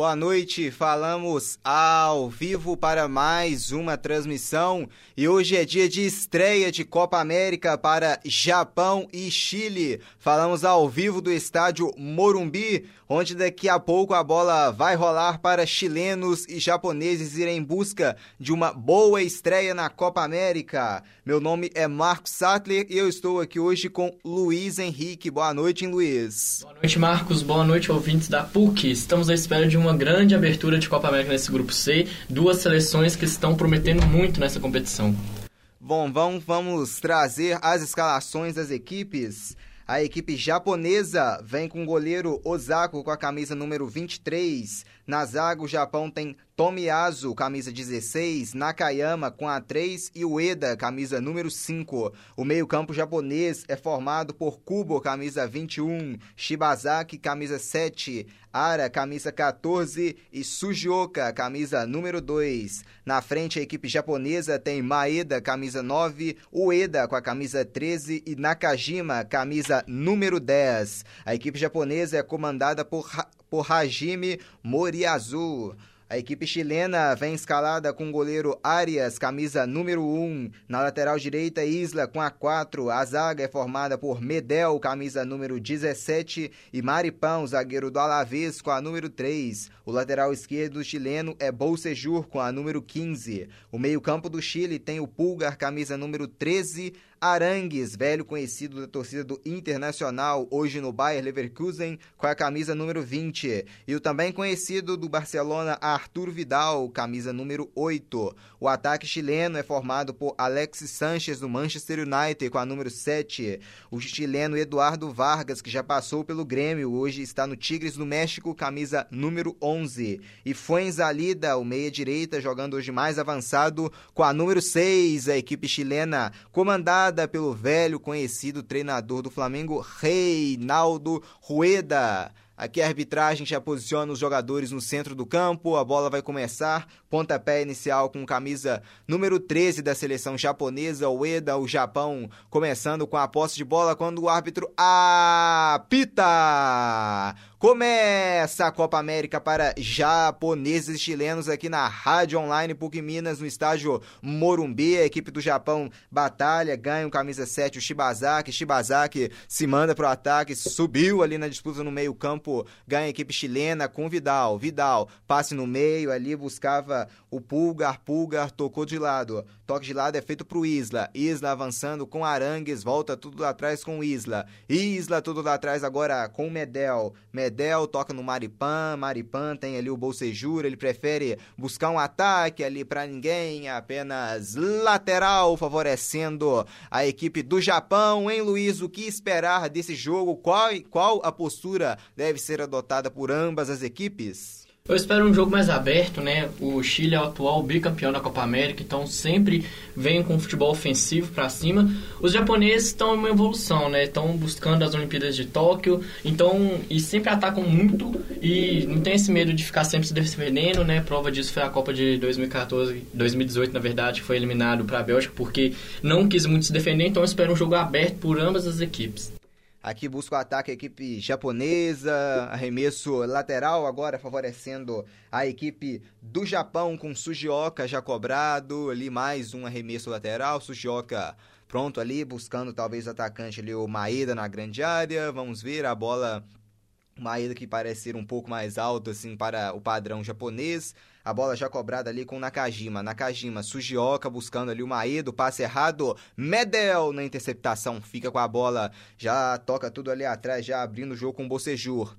Boa noite, falamos ao vivo para mais uma transmissão e hoje é dia de estreia de Copa América para Japão e Chile. Falamos ao vivo do estádio Morumbi, onde daqui a pouco a bola vai rolar para chilenos e japoneses irem em busca de uma boa estreia na Copa América. Meu nome é Marcos Sattler e eu estou aqui hoje com Luiz Henrique. Boa noite, hein, Luiz. Boa noite, Marcos. Boa noite, ouvintes da PUC. Estamos à espera de uma grande abertura de Copa América nesse grupo C, duas seleções que estão prometendo muito nessa competição. Bom, vamos, vamos trazer as escalações das equipes. A equipe japonesa vem com o goleiro Osako com a camisa número 23. Na zaga, o Japão tem Tomiyasu, camisa 16, Nakayama com a 3 e Ueda, camisa número 5. O meio-campo japonês é formado por Kubo, camisa 21, Shibazaki, camisa 7, Ara, camisa 14 e Sujioka, camisa número 2. Na frente, a equipe japonesa tem Maeda, camisa 9, Ueda com a camisa 13 e Nakajima, camisa número 10. A equipe japonesa é comandada por, por Hajime Moriyazu. A equipe chilena vem escalada com o goleiro Arias, camisa número 1. Na lateral direita, Isla com a 4. A zaga é formada por Medel, camisa número 17. E Maripão, zagueiro do Alavés, com a número 3. O lateral esquerdo chileno é Bolsejur, com a número 15. O meio-campo do Chile tem o Pulgar, camisa número 13. Arangues, velho conhecido da torcida do Internacional, hoje no Bayer Leverkusen, com a camisa número 20. E o também conhecido do Barcelona, Arthur Vidal, camisa número 8. O ataque chileno é formado por Alexis Sanches, do Manchester United, com a número 7. O chileno Eduardo Vargas, que já passou pelo Grêmio, hoje está no Tigres do México, camisa número 11. E Fuenzalida, o meia-direita, jogando hoje mais avançado, com a número 6, a equipe chilena, comandada pelo velho conhecido treinador do Flamengo, Reinaldo Rueda. Aqui a arbitragem já posiciona os jogadores no centro do campo. A bola vai começar. Pontapé inicial com camisa número 13 da seleção japonesa, Ueda, o Japão, começando com a posse de bola quando o árbitro apita. Começa a Copa América para japoneses e chilenos aqui na Rádio Online PUC Minas, no estádio Morumbi. A equipe do Japão batalha, ganha o camisa 7, o Shibazaki. Shibazaki se manda para o ataque, subiu ali na disputa no meio-campo, ganha a equipe chilena com Vidal. Vidal, passe no meio ali, buscava o Pulgar. Pulgar tocou de lado. Toque de lado é feito para o Isla. Isla avançando com Arangues, volta tudo lá atrás com Isla. Isla tudo lá atrás agora com. Medel Medel toca no Maripan, Maripan tem ali o Bolsejura, ele prefere buscar um ataque ali para ninguém, apenas lateral, favorecendo a equipe do Japão. Hein, Luiz, o que esperar desse jogo? Qual, qual a postura deve ser adotada por ambas as equipes? Eu espero um jogo mais aberto, né? O Chile é o atual bicampeão da Copa América, então sempre vem com futebol ofensivo para cima. Os japoneses estão em uma evolução, né? Estão buscando as Olimpíadas de Tóquio, então e sempre atacam muito e não tem esse medo de ficar sempre se defendendo, né? Prova disso foi a Copa de 2014, 2018, na verdade, que foi eliminado para a Bélgica porque não quis muito se defender, então eu espero um jogo aberto por ambas as equipes. Aqui busca o ataque a equipe japonesa, arremesso lateral agora favorecendo a equipe do Japão com Sugioka já cobrado, ali mais um arremesso lateral, Sugioka pronto ali, buscando talvez o atacante ali, o Maeda na grande área, vamos ver, a bola Maeda que parece ser um pouco mais alto assim para o padrão japonês, a bola já cobrada ali com Nakajima. Nakajima, Sugioka buscando ali o Maedo, passe errado. Medel na interceptação, fica com a bola, já toca tudo ali atrás, já abrindo o jogo com o Bocejur.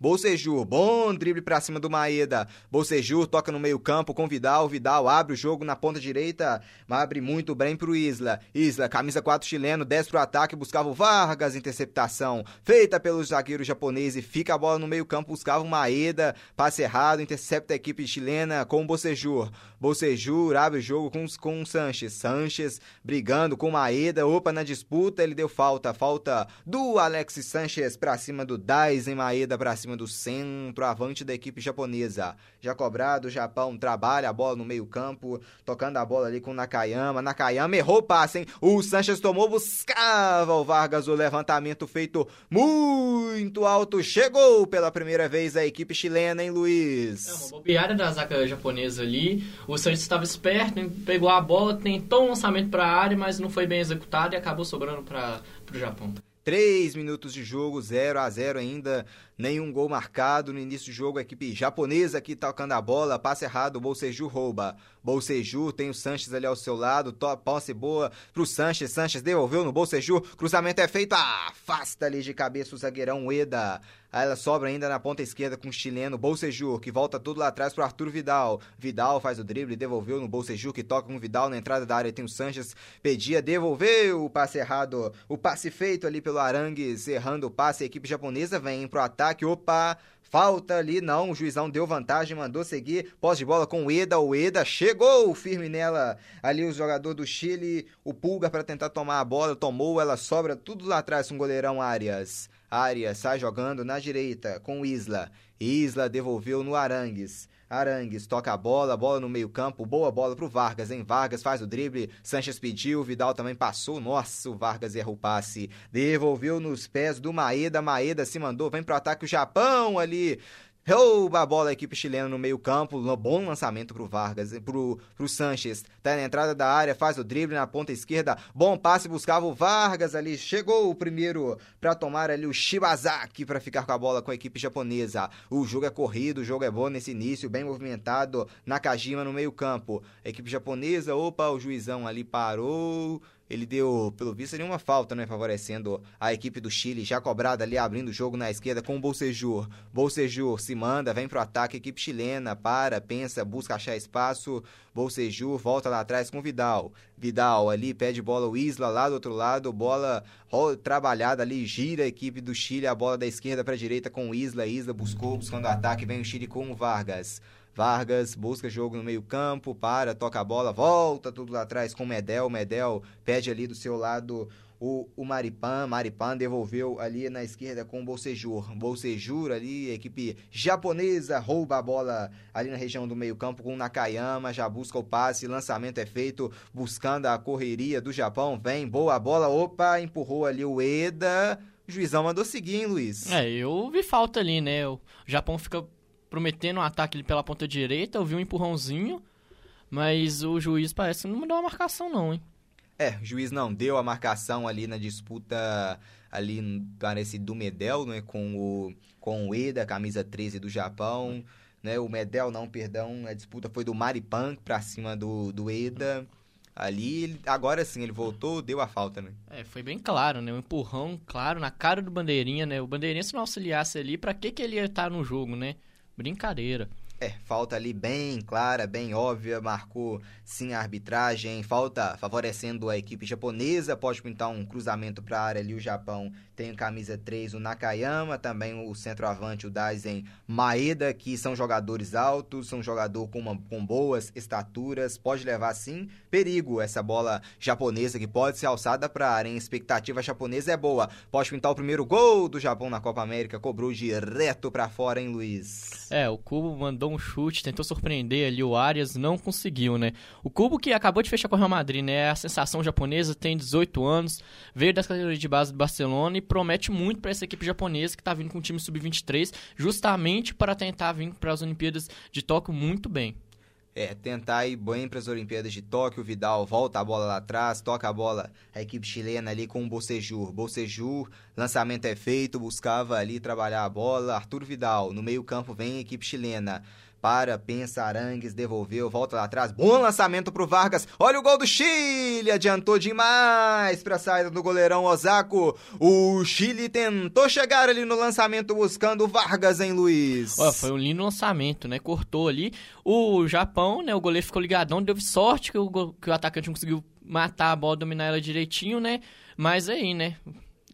Bolsejur, bom drible pra cima do Maeda. Bolsejur toca no meio-campo com Vidal. Vidal abre o jogo na ponta direita, abre muito bem pro Isla. Isla, camisa 4 chileno, desce pro ataque, buscava o Vargas, interceptação feita pelo zagueiro japonês e fica a bola no meio-campo, buscava o Maeda, passe errado, intercepta a equipe chilena com o Bolsejur. Bolsejur abre o jogo com, com o Sanches. Sanches brigando com Maeda, opa, na disputa ele deu falta, falta do Alexis Sanches pra cima do Daisen Maeda cima cima do centroavante da equipe japonesa. Já cobrado, o Japão trabalha a bola no meio-campo, tocando a bola ali com o Nakayama. Nakayama errou o passe, hein? O Sanches tomou, buscava o Vargas. O levantamento feito muito alto. Chegou pela primeira vez a equipe chilena, hein, Luiz? É uma bobeada da zaga japonesa ali. O Sanches estava esperto, pegou a bola, tentou um lançamento para a área, mas não foi bem executado e acabou sobrando para o Japão. 3 minutos de jogo, 0 a 0 ainda nenhum gol marcado. No início do jogo, a equipe japonesa aqui tocando a bola, passe errado, o Bolseju rouba. Bolseju tem o Sanches ali ao seu lado, posse boa pro Sanches, Sanches devolveu no Bolseju, cruzamento é feito, afasta ali de cabeça o zagueirão Ueda. Aí ela sobra ainda na ponta esquerda com o chileno Bolsejur, que volta tudo lá atrás pro Arthur Vidal. Vidal faz o drible, devolveu no Bolsejur, que toca com o Vidal na entrada da área. Tem o Sanches, pedia, devolveu o passe errado. O passe feito ali pelo Arangues, errando o passe. A equipe japonesa vem pro ataque ataque, opa, falta ali, não, o juizão deu vantagem, mandou seguir, pós de bola com o Eda, o Eda chegou firme nela, ali o jogador do Chile, o Pulga para tentar tomar a bola, tomou, ela sobra tudo lá atrás com o goleirão Arias. Arias sai jogando na direita com Isla, Isla devolveu no Arangues. Arangues toca a bola, bola no meio-campo, boa bola pro Vargas, hein? Vargas faz o drible, Sanches pediu, Vidal também passou. Nossa, o Vargas erra o passe. Devolveu nos pés do Maeda, Maeda se mandou, vem pro ataque o Japão ali. Rouba a bola a equipe chilena no meio-campo. Bom lançamento pro Vargas, pro, pro Sanches. Tá na entrada da área, faz o drible na ponta esquerda. Bom passe, buscava o Vargas ali. Chegou o primeiro para tomar ali o Shibazaki para ficar com a bola com a equipe japonesa. O jogo é corrido, o jogo é bom nesse início, bem movimentado. Nakajima no meio-campo. Equipe japonesa, opa, o juizão ali parou ele deu, pelo visto, nenhuma falta, né? Favorecendo a equipe do Chile, já cobrada ali, abrindo o jogo na esquerda com o Bolsejur. Bolsejur se manda, vem pro ataque, equipe chilena, para, pensa, busca achar espaço. Bolsejur volta lá atrás com Vidal. Vidal ali pede bola o Isla lá do outro lado, bola trabalhada ali, gira a equipe do Chile, a bola da esquerda para direita com o Isla. Isla buscou, buscando ataque, vem o Chile com o Vargas. Vargas busca jogo no meio-campo, para, toca a bola, volta tudo lá atrás com Medel. Medel pede ali do seu lado o, o Maripan. Maripan devolveu ali na esquerda com o Bolsejur. Bolsejur ali, equipe japonesa rouba a bola ali na região do meio-campo com o Nakayama. Já busca o passe, lançamento é feito, buscando a correria do Japão. Vem, boa bola, opa, empurrou ali o Eda. O juizão mandou seguir, hein, Luiz? É, eu vi falta ali, né? O Japão fica prometendo um ataque pela ponta direita, eu vi um empurrãozinho, mas o juiz parece que não deu uma marcação não, hein? É, o juiz não deu a marcação ali na disputa ali, parece, do Medel, né, com o, com o Eda, camisa 13 do Japão, né, o Medel não, perdão, a disputa foi do Maripan pra cima do, do Eda, ali, agora sim, ele voltou, deu a falta, né? É, foi bem claro, né, um empurrão claro na cara do Bandeirinha, né, o Bandeirinha se não auxiliasse ali, pra que que ele ia estar no jogo, né? Brincadeira. É, falta ali bem clara, bem óbvia, marcou sim a arbitragem, falta favorecendo a equipe japonesa, pode pintar um cruzamento para a área ali, o Japão tem camisa 3 o Nakayama, também o centroavante o Daisen Maeda, que são jogadores altos, são jogador com, uma, com boas estaturas, pode levar sim perigo essa bola japonesa que pode ser alçada para a área, em expectativa japonesa é boa, pode pintar o primeiro gol do Japão na Copa América, cobrou direto para fora, hein Luiz? É, o Cubo mandou um chute, tentou surpreender ali o Arias, não conseguiu, né? O Cubo que acabou de fechar com o Real Madrid, né? A sensação japonesa, tem 18 anos, veio das categorias de base do Barcelona e promete muito para essa equipe japonesa que tá vindo com o time sub-23, justamente para tentar vir para as Olimpíadas de Tóquio muito bem é, tentar ir bem para as Olimpíadas de Tóquio. Vidal volta a bola lá atrás, toca a bola a equipe chilena ali com o Bocejur. Bocejur, lançamento é feito, buscava ali trabalhar a bola. Arthur Vidal, no meio-campo vem a equipe chilena para, pensa Arangues, devolveu, volta lá atrás, bom lançamento pro Vargas, olha o gol do Chile, adiantou demais para a saída do goleirão Osako, o Chile tentou chegar ali no lançamento buscando o Vargas, hein, Luiz? Olha, foi um lindo lançamento, né, cortou ali, o Japão, né, o goleiro ficou ligadão, deu sorte que o, que o atacante não conseguiu matar a bola, dominar ela direitinho, né, mas aí, né,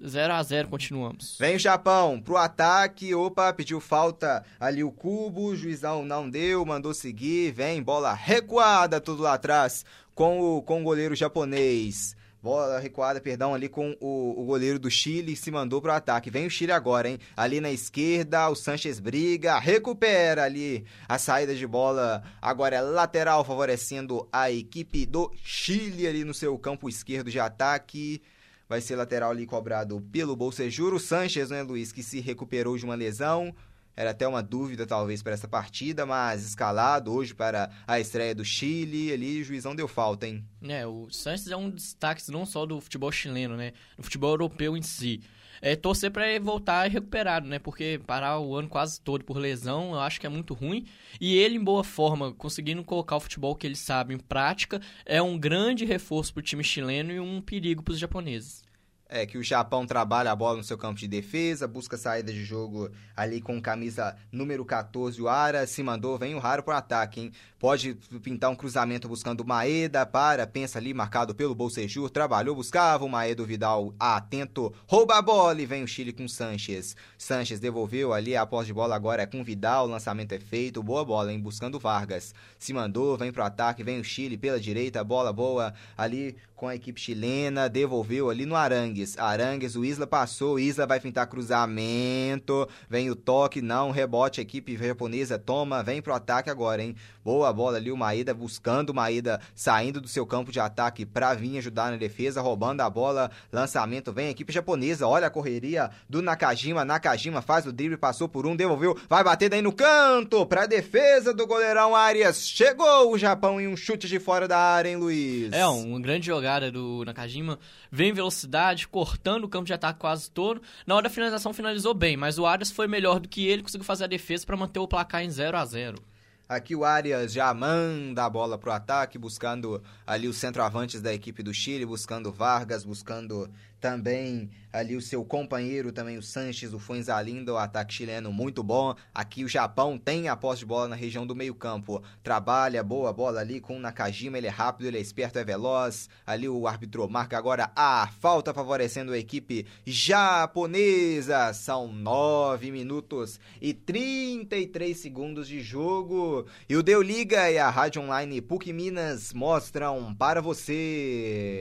0 a 0 continuamos. Vem o Japão pro ataque. Opa, pediu falta ali o cubo. O juizão não deu, mandou seguir. Vem bola recuada tudo lá atrás com o, com o goleiro japonês. Bola recuada, perdão, ali com o, o goleiro do Chile se mandou pro ataque. Vem o Chile agora, hein? Ali na esquerda, o Sanches briga, recupera ali a saída de bola. Agora é lateral, favorecendo a equipe do Chile ali no seu campo esquerdo de ataque. Vai ser lateral ali cobrado pelo Bolsejur. O Sanches, né, Luiz, que se recuperou de uma lesão. Era até uma dúvida, talvez, para essa partida, mas escalado hoje para a estreia do Chile, ali o juizão deu falta, hein? É, o Sanches é um destaque não só do futebol chileno, né? No futebol europeu em si. É torcer para ele voltar recuperado, né? Porque parar o ano quase todo por lesão, eu acho que é muito ruim. E ele, em boa forma, conseguindo colocar o futebol que ele sabe em prática, é um grande reforço para o time chileno e um perigo para os japoneses é, que o Japão trabalha a bola no seu campo de defesa, busca saída de jogo ali com camisa número 14, o Ara se mandou, vem o Raro para o ataque, hein? Pode pintar um cruzamento buscando o Maeda, para, pensa ali, marcado pelo Bolsejur, trabalhou, buscava o Maeda, o Vidal atento, rouba a bola e vem o Chile com Sanches. Sanches devolveu ali, a posse de bola agora é com Vidal, o lançamento é feito, boa bola, hein? Buscando Vargas. Se mandou, vem pro ataque, vem o Chile pela direita, bola boa ali com a equipe chilena, devolveu ali no Arangues. Arangues, o Isla passou, o Isla vai pintar cruzamento, vem o toque, não, rebote, a equipe japonesa toma, vem pro ataque agora, hein? Boa bola ali, o Maeda buscando o Maeda saindo do seu campo de ataque pra vir ajudar na defesa, roubando a bola, lançamento, vem a equipe japonesa, olha a correria do Nakajima, Nakajima faz o drible, passou por um, devolveu, vai bater daí no canto, pra defesa do goleirão Arias, chegou o Japão em um chute de fora da área, hein, Luiz? É, um grande jogada jogada do Nakajima, vem velocidade, cortando o campo de ataque quase todo. Na hora da finalização finalizou bem, mas o Arias foi melhor do que ele, conseguiu fazer a defesa para manter o placar em 0 a 0 Aqui o Arias já manda a bola pro ataque, buscando ali os centroavantes da equipe do Chile, buscando Vargas, buscando também ali o seu companheiro, também o Sanches, o Fuenzalinda, o ataque chileno muito bom. Aqui o Japão tem a posse de bola na região do meio campo, trabalha, boa bola ali com o Nakajima, ele é rápido, ele é esperto, é veloz. Ali o árbitro marca agora a falta favorecendo a equipe japonesa. São 9 minutos e 33 segundos de jogo. E o Deu Liga e a Rádio Online PUC Minas mostram para você.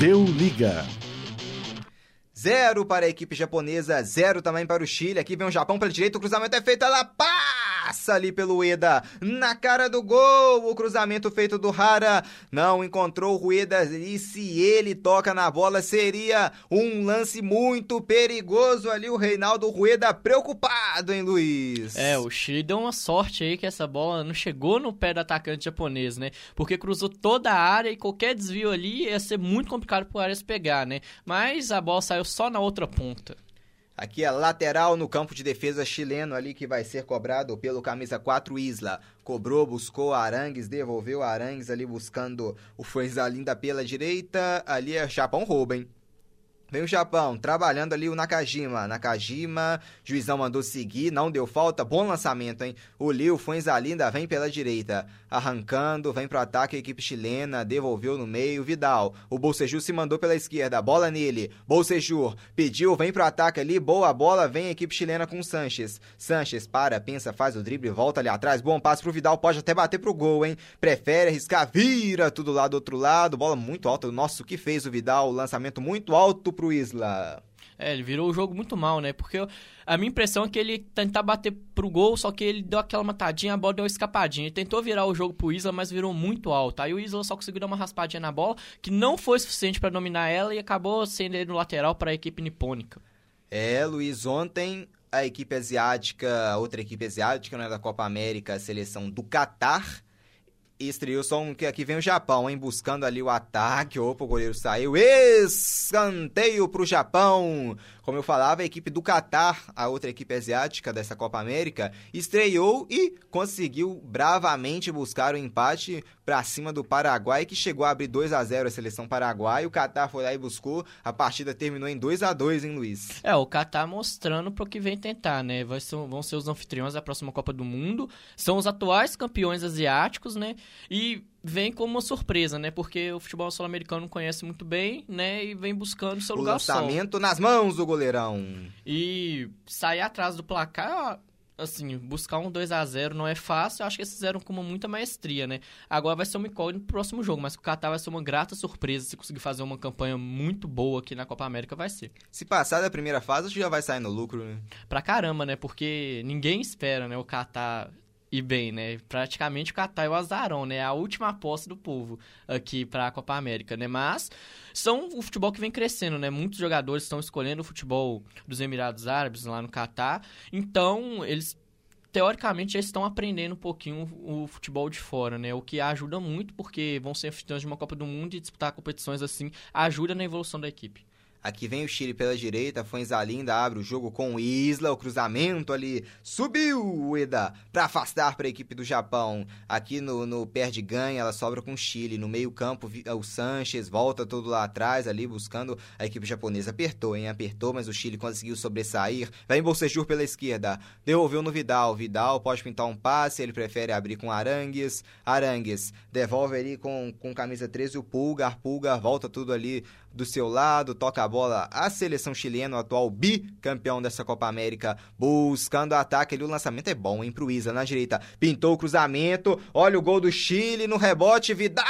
Deu liga. Zero para a equipe japonesa, zero também para o Chile. Aqui vem o Japão pela direita, o cruzamento é feito, ela passa ali pelo Eda, na cara do gol. O cruzamento feito do Hara não encontrou o Rueda e se ele toca na bola seria um lance muito perigoso ali. O Reinaldo Rueda preocupado, hein, Luiz? É, o Chile deu uma sorte aí que essa bola não chegou no pé do atacante japonês, né? Porque cruzou toda a área e qualquer desvio ali ia ser muito complicado pro Arias pegar, né? Mas a bola saiu só na outra ponta. Aqui é lateral no campo de defesa chileno ali que vai ser cobrado pelo camisa 4 Isla. Cobrou, buscou Arangues, devolveu Arangues ali buscando o Fuenzalinda pela direita. Ali é Chapão rouba, hein? Vem o Japão, trabalhando ali o Nakajima. Nakajima, juizão mandou seguir, não deu falta. Bom lançamento, hein? O Liu Fuenzalinda vem pela direita. Arrancando, vem pro ataque a equipe chilena. Devolveu no meio. Vidal. O Bolsejur se mandou pela esquerda. Bola nele. Bolsejur pediu, vem pro ataque ali. Boa bola, vem a equipe chilena com o Sanches. Sanches para, pensa, faz o drible, volta ali atrás. Bom passe pro Vidal, pode até bater pro gol, hein? Prefere arriscar, vira tudo lá do outro lado. Bola muito alta. Nossa, o que fez o Vidal? Lançamento muito alto pro pro Isla. É, ele virou o jogo muito mal, né? Porque a minha impressão é que ele tentar bater pro gol, só que ele deu aquela matadinha, a bola deu uma escapadinha. Ele tentou virar o jogo pro Isla, mas virou muito alto. Aí o Isla só conseguiu dar uma raspadinha na bola, que não foi suficiente para dominar ela e acabou sendo ele no lateral para a equipe nipônica. É, Luiz, ontem a equipe asiática, outra equipe asiática, né, da Copa América, a seleção do Catar, e um que aqui vem o Japão, hein? Buscando ali o ataque. Opa, o goleiro saiu. Escanteio pro Japão. Como eu falava, a equipe do Catar, a outra equipe asiática dessa Copa América, estreou e conseguiu bravamente buscar o empate para cima do Paraguai, que chegou a abrir 2 a 0 a seleção paraguaia. O Catar foi lá e buscou. A partida terminou em 2 a 2 hein, Luiz? É, o Catar mostrando pro que vem tentar, né? Vão ser os anfitriões da próxima Copa do Mundo. São os atuais campeões asiáticos, né? E vem como uma surpresa, né? Porque o futebol sul-americano não conhece muito bem, né? E vem buscando seu o lugar lançamento nas mãos do goleirão. E sair atrás do placar assim, buscar um 2 a 0 não é fácil, eu acho que eles fizeram com muita maestria, né? Agora vai ser uma incógnita no próximo jogo, mas o Qatar vai ser uma grata surpresa se conseguir fazer uma campanha muito boa aqui na Copa América, vai ser. Se passar da primeira fase, já vai sair no lucro, né? Pra caramba, né? Porque ninguém espera, né, o Qatar e bem, né? Praticamente o Qatar é o azarão, né? A última aposta do povo aqui para a Copa América, né? Mas são o futebol que vem crescendo, né? Muitos jogadores estão escolhendo o futebol dos Emirados Árabes lá no Qatar. Então, eles teoricamente já estão aprendendo um pouquinho o futebol de fora, né? O que ajuda muito porque vão ser anfitriões de uma Copa do Mundo e disputar competições assim ajuda na evolução da equipe. Aqui vem o Chile pela direita, Fuenzalinda abre o jogo com o Isla, o cruzamento ali, subiu o Eda para afastar para a equipe do Japão. Aqui no, no perde ganha, ela sobra com o Chile. No meio campo, o Sanches volta todo lá atrás ali, buscando a equipe japonesa. Apertou, hein? Apertou, mas o Chile conseguiu sobressair. Vem Bolsejur pela esquerda, devolveu no Vidal. Vidal pode pintar um passe, ele prefere abrir com Arangues. Arangues devolve ali com, com camisa 13 o Pulgar. Pulgar volta tudo ali do seu lado, toca a bola a seleção chilena, o atual bicampeão dessa Copa América, buscando ataque ali, o lançamento é bom, hein, pro Isa na direita, pintou o cruzamento, olha o gol do Chile no rebote, Vidal!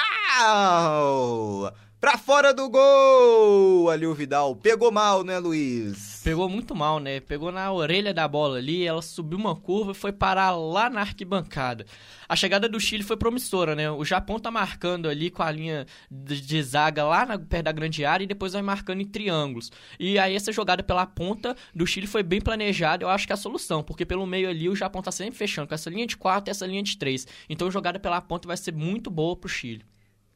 Pra fora do gol! Ali o Vidal pegou mal, né, Luiz? Pegou muito mal, né? Pegou na orelha da bola ali, ela subiu uma curva e foi parar lá na arquibancada. A chegada do Chile foi promissora, né? O Japão tá marcando ali com a linha de, zaga lá na, perto da grande área e depois vai marcando em triângulos. E aí essa jogada pela ponta do Chile foi bem planejada, eu acho que é a solução, porque pelo meio ali o Japão tá sempre fechando com essa linha de 4 e essa linha de 3. Então a jogada pela ponta vai ser muito boa pro Chile.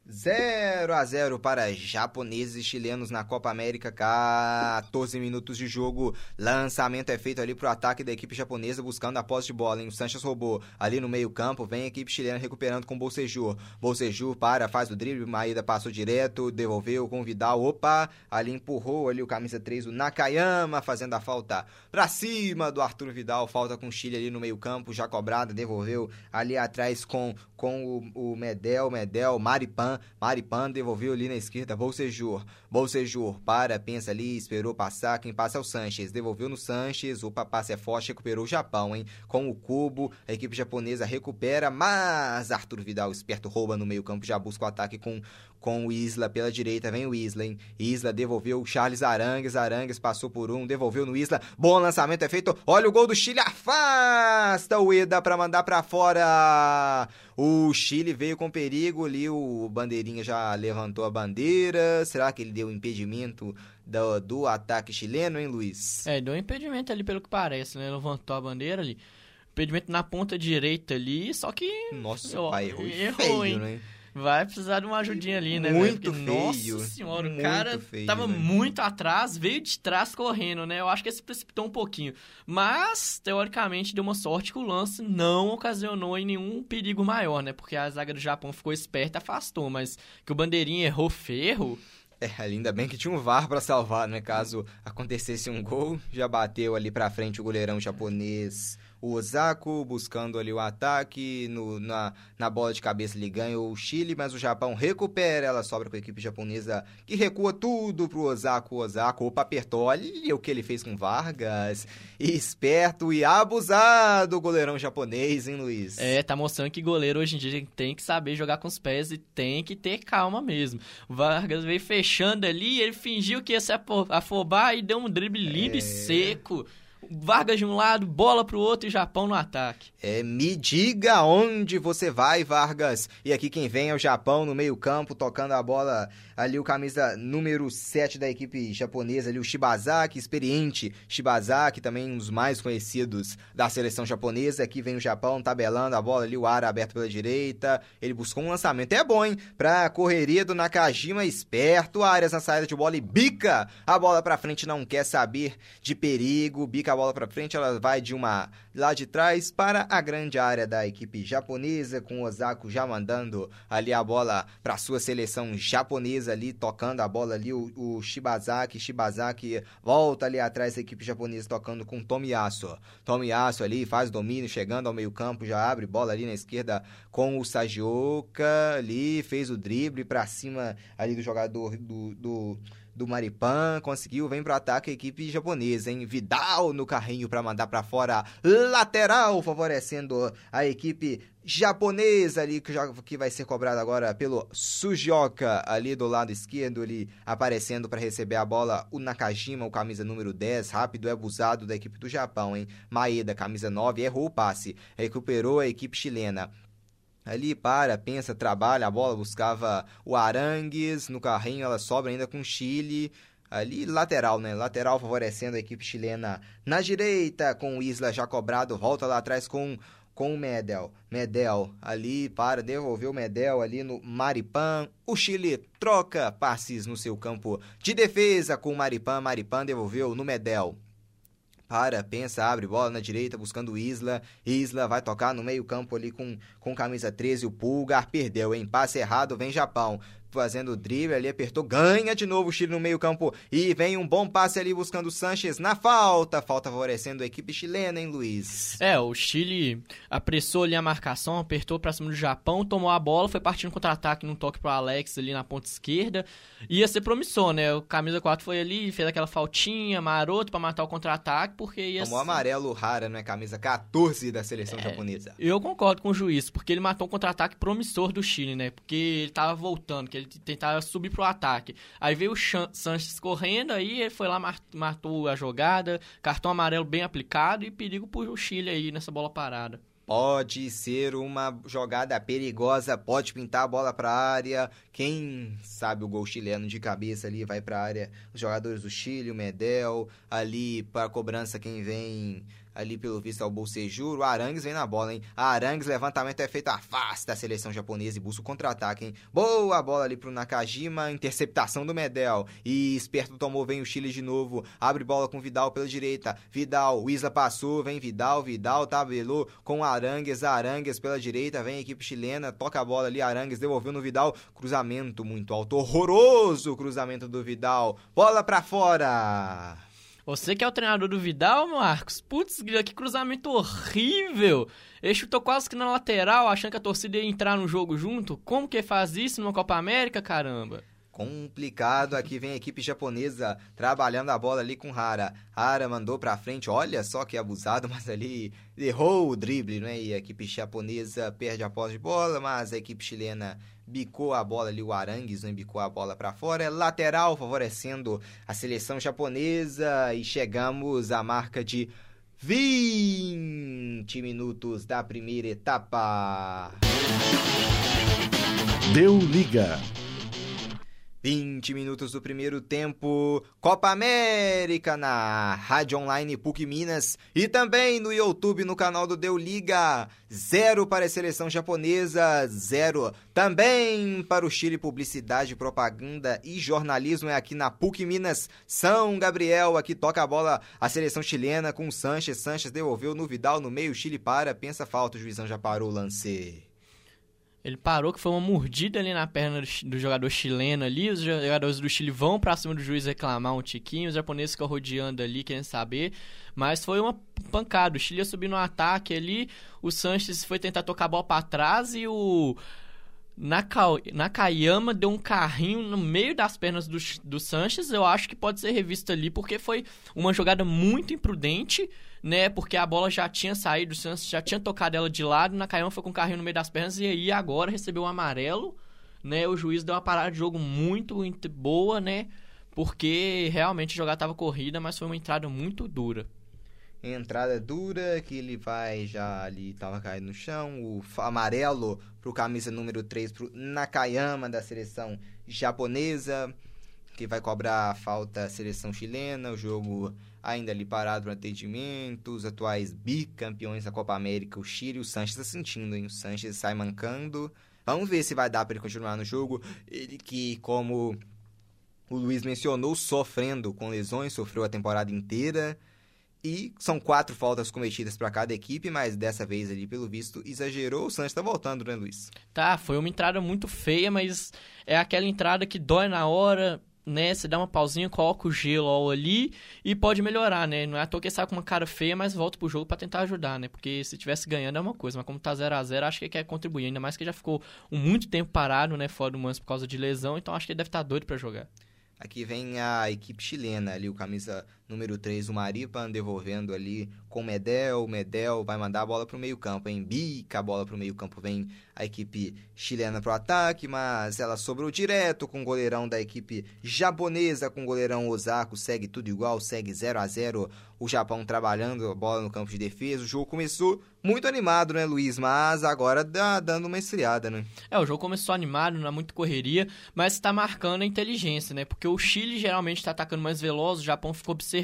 0 a 0 para japoneses e chilenos na Copa América, 14 minutos de jogo. Lançamento é feito ali pro ataque da equipe japonesa buscando a posse de bola, hein? O Sanches roubou ali no meio-campo, vem a equipe chilena recuperando com o Bolsejur. Bolsejur para, faz o drible, Maída passou direto, devolveu com o Vidal. Opa, ali empurrou ali o camisa 3, o Nakayama, fazendo a falta pra cima do Arthur Vidal. Falta com o Chile ali no meio-campo, já cobrada, devolveu ali atrás com, com o, o Medel, Medel, Maripan. Maripan devolveu ali na esquerda, Bolsejur. Bolsejur para, pensa ali, esperou passar. Quem passa é o Sanches. Devolveu no Sanches. O passe é forte, recuperou o Japão, hein? Com o cubo, a equipe japonesa recupera, mas Arthur Vidal, esperto, rouba no meio-campo, já busca o ataque com, com o Isla pela direita. Vem o Isla, hein? Isla devolveu o Charles Arangues. Arangues passou por um, devolveu no Isla. Bom lançamento é feito. Olha o gol do Chile, afasta o Eda para mandar para fora. O Chile veio com perigo ali, o Bandeirinha já levantou a bandeira. Será que ele deu impedimento do, do ataque chileno, hein, Luiz? É, deu impedimento ali pelo que parece, né? Levantou a bandeira ali. Impedimento na ponta direita ali, só que. Nossa, o pai errou, errou feio, hein? né? Vai precisar de uma ajudinha ali, né? Muito Porque, feio. Nossa senhora, o cara feio, tava muito atrás, veio de trás correndo, né? Eu acho que ele se precipitou um pouquinho. Mas, teoricamente, deu uma sorte que o lance não ocasionou em nenhum perigo maior, né? Porque a zaga do Japão ficou esperta e afastou. Mas que o bandeirinha errou ferro. É, ainda bem que tinha um VAR para salvar, né? Caso acontecesse um gol, já bateu ali pra frente o goleirão japonês o Osako buscando ali o ataque, no, na, na bola de cabeça ele ganha o Chile, mas o Japão recupera, ela sobra com a equipe japonesa que recua tudo pro Osako, Osako, opa, apertou, olha o que ele fez com Vargas, esperto e abusado o goleirão japonês, hein Luiz? É, tá mostrando que goleiro hoje em dia tem que saber jogar com os pés e tem que ter calma mesmo. O Vargas veio fechando ali, ele fingiu que ia se afobar e deu um drible livre é... seco. Vargas de um lado, bola pro outro e Japão no ataque. É, me diga onde você vai, Vargas. E aqui quem vem é o Japão no meio-campo, tocando a bola ali o camisa número 7 da equipe japonesa, ali o Shibazaki, experiente Shibazaki, também um dos mais conhecidos da seleção japonesa. Aqui vem o Japão tabelando a bola ali, o ar aberto pela direita. Ele buscou um lançamento, é bom, hein? Pra correria do Nakajima, esperto, áreas na saída de bola e bica a bola pra frente, não quer saber de perigo, bica a bola pra frente, ela vai de uma lá de trás para a grande área da equipe japonesa, com o Osako já mandando ali a bola para sua seleção japonesa ali, tocando a bola ali, o, o Shibazaki, Shibazaki volta ali atrás da equipe japonesa tocando com Tomiyasu. Tomiyasu ali faz domínio, chegando ao meio campo, já abre bola ali na esquerda com o Sagioka ali, fez o drible para cima ali do jogador do, do do Maripan, conseguiu, vem pro ataque a equipe japonesa, hein? Vidal no carrinho para mandar para fora, lateral, favorecendo a equipe japonesa ali, que, já, que vai ser cobrado agora pelo Sujioka, ali do lado esquerdo, ali aparecendo para receber a bola, o Nakajima, o camisa número 10, rápido e abusado da equipe do Japão, hein? Maeda, camisa 9, errou o passe, recuperou a equipe chilena. Ali para, pensa, trabalha a bola, buscava o Arangues no carrinho, ela sobra ainda com Chile. Ali lateral, né? Lateral favorecendo a equipe chilena na direita, com o Isla já cobrado, volta lá atrás com com o Medel. Medel ali para devolver o Medel ali no Maripan. O Chile troca passes no seu campo de defesa com o Maripan. Maripan devolveu no Medel para, pensa, abre bola na direita buscando Isla. Isla vai tocar no meio-campo ali com, com camisa 13. O Pulgar perdeu, em passe errado, vem Japão fazendo o drible ali, apertou, ganha de novo o Chile no meio-campo e vem um bom passe ali buscando o Sanches na falta. Falta favorecendo a equipe chilena, hein, Luiz? É, o Chile apressou ali a marcação, apertou pra cima do Japão, tomou a bola, foi partindo contra-ataque num toque pro Alex ali na ponta esquerda. Ia ser promissor, né? O camisa 4 foi ali, fez aquela faltinha maroto para matar o contra-ataque, porque ia Tomou ser... amarelo rara, né? Camisa 14 da seleção é, japonesa. Eu concordo com o juiz, porque ele matou um contra-ataque promissor do Chile, né? Porque ele tava voltando, que ele tentava subir pro ataque. Aí veio o Sanches correndo, aí ele foi lá, matou a jogada, cartão amarelo bem aplicado e perigo pro Chile aí nessa bola parada. Pode ser uma jogada perigosa, pode pintar a bola para a área. Quem sabe o gol chileno de cabeça ali vai para a área. Os jogadores do Chile, o Medel, ali para cobrança quem vem ali pelo visto ao Bolsejuro. O Arangues vem na bola, hein? Arangues, levantamento é feito, afasta a seleção japonesa e busca o contra-ataque, hein? Boa bola ali pro Nakajima, interceptação do Medel. E esperto tomou, vem o Chile de novo. Abre bola com Vidal pela direita. Vidal, o Isla passou, vem Vidal, Vidal tabelou com Arangues, Arangues pela direita, vem a equipe chilena, toca a bola ali, Arangues devolveu no Vidal. Cruzamento muito alto, horroroso cruzamento do Vidal. Bola pra fora! Você que é o treinador do Vidal, Marcos? Putz, que cruzamento horrível! Ele chutou quase que na lateral, achando que a torcida ia entrar no jogo junto. Como que faz isso numa Copa América, caramba? complicado. Aqui vem a equipe japonesa trabalhando a bola ali com Hara. Hara mandou pra frente, olha só que abusado, mas ali errou o drible, né? E a equipe japonesa perde a posse de bola, mas a equipe chilena bicou a bola ali, o Arangues não bicou a bola para fora, é lateral favorecendo a seleção japonesa e chegamos à marca de 20 minutos da primeira etapa. Deu liga. 20 minutos do primeiro tempo, Copa América na Rádio Online PUC Minas e também no YouTube no canal do Deu Liga. Zero para a seleção japonesa, zero também para o Chile Publicidade, Propaganda e Jornalismo é aqui na PUC Minas. São Gabriel aqui toca a bola a seleção chilena com o Sanches. Sanches devolveu no Vidal no meio, Chile para, pensa falta, o juizão já parou o lance. Ele parou, que foi uma mordida ali na perna do jogador chileno ali. Os jogadores do Chile vão pra cima do juiz reclamar um tiquinho. Os japoneses ficam rodeando ali, querendo saber. Mas foi uma pancada. O Chile ia subir no ataque ali. O Sanches foi tentar tocar a bola pra trás e o. Naka, Nakayama deu um carrinho no meio das pernas do, do Sanches. Eu acho que pode ser revisto ali, porque foi uma jogada muito imprudente né? Porque a bola já tinha saído, o Santos já tinha tocado ela de lado, o Nakayama foi com o carrinho no meio das pernas e aí agora recebeu um amarelo, né? O juiz deu uma parada de jogo muito, muito boa, né? Porque realmente a jogada estava corrida, mas foi uma entrada muito dura. Entrada dura, que ele vai já ali, tava caído no chão. O amarelo pro camisa número 3 pro Nakayama da seleção japonesa, que vai cobrar a falta seleção chilena. O jogo ainda ali parado no atendimento, os atuais bicampeões da Copa América, o Chile, o Sanches está sentindo, hein? O Sanches sai mancando. Vamos ver se vai dar para ele continuar no jogo. Ele que, como o Luiz mencionou, sofrendo com lesões, sofreu a temporada inteira. E são quatro faltas cometidas para cada equipe, mas dessa vez ali, pelo visto, exagerou. O Santos está voltando, né, Luiz? Tá, foi uma entrada muito feia, mas é aquela entrada que dói na hora né? Você dá uma pausinha, coloca o gelo ali e pode melhorar, né? Não é à toa que sai com uma cara feia, mas volta pro jogo para tentar ajudar, né? Porque se tivesse ganhando é uma coisa, mas como tá 0 a 0 acho que quer contribuir. Ainda mais que já ficou muito tempo parado, né? Fora do Manso por causa de lesão, então acho que ele deve estar tá doido para jogar. Aqui vem a equipe chilena ali, o camisa número 3, o Maripan, devolvendo ali com Medel. Medel vai mandar a bola para o meio campo, hein? Bica a bola para o meio campo, vem a equipe chilena para o ataque, mas ela sobrou direto com o goleirão da equipe japonesa, com o goleirão Osako, segue tudo igual, segue 0 a 0 o Japão trabalhando a bola no campo de defesa. O jogo começou muito animado, né, Luiz? Mas agora dá dando uma esfriada, né? É, o jogo começou animado, não é muito correria, mas está marcando a inteligência, né? Porque o Chile geralmente está atacando mais veloz, o Japão ficou observando,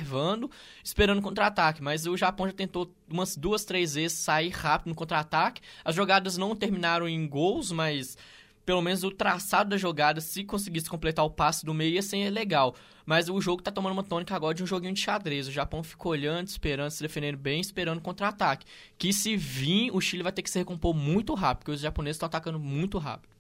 esperando contra-ataque, mas o Japão já tentou umas duas, três vezes sair rápido no contra-ataque. As jogadas não terminaram em gols, mas pelo menos o traçado da jogada, se conseguisse completar o passe do meio, ia ser legal. Mas o jogo tá tomando uma tônica agora de um joguinho de xadrez. O Japão ficou olhando, esperando, se defendendo bem, esperando contra-ataque. Que se vir, o Chile vai ter que se recompor muito rápido, porque os japoneses estão atacando muito rápido.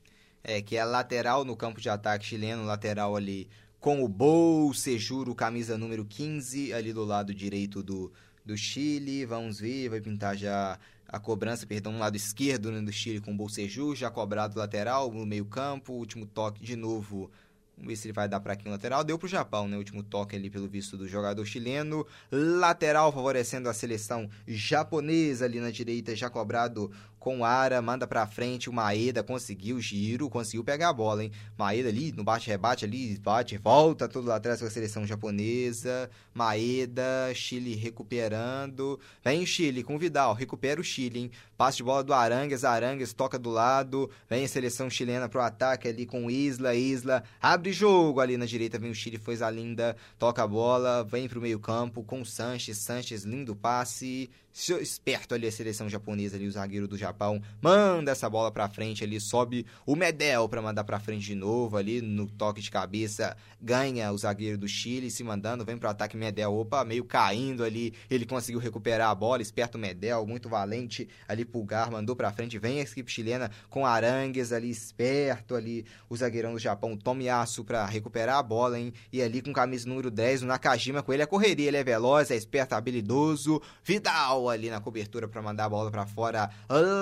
É, que é lateral no campo de ataque chileno, lateral ali com o Bolsejuro, camisa número 15, ali do lado direito do, do Chile. Vamos ver, vai pintar já a cobrança, perdão, no lado esquerdo né, do Chile com o Bolseju, já cobrado lateral no meio campo, último toque de novo Vamos ver se ele vai dar para aqui no lateral. Deu para o Japão, né? Último toque ali pelo visto do jogador chileno. Lateral favorecendo a seleção japonesa ali na direita, já cobrado com o Ara, manda pra frente, o Maeda conseguiu o giro, conseguiu pegar a bola, hein? Maeda ali, no bate-rebate ali, bate, volta tudo lá atrás com a seleção japonesa. Maeda, Chile recuperando. Vem o Chile com o Vidal, recupera o Chile, hein? Passe de bola do Arangues, Arangues toca do lado. Vem a seleção chilena pro ataque ali com Isla, Isla. Abre jogo ali na direita, vem o Chile, foi a linda, toca a bola, vem pro meio campo com o Sanches, Sanches, lindo passe esperto ali a seleção japonesa ali, o zagueiro do Japão, manda essa bola para frente ali, sobe o Medel para mandar para frente de novo ali no toque de cabeça, ganha o zagueiro do Chile se mandando, vem pro ataque Medel, opa, meio caindo ali, ele conseguiu recuperar a bola, esperto Medel, muito valente ali Pulgar, mandou para frente, vem a equipe chilena com Arangues ali esperto ali, o zagueirão do Japão, Tomiyasu para recuperar a bola, hein? E ali com camisa número 10, o Nakajima com ele a correria, ele é veloz, é esperto, habilidoso, Vidal ali na cobertura para mandar a bola para fora.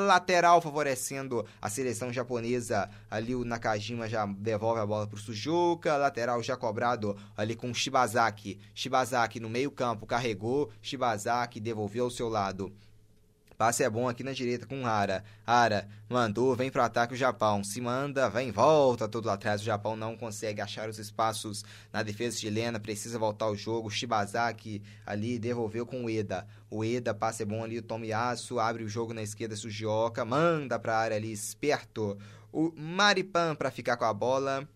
Lateral favorecendo a seleção japonesa. Ali o Nakajima já devolve a bola para o Sujuka. Lateral já cobrado ali com Shibazaki. Shibazaki no meio-campo carregou. Shibazaki devolveu ao seu lado. Passe é bom aqui na direita com Ara. Ara mandou, vem pro ataque o Japão. Se manda, vem, volta tudo lá atrás. O Japão não consegue achar os espaços na defesa chilena, precisa voltar ao jogo. Shibazaki ali devolveu com o Eda. O Eda, passe é bom ali, o Tomiyasu abre o jogo na esquerda, Sugioka, manda pra área ali, esperto. O Maripan para ficar com a bola.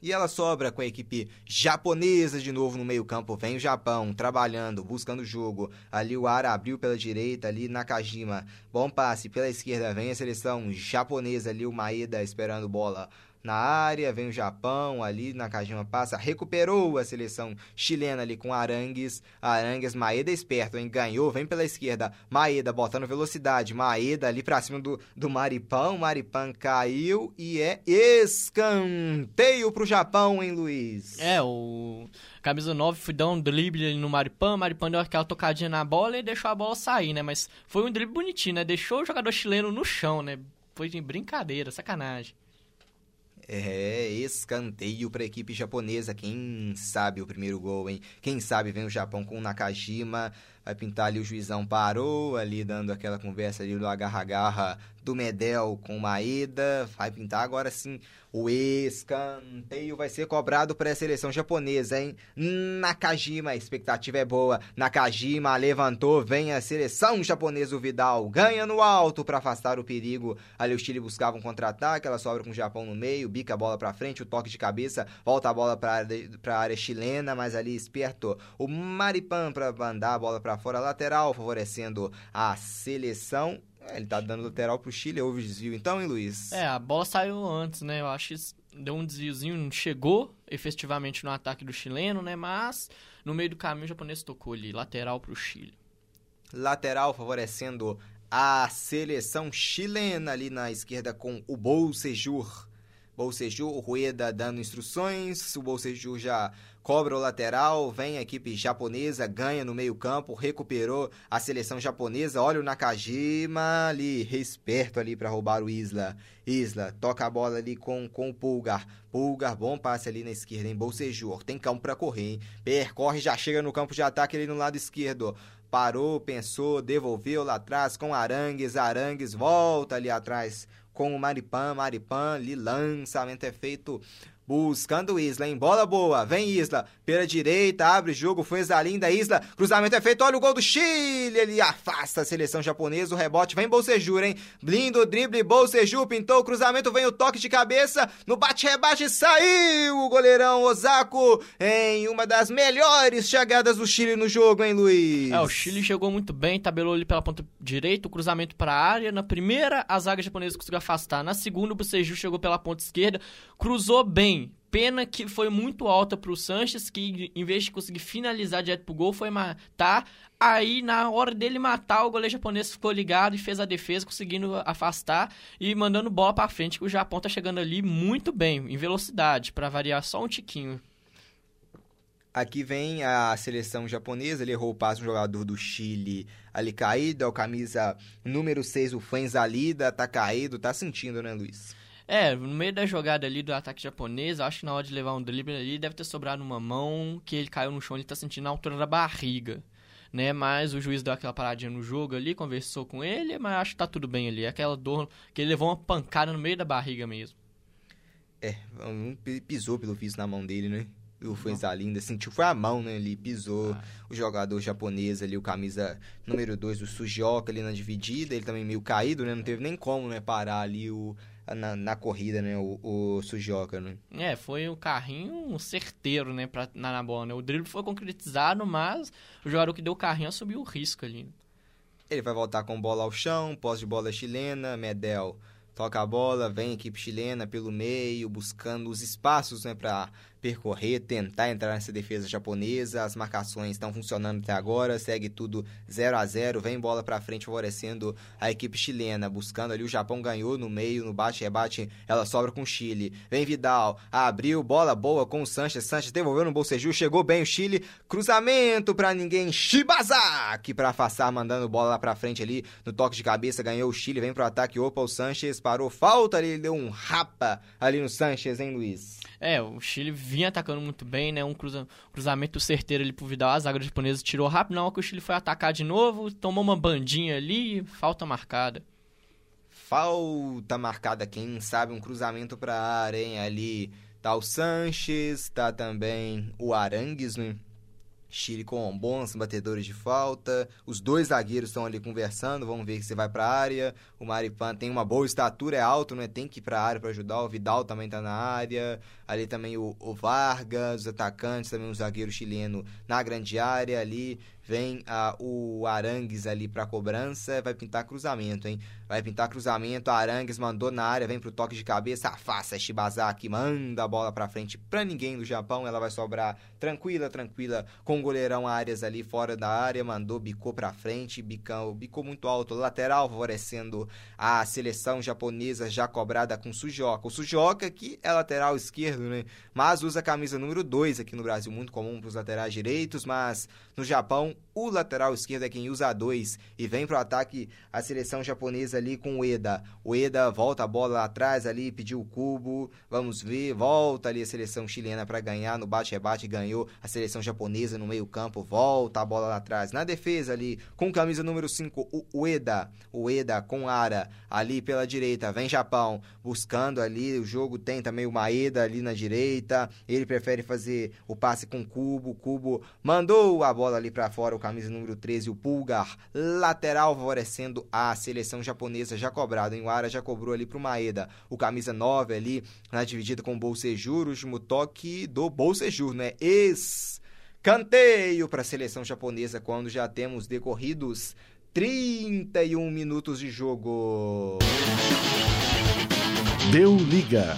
E ela sobra com a equipe japonesa de novo no meio-campo. Vem o Japão trabalhando, buscando o jogo. Ali o Ara abriu pela direita, ali Nakajima. Bom passe pela esquerda. Vem a seleção japonesa ali, o Maeda esperando bola na área, vem o Japão ali, Nakajima passa, recuperou a seleção chilena ali com Arangues, Arangues, Maeda esperto, hein, ganhou, vem pela esquerda, Maeda botando velocidade, Maeda ali pra cima do, do Maripão, Maripão caiu e é escanteio pro Japão, hein, Luiz? É, o camisa 9 foi dar um drible ali no Maripão, Maripão deu aquela tocadinha na bola e deixou a bola sair, né, mas foi um drible bonitinho, né, deixou o jogador chileno no chão, né, foi de brincadeira, sacanagem. É, escanteio para a equipe japonesa. Quem sabe o primeiro gol, hein? Quem sabe vem o Japão com o Nakajima. Vai pintar ali o juizão parou ali dando aquela conversa ali do agarra-garra do Medel com Maeda. Vai pintar agora sim o escanteio vai ser cobrado para a seleção japonesa, hein? Nakajima, a expectativa é boa. Nakajima levantou, vem a seleção japonesa, o Vidal ganha no alto para afastar o perigo. Ali o Chile buscava um contra-ataque, ela sobra com o Japão no meio, bica a bola para frente, o toque de cabeça, volta a bola para a área chilena, mas ali esperto o Maripan para mandar a bola para fora lateral, favorecendo a seleção é, ele tá dando lateral pro Chile, houve desvio então, hein, Luiz? É, a bola saiu antes, né? Eu acho que deu um desviozinho, chegou efetivamente no ataque do chileno, né? Mas no meio do caminho o japonês tocou ali, lateral pro Chile. Lateral favorecendo a seleção chilena ali na esquerda com o Bolsejur. Bolseju, o Rueda dando instruções, o Bolseju já cobra o lateral, vem a equipe japonesa, ganha no meio-campo, recuperou a seleção japonesa. Olha o Nakajima ali, esperto ali para roubar o Isla. Isla toca a bola ali com, com o Pulgar. Pulgar, bom passe ali na esquerda, em Bolsejur. Tem campo para correr, hein? Percorre, já chega no campo de ataque ali no lado esquerdo parou, pensou, devolveu lá atrás com Arangues, Arangues volta ali atrás com o Maripan, Maripan ali lançamento é feito buscando Isla, hein? Bola boa, vem Isla, pela direita, abre jogo, foi linda Isla, cruzamento é feito, olha o gol do Chile, ele afasta a seleção japonesa, o rebote vem Bolsejur, hein? Blindo, drible, Bolsejur, pintou o cruzamento, vem o toque de cabeça, no bate-rebate saiu o goleirão Osako em uma das melhores chegadas do Chile no jogo, hein, Luiz? É, o Chile chegou muito bem, tabelou ali pela ponta direita, o cruzamento para a área, na primeira a zaga japonesa conseguiu afastar, na segunda o Bolsejur chegou pela ponta esquerda, cruzou bem, Pena que foi muito alta para o Sanches, que em vez de conseguir finalizar direto pro gol, foi matar. Aí, na hora dele matar, o goleiro japonês ficou ligado e fez a defesa, conseguindo afastar e mandando bola para frente. O Japão tá chegando ali muito bem, em velocidade, para variar só um tiquinho. Aqui vem a seleção japonesa, ele errou o passe um jogador do Chile ali caído, é o camisa número 6, o Fenzalida, tá caído, tá sentindo, né, Luiz? É, no meio da jogada ali do ataque japonês, acho que na hora de levar um drible ali, deve ter sobrado uma mão que ele caiu no chão, ele tá sentindo na altura da barriga. Né, mas o juiz deu aquela paradinha no jogo ali, conversou com ele, mas acho que tá tudo bem ali. Aquela dor que ele levou uma pancada no meio da barriga mesmo. É, um pisou pelo visto na mão dele, né? O Fuenzalinda sentiu, foi a mão, né? Ele pisou ah. o jogador japonês ali, o camisa número 2, o Sujioka ali na dividida, ele também meio caído, né? Não teve nem como, né, parar ali o na, na corrida, né? O, o Sujioka, né? É, foi um carrinho certeiro, né? Pra, na, na bola, né? O drible foi concretizado, mas o jogador que deu o carrinho assumiu o risco ali. Ele vai voltar com bola ao chão, pós de bola chilena, Medel toca a bola, vem a equipe chilena pelo meio, buscando os espaços né, para percorrer, tentar entrar nessa defesa japonesa. As marcações estão funcionando até agora, segue tudo 0 a 0 vem bola para frente favorecendo a equipe chilena, buscando ali o Japão ganhou no meio, no bate-rebate, ela sobra com o Chile. Vem Vidal, abriu, bola boa com o Sanches, Sanches devolveu no Bolseju, chegou bem o Chile, cruzamento para ninguém, Shibazaki para afastar, mandando bola lá para frente ali, no toque de cabeça, ganhou o Chile, vem pro ataque, opa, o Sanches parou, falta ali, deu um rapa ali no Sanches, hein, Luiz? É, o Chile vinha atacando muito bem, né? Um cruza, cruzamento certeiro ali pro Vidal, a zaga japonesa tirou rápido, não, que o Chile foi atacar de novo, tomou uma bandinha ali, falta marcada. Falta marcada, quem sabe um cruzamento pra área, hein? Ali tá o Sanches, tá também o Arangues, né? Chile com bons batedores de falta. Os dois zagueiros estão ali conversando. Vamos ver se vai para a área. O Maripan tem uma boa estatura, é alto, né? Tem que ir para a área para ajudar. O Vidal também está na área. Ali também o, o Vargas, os atacantes, também o zagueiro chileno na grande área ali. Vem ah, o Arangues ali para cobrança, vai pintar cruzamento, hein? Vai pintar cruzamento, Arangues mandou na área, vem pro toque de cabeça, afasta Shibazaki, manda a bola para frente para ninguém do Japão, ela vai sobrar tranquila, tranquila, com o goleirão Arias ali fora da área, mandou, bicou para frente, bicão, bicou muito alto, lateral, favorecendo a seleção japonesa já cobrada com Sujioka. O Sujioka que é lateral esquerdo, né? Mas usa a camisa número 2 aqui no Brasil, muito comum para os laterais direitos, mas no Japão o lateral esquerdo é quem usa a 2 e vem pro ataque a seleção japonesa ali com o Eda. O Eda volta a bola lá atrás ali, pediu o cubo. Vamos ver, volta ali a seleção chilena para ganhar no bate-rebate, ganhou a seleção japonesa no meio-campo, volta a bola lá atrás. Na defesa ali, com camisa número 5, o Eda. O Eda com Ara ali pela direita, vem Japão buscando ali, o jogo tem também o Maeda ali na direita. Ele prefere fazer o passe com o cubo, o cubo mandou a bola ali para fora, o camisa número 13, o Pulgar, lateral favorecendo a seleção japonesa, já cobrado, em Wara já cobrou ali pro Maeda, o camisa 9 ali, na dividida com o Bolsejur, o último toque do Bolsejur, né? Ex canteio para a seleção japonesa quando já temos decorridos 31 minutos de jogo. Deu liga.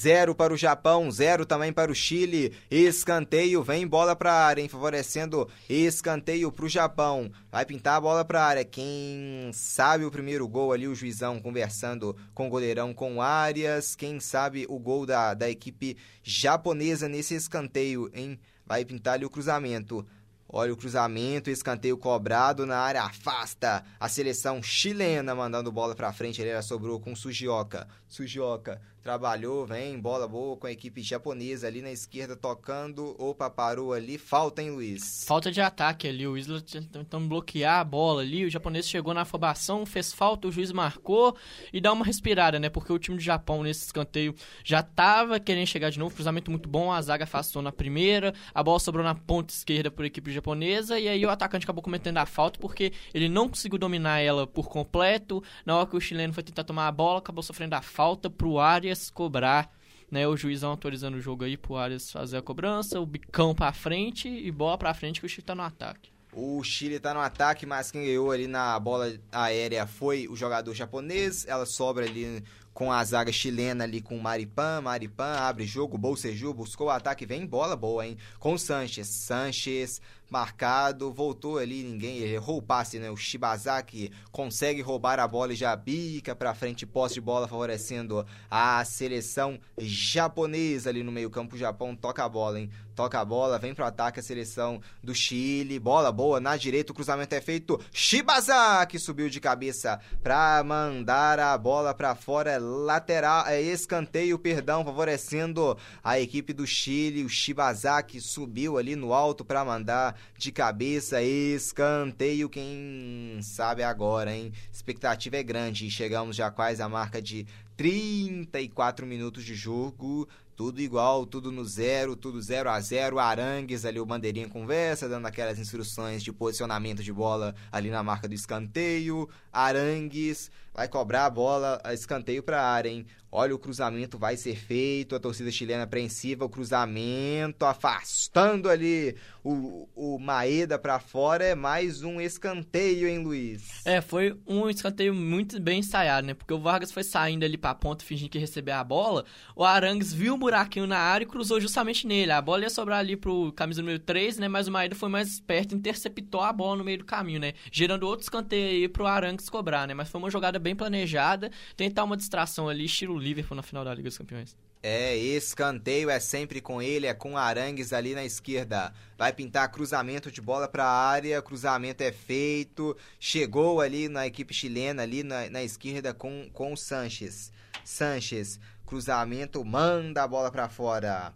0 para o Japão, 0 também para o Chile. Escanteio, vem bola para a área, hein? favorecendo escanteio para o Japão. Vai pintar a bola para a área. Quem sabe o primeiro gol ali, o juizão conversando com o goleirão com Arias. Quem sabe o gol da, da equipe japonesa nesse escanteio, hein? Vai pintar ali o cruzamento. Olha o cruzamento, escanteio cobrado na área, afasta a seleção chilena mandando bola para frente. Ele sobrou com Sugioka. Sugioka trabalhou, vem, bola boa com a equipe japonesa ali na esquerda tocando. Opa, parou ali. Falta, hein, Luiz? Falta de ataque ali. O Isla tentando bloquear a bola ali. O japonês chegou na afobação, fez falta, o juiz marcou e dá uma respirada, né? Porque o time do Japão nesse escanteio já tava querendo chegar de novo. Cruzamento muito bom, a zaga afastou na primeira, a bola sobrou na ponta esquerda por equipe japonesa e aí o atacante acabou cometendo a falta porque ele não conseguiu dominar ela por completo. Na hora que o chileno foi tentar tomar a bola, acabou sofrendo a falta pro área Arias cobrar, né? O juizão autorizando o jogo aí pro Arias fazer a cobrança, o bicão pra frente e bola pra frente que o Chile tá no ataque. O Chile tá no ataque, mas quem ganhou ali na bola aérea foi o jogador japonês. Ela sobra ali com a zaga chilena ali com o Maripan. Maripan abre jogo, Bolseju buscou o ataque, vem bola boa, hein? Com o Sanches. Sanches marcado, voltou ali, ninguém errou o passe, né? O Shibazaki consegue roubar a bola e já bica para frente, posse de bola favorecendo a seleção japonesa ali no meio-campo. O Japão toca a bola, hein? Toca a bola, vem pro ataque a seleção do Chile. Bola boa na direita, o cruzamento é feito. Shibazaki subiu de cabeça para mandar a bola para fora, lateral, é escanteio, perdão, favorecendo a equipe do Chile. O Shibazaki subiu ali no alto para mandar de cabeça, escanteio, quem sabe agora, hein? Expectativa é grande e chegamos já quase à marca de 34 minutos de jogo. Tudo igual, tudo no zero, tudo zero a zero. Arangues ali, o bandeirinha conversa, dando aquelas instruções de posicionamento de bola ali na marca do escanteio. Arangues vai cobrar a bola, a escanteio para a área, hein? Olha, o cruzamento vai ser feito, a torcida chilena apreensiva, o cruzamento, afastando ali o, o Maeda para fora, é mais um escanteio, hein, Luiz? É, foi um escanteio muito bem ensaiado, né? Porque o Vargas foi saindo ali pra ponta, fingindo que ia receber a bola, o Arangues viu um buraquinho na área e cruzou justamente nele. A bola ia sobrar ali pro camisa número 3, né? Mas o Maeda foi mais esperto, interceptou a bola no meio do caminho, né? Gerando outro escanteio aí pro Arangues cobrar, né? Mas foi uma jogada bem planejada, tentar uma distração ali, estilo Liverpool na final da Liga dos Campeões. É, escanteio é sempre com ele, é com Arangues ali na esquerda. Vai pintar cruzamento de bola para a área, cruzamento é feito. Chegou ali na equipe chilena, ali na, na esquerda com, com o Sanches. Sanches, cruzamento, manda a bola para fora.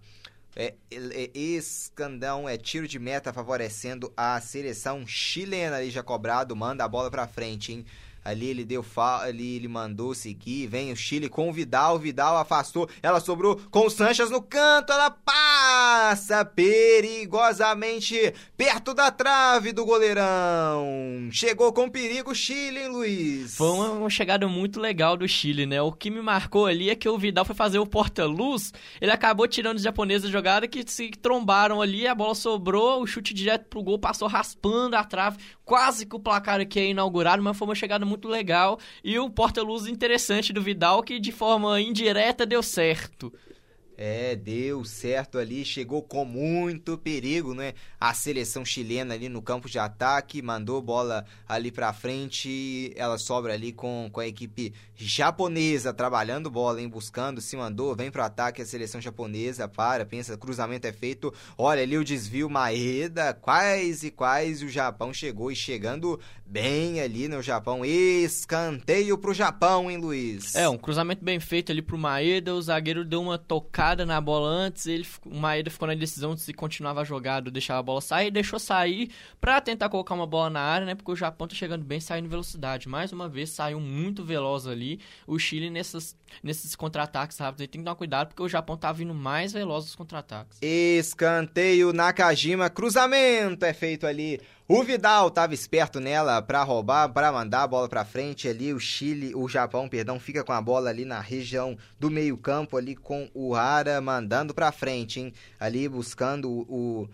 É, é, escandão é tiro de meta favorecendo a seleção chilena ali já cobrado, manda a bola para frente, hein? Ali ele deu fa... ali ele mandou seguir. Vem o Chile com o Vidal. Vidal afastou. Ela sobrou com o Sanches no canto. Ela passa perigosamente perto da trave do goleirão. Chegou com perigo o Chile, hein, Luiz? Foi uma, uma, chegada muito legal do Chile, né? O que me marcou ali é que o Vidal foi fazer o porta-luz. Ele acabou tirando os japoneses da jogada que se trombaram ali. A bola sobrou. O chute direto pro gol passou raspando a trave. Quase que o placar aqui é inaugurado, mas foi uma chegada muito muito legal. E o porta-luz interessante do Vidal, que de forma indireta deu certo. É, deu certo ali, chegou com muito perigo, né? A seleção chilena ali no campo de ataque, mandou bola ali pra frente, ela sobra ali com, com a equipe japonesa, trabalhando bola, hein? Buscando, se mandou, vem pro ataque a seleção japonesa, para, pensa, cruzamento é feito, olha ali o desvio, Maeda, quase, quase o Japão chegou e chegando bem ali no Japão, escanteio pro Japão, hein, Luiz? É, um cruzamento bem feito ali pro Maeda, o zagueiro deu uma tocada na bola antes, ele, o Maeda ficou na decisão de se continuava jogado, deixar a bola sair, deixou sair para tentar colocar uma bola na área, né? Porque o Japão tá chegando bem, saindo velocidade. Mais uma vez, saiu muito veloz ali. O Chile nessas, nesses contra-ataques rápidos, ele tem que tomar cuidado porque o Japão tá vindo mais veloz nos contra-ataques. Escanteio Nakajima, cruzamento é feito ali o Vidal estava esperto nela para roubar, para mandar a bola para frente ali. O Chile, o Japão, perdão, fica com a bola ali na região do meio-campo ali com o Hara mandando para frente, hein? Ali buscando o, O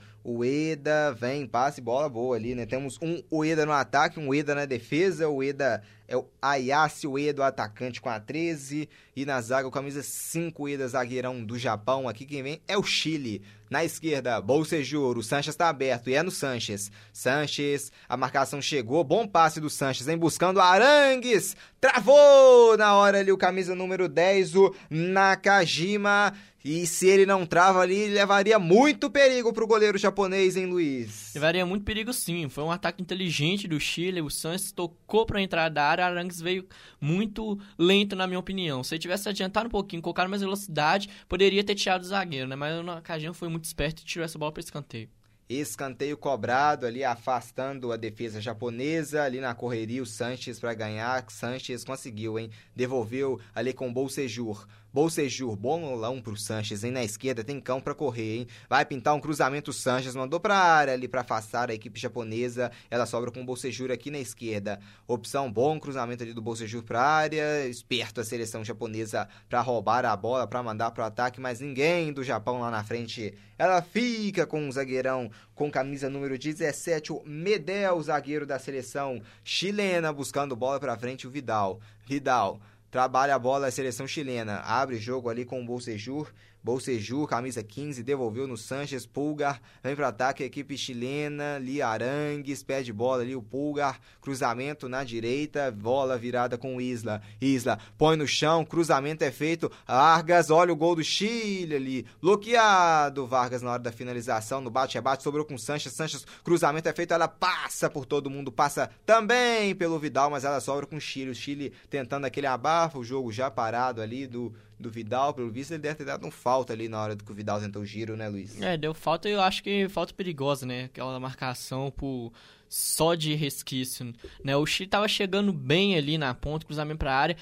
Eda vem, passe, bola boa ali, né? Temos um Ueda no ataque, um Ueda na defesa. O Ueda é o Ayase Ueda, o atacante com a 13. E na zaga, o camisa 5, Ueda, zagueirão do Japão. Aqui quem vem é o Chile. Na esquerda, Bolsejur, o Sanches está aberto e é no Sanches. Sanches, a marcação chegou, bom passe do Sanches, vem buscando Arangues. Travou na hora ali o camisa número 10, o Nakajima. E se ele não trava ali, levaria muito perigo pro goleiro japonês, hein, Luiz? Levaria muito perigo sim. Foi um ataque inteligente do Chile. O Santos tocou pra entrada da área. Arangues veio muito lento, na minha opinião. Se ele tivesse adiantado um pouquinho, colocado mais velocidade, poderia ter tirado o zagueiro, né? Mas o Nakajima foi muito esperto e tirou essa bola para escanteio. Escanteio cobrado ali, afastando a defesa japonesa. Ali na correria, o Sanches para ganhar. Sanches conseguiu, hein? Devolveu ali com o Bolsejur. Bolsejur, bolão pro Sanches, hein? Na esquerda tem cão para correr, hein? Vai pintar um cruzamento, Sanches mandou pra área ali para afastar a equipe japonesa. Ela sobra com o Bolsejur aqui na esquerda. Opção bom, cruzamento ali do Bolsejur pra área. Esperto a seleção japonesa para roubar a bola, para mandar pro ataque, mas ninguém do Japão lá na frente. Ela fica com o zagueirão com camisa número 17, o Medel, zagueiro da seleção chilena, buscando bola para frente, o Vidal. Vidal trabalha a bola a seleção chilena, abre jogo ali com o Bolsejur, Bolsejur, camisa 15, devolveu no Sanches, Pulgar, vem para ataque a equipe chilena, ali Arangues, pede bola ali o Pulgar, cruzamento na direita, bola virada com Isla, Isla põe no chão, cruzamento é feito, Vargas, olha o gol do Chile ali, bloqueado, Vargas na hora da finalização, no bate-rebate, sobrou com o Sanches, Sanches, cruzamento é feito, ela passa por todo mundo, passa também pelo Vidal, mas ela sobra com o Chile, o Chile tentando aquele abafo, o jogo já parado ali do do Vidal, pelo visto, ele deve ter dado um falta ali na hora que o Vidal tentou o giro, né, Luiz? É, deu falta e eu acho que falta perigosa, né? Aquela marcação por só de resquício, né? O Chile tava chegando bem ali na ponta, cruzamento pra área.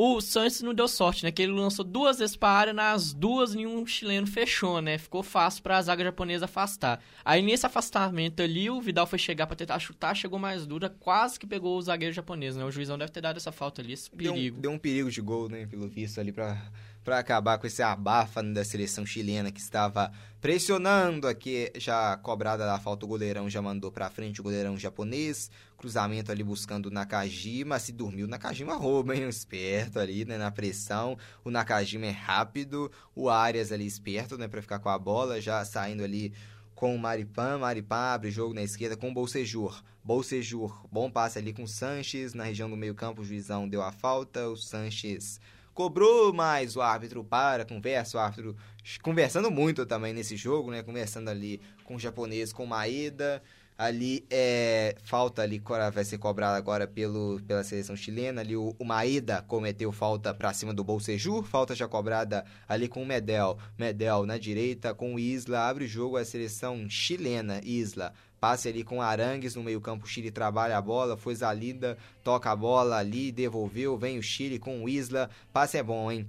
O Santos não deu sorte, né? Que ele lançou duas vezes para a área, nas duas nenhum chileno fechou, né? Ficou fácil para a zaga japonesa afastar. Aí nesse afastamento ali, o Vidal foi chegar para tentar chutar, chegou mais dura, quase que pegou o zagueiro japonês, né? O juizão deve ter dado essa falta ali, esse perigo. Deu um, deu um perigo de gol, né? Pelo visto ali para para acabar com esse abafa da seleção chilena que estava pressionando aqui, já cobrada da falta, o goleirão já mandou para frente o goleirão japonês, cruzamento ali buscando o Nakajima, se dormiu, o Nakajima rouba, hein, esperto ali, né, na pressão, o Nakajima é rápido, o Arias ali esperto, né, para ficar com a bola, já saindo ali com o Maripan, Maripan abre jogo na esquerda com o Bolsejur, Bolsejur, bom passe ali com o Sanches, na região do meio campo o juizão deu a falta, o Sanches cobrou mais o árbitro para, conversa, o árbitro conversando muito também nesse jogo, né? Conversando ali com o japonês, com o Maeda. Ali é falta ali vai ser cobrada agora pelo, pela seleção chilena. Ali o, o Maeda cometeu falta para cima do Bolsejur, falta já cobrada ali com o Medel. Medel na direita com o Isla, abre o jogo a seleção chilena. Isla Passe ali com Arangues no meio-campo. O Chile trabalha a bola. Foi Zalinda, toca a bola ali, devolveu. Vem o Chile com o Isla. Passe é bom, hein?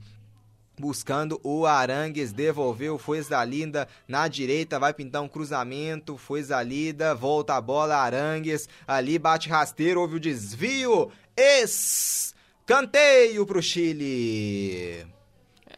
buscando o Arangues, devolveu, foi Zalinda na direita, vai pintar um cruzamento, foi Zalida, volta a bola, Arangues, ali bate rasteiro, houve o desvio, escanteio pro Chile.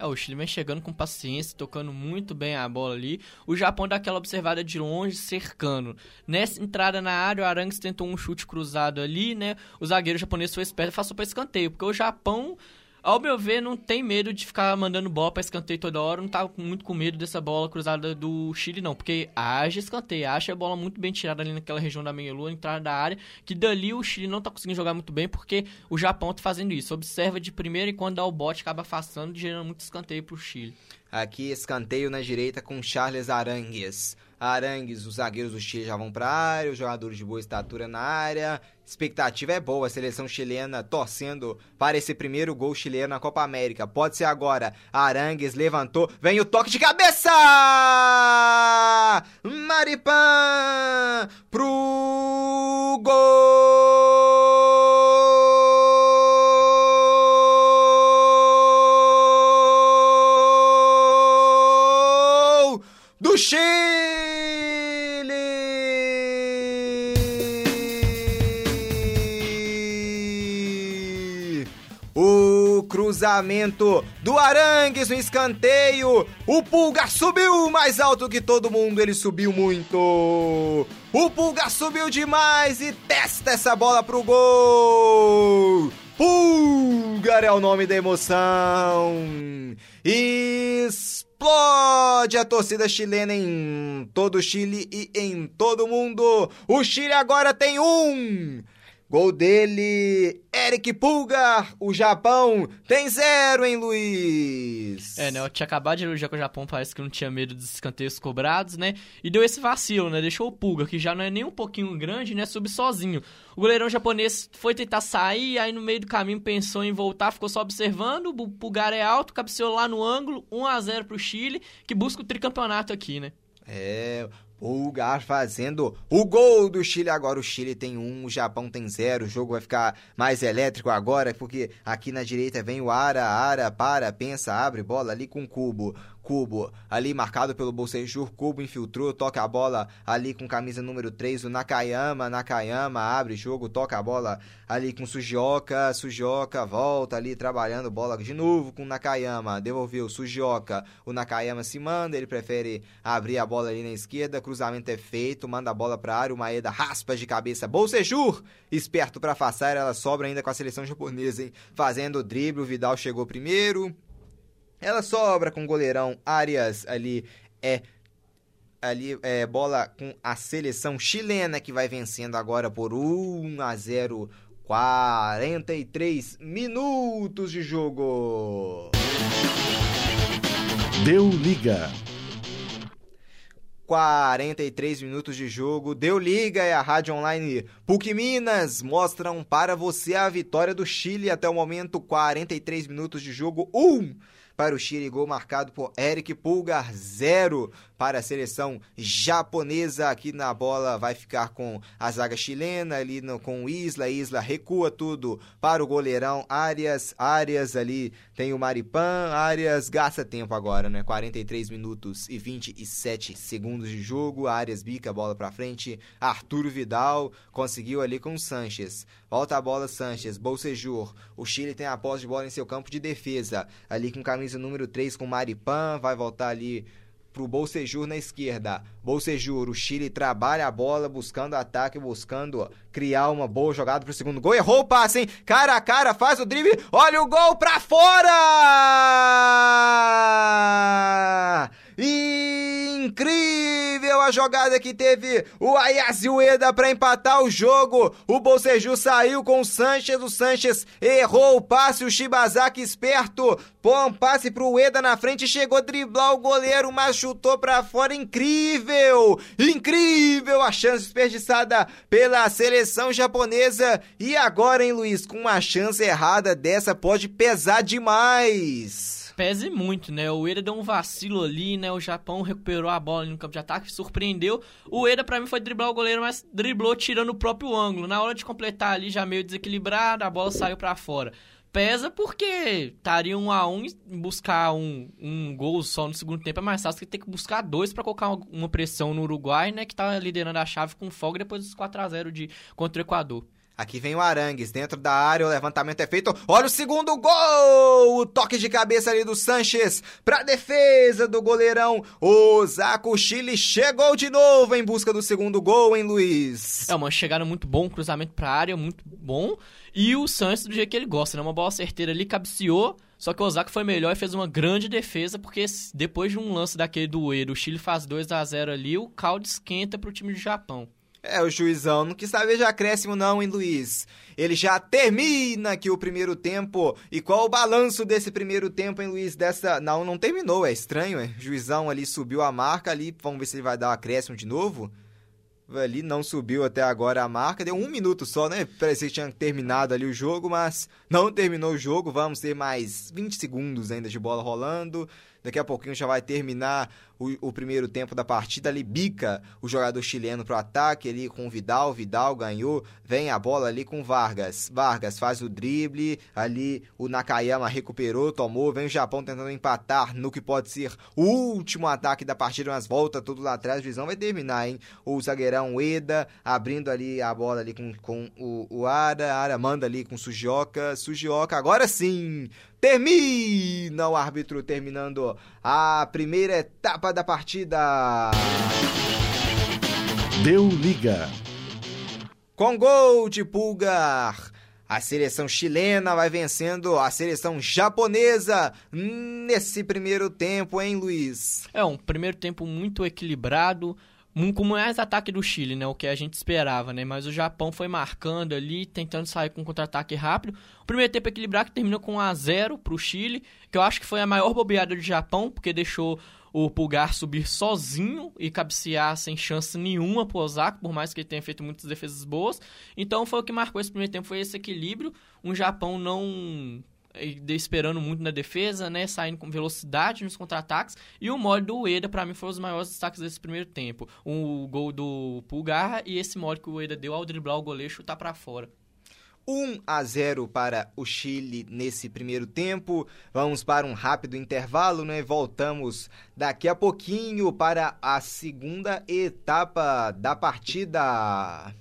É, o Chile vem chegando com paciência, tocando muito bem a bola ali. O Japão dá aquela observada de longe, cercando. Nessa entrada na área, o Arangues tentou um chute cruzado ali, né? O zagueiro japonês foi esperto e passou para escanteio, porque o Japão ao meu ver, não tem medo de ficar mandando bola para escanteio toda hora. Não tá muito com medo dessa bola cruzada do Chile, não. Porque haja escanteio, acha a bola muito bem tirada ali naquela região da meia-lua, entrada da área. Que dali o Chile não tá conseguindo jogar muito bem, porque o Japão tá fazendo isso. Observa de primeira e quando dá o bote, acaba afastando, gerando muito escanteio pro Chile. Aqui, escanteio na direita com Charles Arangues. Arangues, os zagueiros do Chile já vão para área, os jogadores de boa estatura na área. Expectativa é boa, a seleção chilena torcendo para esse primeiro gol chileno na Copa América. Pode ser agora. Arangues levantou, vem o toque de cabeça! Maripan pro gol cruzamento do Arangues no escanteio. O Pulga subiu mais alto que todo mundo, ele subiu muito. O Pulga subiu demais e testa essa bola pro gol. Pulgar é o nome da emoção. Explode a torcida chilena em todo o Chile e em todo o mundo. O Chile agora tem um. Gol dele, Eric Pulgar, o Japão tem zero, hein, Luiz? É, né? Eu tinha acabado de elogiar que o Japão parece que não tinha medo dos escanteios cobrados, né? E deu esse vacilo, né? Deixou o Pulgar, que já não é nem um pouquinho grande, né? Subir sozinho. O goleirão japonês foi tentar sair, aí no meio do caminho pensou em voltar, ficou só observando. O Pulgar é alto, cabeceou lá no ângulo, 1 a 0 pro Chile, que busca o tricampeonato aqui, né? É, Pulgar fazendo o gol do Chile. Agora o Chile tem um, o Japão tem zero. O jogo vai ficar mais elétrico agora, porque aqui na direita vem o Ara, Ara, para, pensa, abre bola ali com o cubo. Cubo, ali marcado pelo Bolsejur, Cubo infiltrou, toca a bola ali com camisa número 3, o Nakayama, Nakayama abre jogo, toca a bola ali com Sujioka, Sujioka volta ali trabalhando bola de novo com Nakayama, devolveu Sujioka, o Nakayama se manda, ele prefere abrir a bola ali na esquerda, cruzamento é feito, manda a bola pra área, o Maeda raspa de cabeça, Bolsejur, esperto para afastar, ela sobra ainda com a seleção japonesa, hein? fazendo o drible, o Vidal chegou primeiro, ela sobra com o goleirão Arias ali é ali é bola com a seleção chilena que vai vencendo agora por 1 a 0 43 minutos de jogo. Deu liga. 43 minutos de jogo. Deu liga é a rádio online PUC Minas. Mostram para você a vitória do Chile até o momento. 43 minutos de jogo. 1 um para o Chile, gol marcado por Eric Pulgar, zero para a seleção japonesa. Aqui na bola vai ficar com a zaga chilena, ali no, com o Isla. Isla recua tudo para o goleirão Arias. Arias ali tem o Maripan. Arias gasta tempo agora, né? 43 minutos e 27 segundos de jogo. Arias bica a bola para frente. Arturo Vidal conseguiu ali com o Sanches. Volta a bola, Sanches. Bolsejur. O Chile tem a posse de bola em seu campo de defesa. Ali com camisa número 3 com Maripan. Vai voltar ali pro Bolsejur na esquerda. Bolsejur, o Chile trabalha a bola, buscando ataque, buscando criar uma boa jogada pro segundo gol. Errou o passe, hein? Cara a cara, faz o drible. Olha o gol pra fora! Incrível a jogada que teve o Ayaz Ueda para empatar o jogo. O Bolseju saiu com o Sanches, o Sanches errou o passe, o Shibazaki esperto, pô um passe pro Ueda na frente, chegou a driblar o goleiro, mas chutou para fora. Incrível! Incrível a chance desperdiçada pela seleção japonesa. E agora, hein, Luiz, com uma chance errada dessa pode pesar demais pese muito, né? O Eda deu um vacilo ali, né? O Japão recuperou a bola no campo de ataque, surpreendeu. O Eda, para mim, foi driblar o goleiro, mas driblou tirando o próprio ângulo. Na hora de completar ali, já meio desequilibrado, a bola saiu para fora. Pesa porque estaria um a um buscar um, um gol só no segundo tempo é mais fácil que ter que buscar dois para colocar uma pressão no Uruguai, né? Que tá liderando a chave com folga depois dos 4 a 0 de contra o Equador. Aqui vem o Arangues, dentro da área, o levantamento é feito. Olha o segundo gol! O toque de cabeça ali do Sanches para defesa do goleirão. O Zaco Chile chegou de novo em busca do segundo gol, hein, Luiz? É uma chegada muito bom, cruzamento para área muito bom. E o Sanches do jeito que ele gosta, né? Uma bola certeira ali, cabeceou. Só que o Osaka foi melhor e fez uma grande defesa, porque depois de um lance daquele do Edo, o Chile faz 2 a 0 ali, o caldo esquenta pro time do Japão. É, o juizão não quis saber de acréscimo não, hein, Luiz? Ele já termina aqui o primeiro tempo. E qual o balanço desse primeiro tempo, hein, Luiz? Dessa... Não, não terminou, é estranho, é? O juizão ali subiu a marca ali, vamos ver se ele vai dar o acréscimo de novo. Ali não subiu até agora a marca, deu um minuto só, né? Parecia que tinha terminado ali o jogo, mas não terminou o jogo. Vamos ter mais 20 segundos ainda de bola rolando. Daqui a pouquinho já vai terminar o, o primeiro tempo da partida. Ali bica o jogador chileno pro ataque ali com o Vidal. Vidal ganhou. Vem a bola ali com Vargas. Vargas faz o drible. Ali o Nakayama recuperou, tomou. Vem o Japão tentando empatar no que pode ser o último ataque da partida. Mas volta tudo lá atrás. A visão vai terminar, hein? O zagueirão Eda abrindo ali a bola ali com, com o, o Ara. Ara manda ali com o Sujioka. Sujioka agora sim termina o árbitro terminando a primeira etapa da partida. Deu liga. Com gol de Pulgar. A seleção chilena vai vencendo a seleção japonesa nesse primeiro tempo, hein, Luiz? É um primeiro tempo muito equilibrado com mais ataque do Chile, né? O que a gente esperava, né? Mas o Japão foi marcando ali, tentando sair com um contra-ataque rápido. O primeiro tempo equilibrado que terminou com 1 a 0 para o Chile, que eu acho que foi a maior bobeada do Japão, porque deixou o Pulgar subir sozinho e cabecear sem chance nenhuma pro Osaka, por mais que ele tenha feito muitas defesas boas. Então foi o que marcou esse primeiro tempo, foi esse equilíbrio. Um Japão não esperando muito na defesa, né, saindo com velocidade nos contra-ataques, e o mole do Ueda, para mim, foi os maiores destaques desse primeiro tempo. O gol do Pulgar e esse mole que o Ueda deu ao driblar o goleiro chutar para fora. 1 a 0 para o Chile nesse primeiro tempo. Vamos para um rápido intervalo, né? Voltamos daqui a pouquinho para a segunda etapa da partida.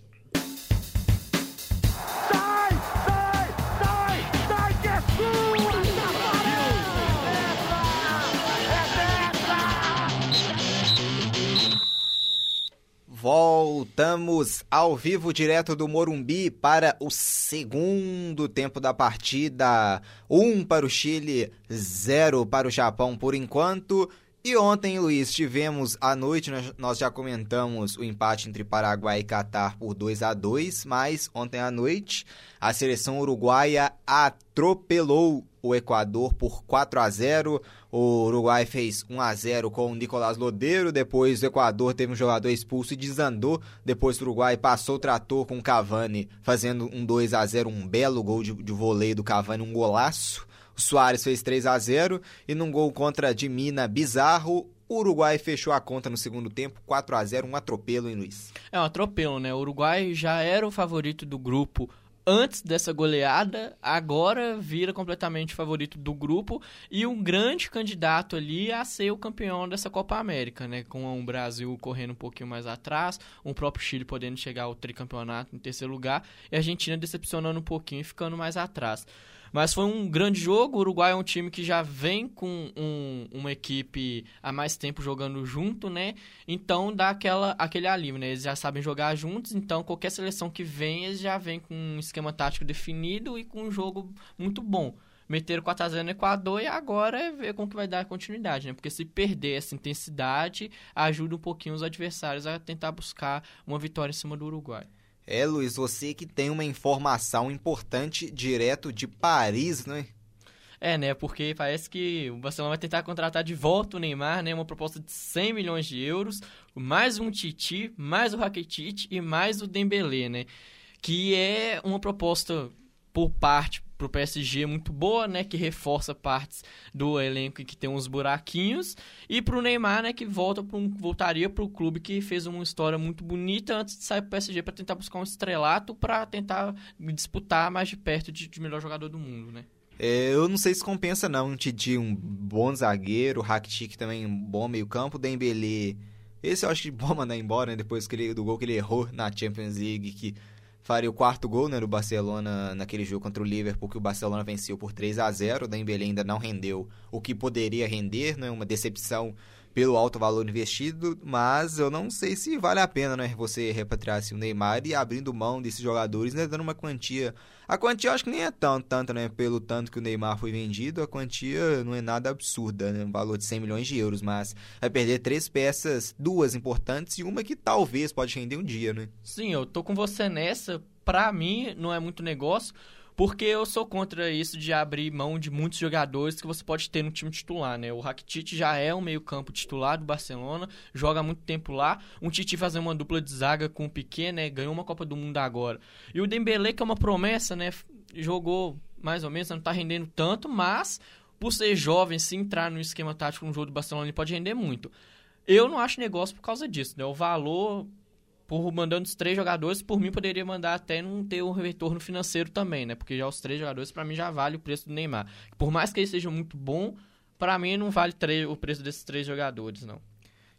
Voltamos ao vivo direto do Morumbi para o segundo tempo da partida. Um para o Chile, zero para o Japão por enquanto. E ontem, Luiz, tivemos à noite, nós já comentamos o empate entre Paraguai e Catar por 2 a 2 mas ontem à noite a seleção uruguaia atropelou o Equador por 4 a 0 O Uruguai fez 1 a 0 com o Nicolás Lodeiro, depois o Equador teve um jogador expulso e desandou, depois o Uruguai passou o trator com o Cavani, fazendo um 2 a 0 um belo gol de, de voleio do Cavani, um golaço. O Soares fez 3 a 0 e num gol contra de Mina bizarro, o Uruguai fechou a conta no segundo tempo, 4 a 0 um atropelo, hein, Luiz? É um atropelo, né? O Uruguai já era o favorito do grupo antes dessa goleada, agora vira completamente favorito do grupo e um grande candidato ali a ser o campeão dessa Copa América, né? Com o Brasil correndo um pouquinho mais atrás, o próprio Chile podendo chegar ao tricampeonato em terceiro lugar e a Argentina decepcionando um pouquinho e ficando mais atrás. Mas foi um grande jogo. O Uruguai é um time que já vem com um, uma equipe há mais tempo jogando junto, né? Então dá aquela, aquele alívio, né? Eles já sabem jogar juntos, então qualquer seleção que vem, eles já vem com um esquema tático definido e com um jogo muito bom meteram 4x0 no Equador e agora é ver como que vai dar continuidade, né? Porque se perder essa intensidade, ajuda um pouquinho os adversários a tentar buscar uma vitória em cima do Uruguai. É, Luiz, você que tem uma informação importante direto de Paris, não é? É, né? Porque parece que o Barcelona vai tentar contratar de volta o Neymar, né? Uma proposta de 100 milhões de euros, mais um Titi, mais o Rakitic e mais o Dembélé, né? Que é uma proposta por parte pro PSG muito boa, né, que reforça partes do elenco que tem uns buraquinhos, e pro Neymar, né, que volta pro, voltaria pro clube que fez uma história muito bonita antes de sair pro PSG para tentar buscar um estrelato para tentar disputar mais de perto de, de melhor jogador do mundo, né? É, eu não sei se compensa não, Titi, um bom zagueiro, Rakitic também um bom meio-campo, Dembélé, esse eu acho que bom mandar embora, né, depois que ele, do gol que ele errou na Champions League, que faria o quarto gol né, do Barcelona naquele jogo contra o Liverpool, que o Barcelona venceu por 3 a 0 O Dembélé ainda não rendeu o que poderia render, né, uma decepção pelo alto valor investido, mas eu não sei se vale a pena, né, você repatriar assim, o Neymar e abrindo mão desses jogadores, né, dando uma quantia. A quantia eu acho que nem é tão, tanto, né, pelo tanto que o Neymar foi vendido, a quantia não é nada absurda, né, um valor de 100 milhões de euros, mas vai perder três peças, duas importantes e uma que talvez pode render um dia, né? Sim, eu tô com você nessa. Pra mim, não é muito negócio, porque eu sou contra isso de abrir mão de muitos jogadores que você pode ter no time titular, né? O Rakitic já é um meio-campo titular do Barcelona, joga muito tempo lá. Um Titi fazer uma dupla de zaga com o Piquet, né? Ganhou uma Copa do Mundo agora. E o Dembélé, que é uma promessa, né? Jogou mais ou menos, não tá rendendo tanto, mas por ser jovem, se entrar no esquema tático no jogo do Barcelona, ele pode render muito. Eu não acho negócio por causa disso, né? O valor, por mandando os três jogadores, por mim poderia mandar até não ter um retorno financeiro também, né? Porque já os três jogadores, para mim, já vale o preço do Neymar. Por mais que ele seja muito bom, para mim não vale o preço desses três jogadores, não.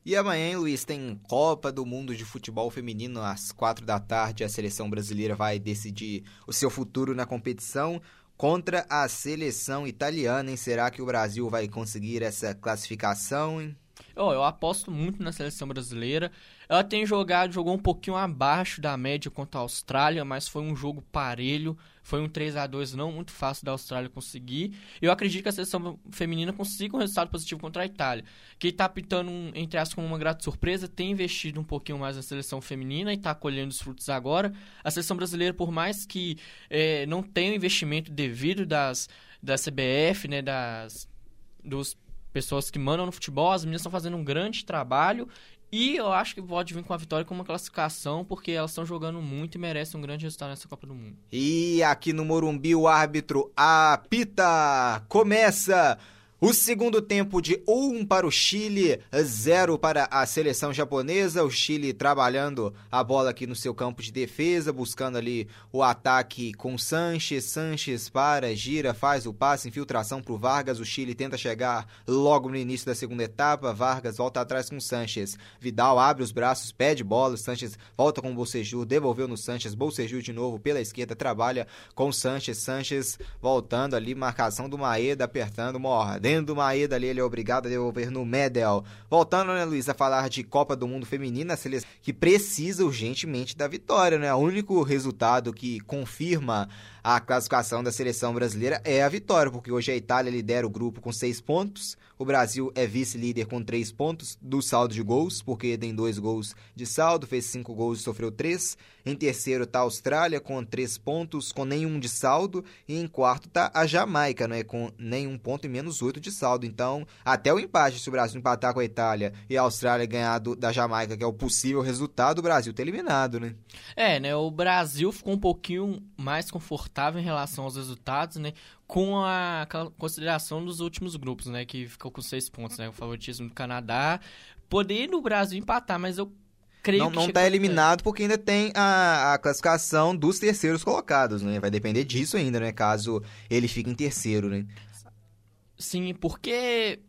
E amanhã, Luiz, tem Copa do Mundo de Futebol Feminino às quatro da tarde. A seleção brasileira vai decidir o seu futuro na competição contra a seleção italiana. Hein? Será que o Brasil vai conseguir essa classificação? Hein? Oh, eu aposto muito na seleção brasileira. Ela tem jogado, jogou um pouquinho abaixo da média contra a Austrália, mas foi um jogo parelho. Foi um 3 a 2 não muito fácil da Austrália conseguir. Eu acredito que a seleção feminina consiga um resultado positivo contra a Itália. Que está pintando, entre aspas, como uma grata surpresa, tem investido um pouquinho mais na seleção feminina e está colhendo os frutos agora. A seleção brasileira, por mais que é, não tenha o investimento devido das, da CBF, né, das, dos pessoas que mandam no futebol, as meninas estão fazendo um grande trabalho e eu acho que pode vir com a vitória com uma classificação, porque elas estão jogando muito e merecem um grande resultado nessa Copa do Mundo. E aqui no Morumbi o árbitro apita! Começa o segundo tempo de 1 um para o Chile, 0 para a seleção japonesa. O Chile trabalhando a bola aqui no seu campo de defesa, buscando ali o ataque com Sanches. Sanches para, gira, faz o passe, infiltração para o Vargas. O Chile tenta chegar logo no início da segunda etapa. Vargas volta atrás com Sanches. Vidal abre os braços, pede bola. Sanches volta com o Bolseju, devolveu no Sanches. Bolseju de novo pela esquerda, trabalha com Sanches. Sanches voltando ali, marcação do Maeda, apertando, mordendo do Maeda ali, ele é obrigado a devolver no Medel. Voltando, né, Luiz, a falar de Copa do Mundo Feminina, a seleção que precisa urgentemente da vitória, né? O único resultado que confirma a classificação da seleção brasileira é a vitória, porque hoje a Itália lidera o grupo com seis pontos, o Brasil é vice-líder com três pontos do saldo de gols, porque tem dois gols de saldo, fez cinco gols e sofreu três. Em terceiro está a Austrália com três pontos, com nenhum de saldo. E em quarto está a Jamaica, né, com nenhum ponto e menos oito de saldo. Então, até o empate, se o Brasil empatar com a Itália e a Austrália ganhar do, da Jamaica, que é o possível resultado, o Brasil está eliminado, né? É, né? O Brasil ficou um pouquinho mais confortável em relação aos resultados, né? Com a consideração dos últimos grupos, né? Que ficou com seis pontos, né? O favoritismo do Canadá. Poder no Brasil empatar, mas eu creio não, que. Não está eliminado porque ainda tem a, a, classificação dos terceiros colocados, né? Vai depender disso ainda, né? Caso ele fique em terceiro, né? Sim, porque.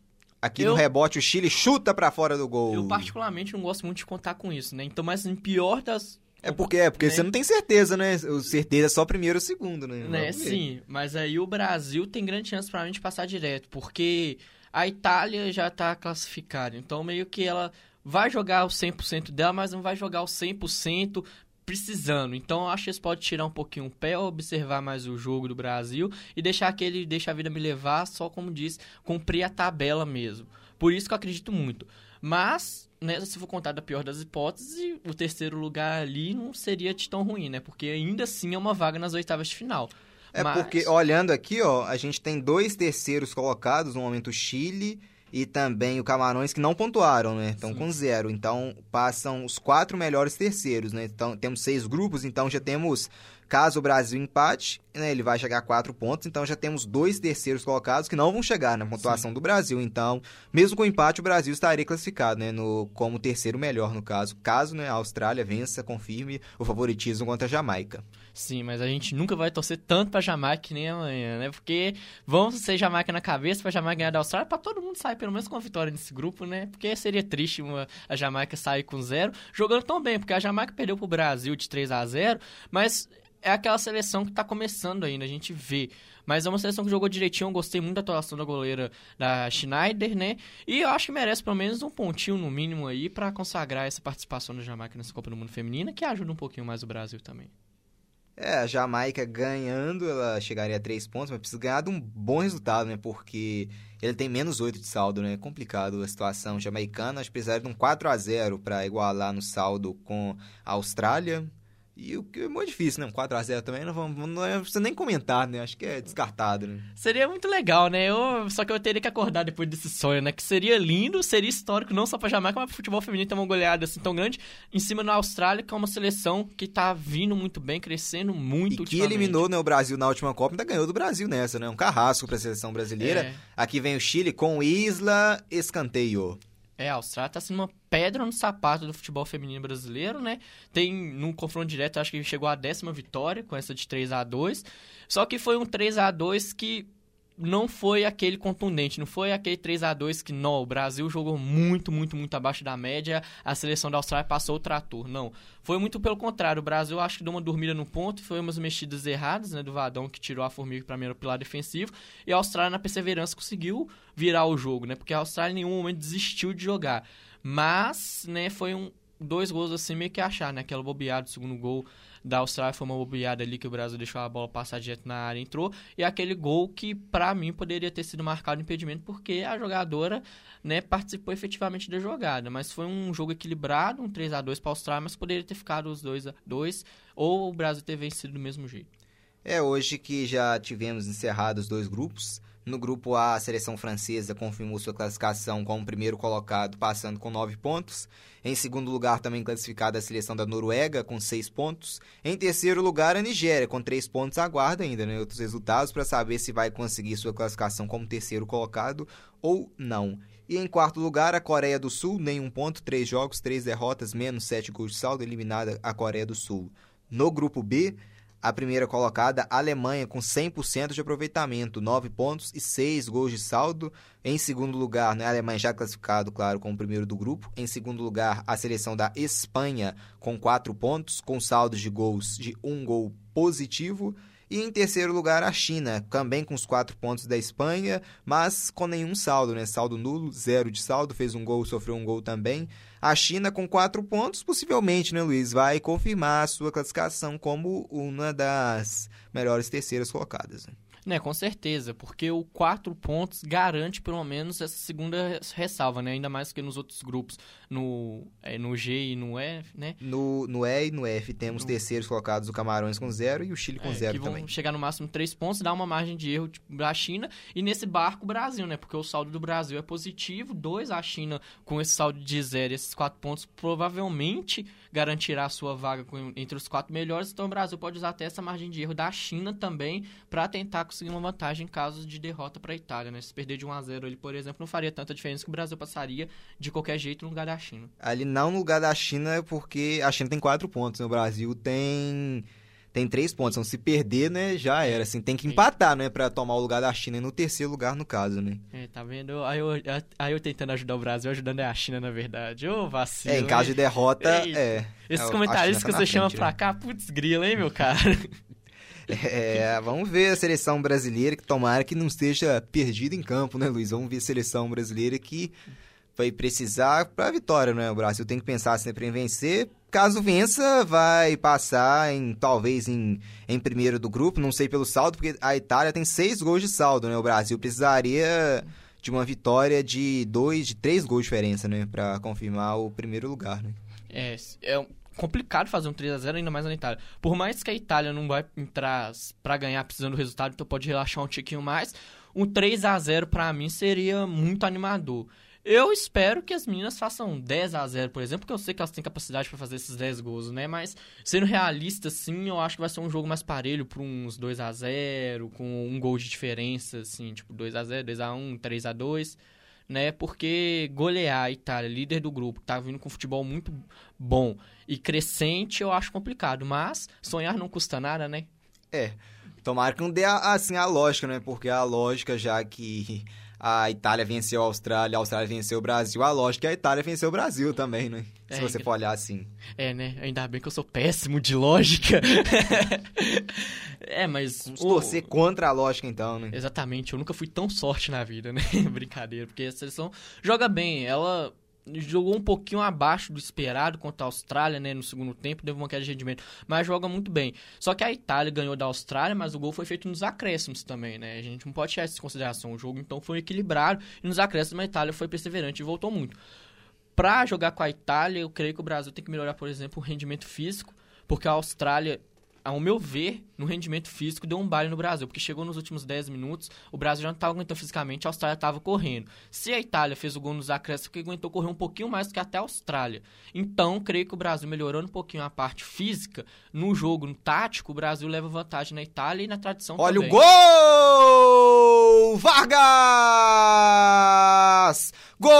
Aqui eu, no rebote o Chile chuta para fora do gol. Eu particularmente não gosto muito de contar com isso, né? Então, mas em pior das é porque, é porque né? você não tem certeza, né? O certeza é só primeiro ou segundo, né? né? Sim, mas aí o Brasil tem grande chance pra gente passar direto, porque a Itália já tá classificada, então meio que ela vai jogar o 100% dela, mas não vai jogar o 100% precisando. Então acho que eles podem tirar um pouquinho o pé, observar mais o jogo do Brasil e deixar aquele deixa a vida me levar, só como diz, cumprir a tabela mesmo. Por isso que eu acredito muito. Mas né, se for contar da pior das hipóteses, o terceiro lugar ali não seria de tão ruim, né? Porque ainda assim é uma vaga nas oitavas de final. É Mas... porque, olhando aqui, ó, a gente tem dois terceiros colocados, no momento o Chile e também o Camarões que não pontuaram, né? Estão com zero. Então passam os quatro melhores terceiros, né? Então temos seis grupos, então já temos Caso o Brasil empate, né, ele vai chegar a quatro pontos, então já temos dois terceiros colocados que não vão chegar na pontuação Sim. do Brasil. Então, mesmo com empate, o Brasil estaria classificado, né, no, como terceiro melhor no caso. Caso né, a Austrália vença, confirme o favoritismo contra a Jamaica. Sim, mas a gente nunca vai torcer tanto pra Jamaica que nem amanhã, né? Porque vamos ser Jamaica na cabeça pra Jamaica ganhar da Austrália, pra todo mundo sair pelo menos com a vitória nesse grupo, né? Porque seria triste uma, a Jamaica sair com zero, jogando tão bem, porque a Jamaica perdeu pro Brasil de 3 a 0 mas é aquela seleção que está começando ainda, a gente vê. Mas é uma seleção que jogou direitinho, eu gostei muito da atuação da goleira da Schneider, né? E eu acho que merece pelo menos um pontinho no mínimo aí para consagrar essa participação da Jamaica nessa Copa do Mundo Feminina, que ajuda um pouquinho mais o Brasil também. É, a Jamaica ganhando, ela chegaria a três pontos, mas precisa ganhar de um bom resultado, né? Porque ele tem menos oito de saldo, né? É complicado a situação jamaicana. Acho que precisaria de um 4 a 0 para igualar no saldo com a Austrália E o que é muito difícil, né? Um 4x0 também não, vamos, não é, precisa nem comentar, né? Acho que é descartado, né? Seria muito legal, né? Eu, só que eu teria que acordar depois desse sonho, né? Que seria lindo, seria histórico, não só pra Jamaica, mas pro futebol feminino ter uma goleada assim tão grande em cima da Austrália, que é uma seleção que tá vindo muito bem, crescendo muito E que eliminou né, o Brasil na última Copa, ainda ganhou do Brasil nessa, né? Um carrasco pra seleção brasileira. É. Aqui vem o Chile com Isla Escanteio. É, a Austrália tá sendo uma pedra no sapato do futebol feminino brasileiro, né? Tem, num confronto direto, acho que chegou à décima vitória com essa de 3 a 2 Só que foi um 3 a 2 que não foi aquele contundente, não foi aquele 3 a 2 que não, o Brasil jogou muito, muito, muito abaixo da média, a seleção da Austrália passou o trator. Não, foi muito pelo contrário, o Brasil acho que deu uma dormida no ponto, foi umas mexidas erradas, né, do Vadão que tirou a formiga para mim pilar defensivo, e a Austrália na perseverança conseguiu virar o jogo, né? Porque a Austrália em nenhum momento desistiu de jogar. Mas, né, foi um dois gols assim meio que achar, né? Aquela bobeada do segundo gol da Austrália foi uma bobeada ali que o Brasil deixou a bola passar direto na área entrou. E aquele gol que, para mim, poderia ter sido marcado impedimento porque a jogadora né, participou efetivamente da jogada. Mas foi um jogo equilibrado, um 3 a 2 para a Austrália, mas poderia ter ficado os 2 a 2 ou o Brasil ter vencido do mesmo jeito. É hoje que já tivemos encerrados dois grupos. No grupo A, a seleção francesa confirmou sua classificação como primeiro colocado, passando com nove pontos. Em segundo lugar, também classificada a seleção da Noruega, com seis pontos. Em terceiro lugar, a Nigéria, com três pontos. Aguarda ainda né, outros resultados para saber se vai conseguir sua classificação como terceiro colocado ou não. E em quarto lugar, a Coreia do Sul, nenhum ponto, três jogos, três derrotas, menos sete gols de saldo, eliminada a Coreia do Sul. No grupo B, a primeira colocada, a Alemanha, com 100% de aproveitamento, 9 pontos e 6 gols de saldo. Em segundo lugar, né, a Alemanha já classificado, claro, como primeiro do grupo. Em segundo lugar, a seleção da Espanha, com 4 pontos, com saldos de gols de 1 gol positivo. E em terceiro lugar, a China, também com os quatro pontos da Espanha, mas com nenhum saldo, né? Saldo nulo, zero de saldo, fez um gol, sofreu um gol também. A China, com quatro pontos, possivelmente, né, Luiz, vai confirmar a sua classificação como uma das melhores terceiras colocadas. Né? Né, com certeza, porque o quatro pontos garante pelo menos essa segunda ressalva, né? Ainda mais que nos outros grupos, no, é, no G e no E, né? No, no E e no F temos no... terceiros colocados o Camarões com zero e o Chile com é, zero que vão também. chegar no máximo três pontos, dá uma margem de erro tipo, da China e nesse barco o Brasil, né? Porque o saldo do Brasil é positivo, dois a China com esse saldo de zero, esses quatro pontos provavelmente garantirá a sua vaga entre os quatro melhores, então o Brasil pode usar até essa margem de erro da China também para tentar conseguir uma vantagem em caso de derrota para a Itália, né? Se perder de 1 a 0 ele, por exemplo, não faria tanta diferença que o Brasil passaria de qualquer jeito no lugar da China. Ali não no lugar da China, porque a China tem quatro pontos, né? O Brasil tem tem três pontos. Então, se perder, né, já era. Assim, tem que empatar, né, pra tomar o lugar da China. E no terceiro lugar, no caso, né? É, tá vendo? Aí eu, aí eu tentando ajudar o Brasil, ajudando a China, na verdade. Ô, vacilo. É, em caso de derrota, é. Esses é, comentaristas tá que você chama frente, pra né? cá, putz, grila, hein, meu cara? É, vamos ver a seleção brasileira, que tomara que não esteja perdida em campo, né, Luiz? Vamos ver a seleção brasileira que vai precisar para a vitória, né? O Brasil tem que pensar sempre em vencer. Caso vença, vai passar em talvez em, em primeiro do grupo, não sei pelo saldo, porque a Itália tem seis gols de saldo, né? O Brasil precisaria de uma vitória de dois, de três gols de diferença, né? Para confirmar o primeiro lugar, né? É, é complicado fazer um 3 a 0 ainda mais na Itália. Por mais que a Itália não vai entrar para ganhar precisando do resultado, então pode relaxar um tiquinho mais. Um 3 a 0 para mim seria muito animador. Eu espero que as meninas façam 10 a 0 por exemplo, porque eu sei que elas têm capacidade para fazer esses 10 gols, né? Mas sendo realista, sim, eu acho que vai ser um jogo mais parelho para uns 2 a 0 com um gol de diferença, assim, tipo 2 a 0 2 a 1 3 a 2 né? Porque golear a Itália, líder do grupo, que tá vindo com futebol muito bom e crescente, eu acho complicado. Mas sonhar não custa nada, né? É. Tomara que não dê assim a lógica, né? Porque a lógica, já que a Itália venceu a Austrália, a Austrália venceu o Brasil, a lógica é a Itália venceu o Brasil também, né? Se é, você for olhar assim. É, né? Ainda bem que eu sou péssimo de lógica. é, mas. O... torcer contra a lógica, então, né? Exatamente. Eu nunca fui tão sorte na vida, né? Brincadeira. Porque a seleção joga bem. Ela jogou um pouquinho abaixo do esperado contra a Austrália, né, no segundo tempo, deu uma queda de rendimento, mas joga muito bem. Só que a Itália ganhou da Austrália, mas o gol foi feito nos acréscimos também, né? A gente não pode tirar isso em consideração. O jogo então foi equilibrado e nos acréscimos a Itália foi perseverante e voltou muito. Para jogar com a Itália, eu creio que o Brasil tem que melhorar, por exemplo, o rendimento físico, porque a Austrália ao meu ver, no rendimento físico, deu um baile no Brasil, porque chegou nos últimos 10 minutos, o Brasil já não estava aguentando fisicamente, a Austrália estava correndo. Se a Itália fez o gol nos acréscimos, que aguentou correr um pouquinho mais do que até a Austrália. Então, creio que o Brasil melhorando um pouquinho a parte física, no jogo, no tático, o Brasil leva vantagem na Itália e na tradição Olha também. o gol! Vargas! Gol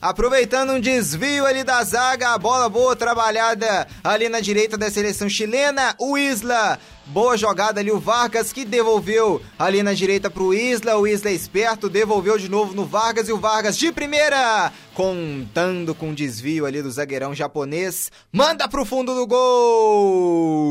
Aproveitando um desvio ali da zaga, a bola boa trabalhada ali na direita da seleção chilena, o Isla Boa jogada ali o Vargas que devolveu ali na direita pro Isla. O Isla esperto, devolveu de novo no Vargas e o Vargas de primeira, contando com desvio ali do zagueirão japonês, manda pro fundo do gol.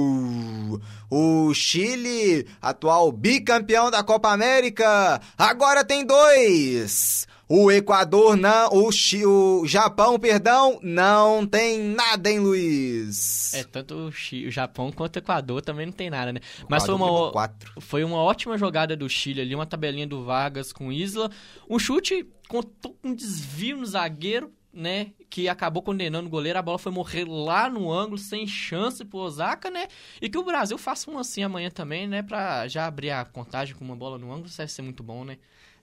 O Chile, atual bicampeão da Copa América, agora tem dois. O Equador não, o, Chi, o Japão, perdão, não tem nada, hein, Luiz? É, tanto o, Chi, o Japão quanto o Equador também não tem nada, né? Mas foi uma, foi uma ótima jogada do Chile ali, uma tabelinha do Vargas com Isla. Um chute com um desvio no zagueiro, né, que acabou condenando o goleiro, a bola foi morrer lá no ângulo, sem chance pro Osaka, né, e que o Brasil faça um assim amanhã também, né, pra já abrir a contagem com uma bola no ângulo, isso deve ser muito bom, né.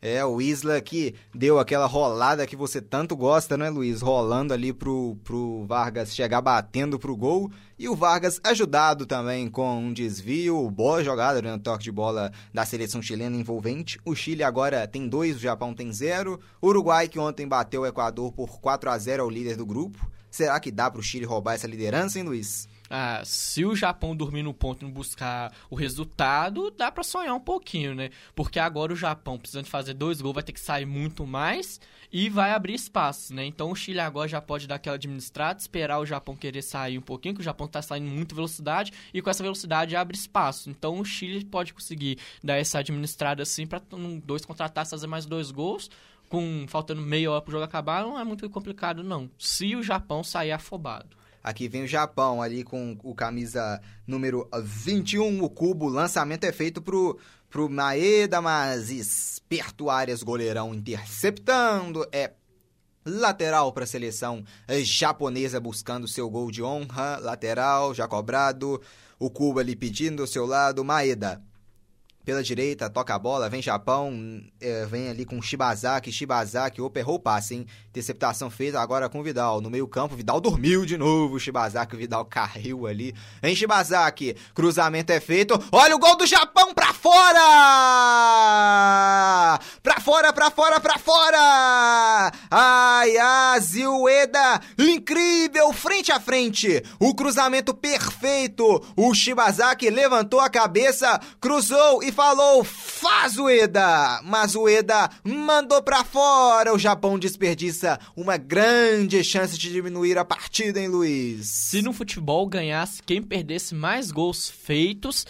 É, o Isla que deu aquela rolada que você tanto gosta, né, Luiz? Rolando ali pro, pro Vargas chegar batendo pro gol. E o Vargas ajudado também com um desvio, boa jogada né, toque de bola da seleção chilena envolvente. O Chile agora tem dois, o Japão tem zero. O Uruguai que ontem bateu o Equador por 4 a 0 ao líder do grupo. Será que dá pro Chile roubar essa liderança, hein, Luiz? Ah, se o Japão dormir no ponto e não buscar o resultado, dá para sonhar um pouquinho, né? Porque agora o Japão, precisando fazer dois gols, vai ter que sair muito mais e vai abrir espaços, né? Então o Chile agora já pode dar aquela administrada, esperar o Japão querer sair um pouquinho, que o Japão tá saindo muito velocidade e com essa velocidade abre espaço. Então o Chile pode conseguir dar essa administrada assim para dois contratar fazer mais dois gols com faltando meia hora pro jogo acabar, não é muito complicado não. Se o Japão sair afobado. Aqui vem o Japão ali com o camisa número 21, o cubo. O lançamento é feito pro, pro Maeda, mas esperto Arias, goleirão interceptando. É lateral para a seleção japonesa buscando seu gol de honra. Lateral, já cobrado. O cubo ali pedindo o seu lado. Maeda pela direita, toca a bola, vem Japão, é, vem ali com Shibazaki, Shibazaki, opa, errou o passe, hein? Interceptação feita agora com Vidal, no meio campo, Vidal dormiu de novo, Shibazaki, o Vidal caiu ali, vem Shibazaki, cruzamento é feito, olha o gol do Japão pra fora! Pra fora, pra fora, pra fora! Ai, Aziueda, incrível, frente a frente, o cruzamento perfeito, o Shibazaki levantou a cabeça, cruzou e falou: faz o Eda! Mas o Eda mandou pra fora. O Japão desperdiça uma grande chance de diminuir a partida, hein, Luiz? Se no futebol ganhasse quem perdesse mais gols feitos,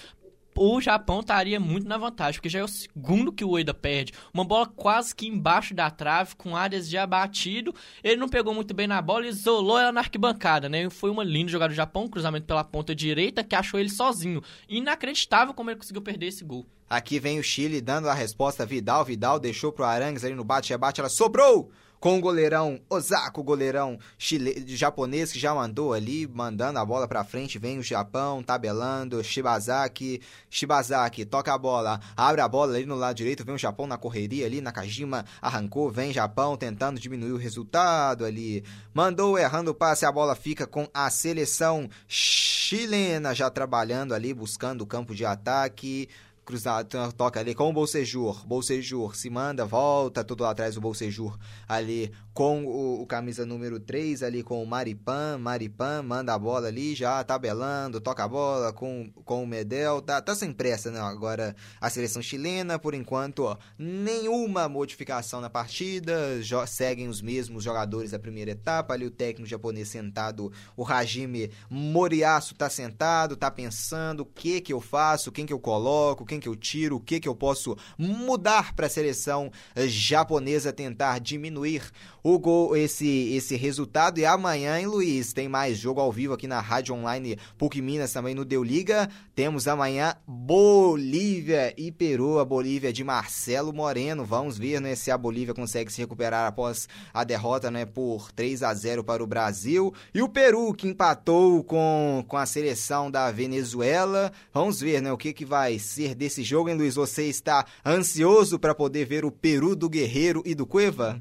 o Japão estaria muito na vantagem, porque já é o segundo que o Oida perde. Uma bola quase que embaixo da trave, com áreas de abatido. Ele não pegou muito bem na bola e isolou ela na arquibancada, né? Foi uma linda jogada do Japão, cruzamento pela ponta direita, que achou ele sozinho. Inacreditável como ele conseguiu perder esse gol. Aqui vem o Chile dando a resposta Vidal. Vidal deixou pro Arangues ali no bate-rebate, ela sobrou! Com o goleirão Osako, goleirão chile... japonês que já mandou ali, mandando a bola pra frente, vem o Japão, tabelando, Shibazaki, Shibazaki, toca a bola, abre a bola ali no lado direito, vem o Japão na correria ali, Nakajima arrancou, vem Japão tentando diminuir o resultado ali, mandou errando o passe, a bola fica com a seleção chilena já trabalhando ali, buscando o campo de ataque, cruzado, toca ali com o Bolsejur. Bolsejur se manda, volta tudo lá atrás do Bolsejur ali com o, o, camisa número 3 ali com o Maripan. Maripan manda a bola ali, já tabelando, toca a bola com, com o Medel. Tá, tá sem pressa, né? Agora a seleção chilena, por enquanto, ó, nenhuma modificação na partida. Seguem os mesmos jogadores da primeira etapa. Ali o técnico japonês sentado, o Hajime Moriaço tá sentado, tá pensando o que que eu faço, quem que eu coloco, quem que eu tiro, o que que eu posso mudar para a seleção japonesa tentar diminuir o gol, esse, esse resultado. E amanhã, hein, Luiz, tem mais jogo ao vivo aqui na Rádio Online PUC Minas, também no Deu Liga. Temos amanhã Bolívia e Peru, a Bolívia de Marcelo Moreno. Vamos ver né, se a Bolívia consegue se recuperar após a derrota né, por 3 a 0 para o Brasil. E o Peru, que empatou com, com a seleção da Venezuela. Vamos ver né, o que, que vai ser desse jogo, hein, Luiz? Você está ansioso para poder ver o Peru do Guerreiro e do Cueva?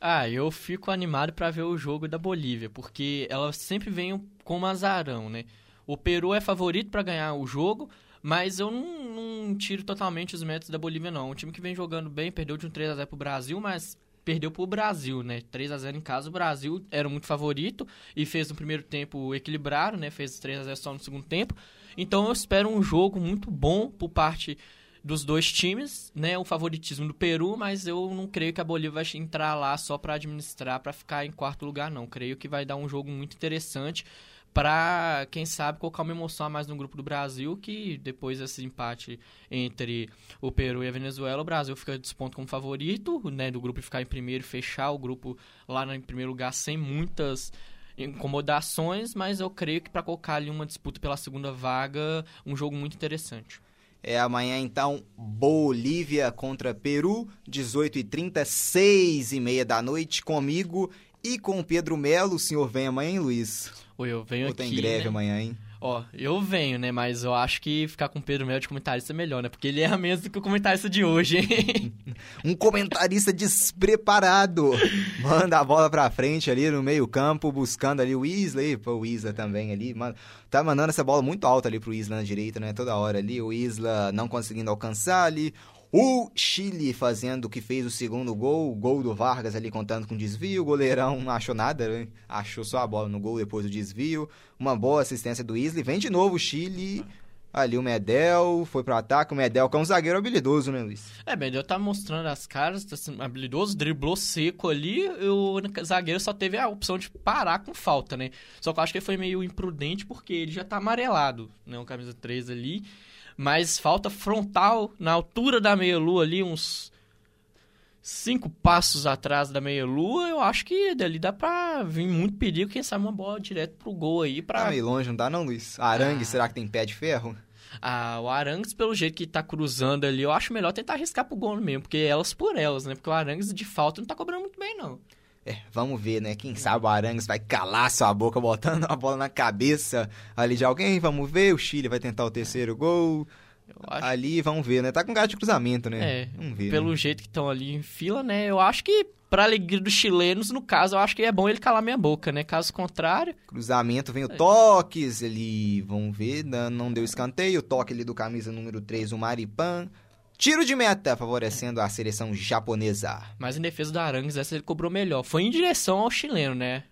Ah, eu fico animado para ver o jogo da Bolívia, porque ela sempre vem com um azarão, né? O Peru é favorito para ganhar o jogo, mas eu não, não, tiro totalmente os méritos da Bolívia, não. Um time que vem jogando bem, perdeu de um 3x0 pro Brasil, mas perdeu pro Brasil, né? 3 a 0 em casa, o Brasil era muito favorito e fez no primeiro tempo equilibrado, né? Fez 3 a 0 só no segundo tempo. Então eu espero um jogo muito bom por parte dos dois times, né? O favoritismo do Peru, mas eu não creio que a Bolívia vai entrar lá só para administrar, para ficar em quarto lugar, não. Creio que vai dar um jogo muito interessante para, quem sabe, colocar uma emoção a mais no grupo do Brasil, que depois desse empate entre o Peru e a Venezuela, o Brasil fica desponto como favorito, né? Do grupo ficar em primeiro fechar o grupo lá em primeiro lugar sem muitas incomodações, mas eu creio que para colocar ali uma disputa pela segunda vaga, um jogo muito interessante. É amanhã, então, Bolívia contra Peru, 18h30, 6h30 da noite, comigo e com o Pedro Melo. O senhor vem amanhã, hein, Luiz? Oi, eu venho Ou aqui. tem greve né? amanhã, hein? Ó, eu venho, né? Mas eu acho que ficar com o Pedro Melo de comentarista é melhor, né? Porque ele é a mesma que o comentarista de hoje, hein? um comentarista despreparado. Manda a bola pra frente ali no meio campo, buscando ali o Isla. Pô, o Isla também ali. Tá mandando essa bola muito alta ali pro Isla na direita, né? Toda hora ali. O Isla não conseguindo alcançar ali. O Chile fazendo o que fez o segundo gol, o gol do Vargas ali contando com desvio. O goleirão não achou nada, né? achou só a bola no gol depois do desvio. Uma boa assistência do Isla. Vem de novo o Chile. Ali o Medel foi pro ataque. O Medel que é um zagueiro habilidoso, né, Luiz? É, o Medel tá mostrando as caras, tá sendo habilidoso, driblou seco ali. O zagueiro só teve a opção de parar com falta, né? Só que eu acho que ele foi meio imprudente porque ele já tá amarelado, né? O camisa 3 ali. Mas falta frontal na altura da meia-lua ali, uns cinco passos atrás da meia-lua, eu acho que dali dá pra vir muito perigo, quem sabe uma bola direto pro gol aí. Pra... Tá meio longe, não dá não, Luiz? Arangue, ah. será que tem pé de ferro? Ah, o Arangues, pelo jeito que tá cruzando ali, eu acho melhor tentar arriscar pro gol mesmo, porque elas por elas, né? Porque o Arangues de falta não tá cobrando muito bem, não. É, vamos ver, né? Quem sabe o Arangues vai calar sua boca botando a bola na cabeça ali de alguém. Vamos ver, o Chile vai tentar o terceiro gol. Ali, vamos ver, né? Tá com gato de cruzamento, né? É, vamos ver, pelo né? jeito que estão ali em fila, né? Eu acho que, pra alegria dos chilenos, no caso, eu acho que é bom ele calar minha boca, né? Caso contrário... Cruzamento, vem o é. toques, ele... Vamos ver, não deu escanteio. O toque ali do camisa número 3, o Maripan. Tiro de meta, favorecendo a seleção japonesa. Mas em defesa do Arangues, essa ele cobrou melhor. Foi em direção ao chileno, né?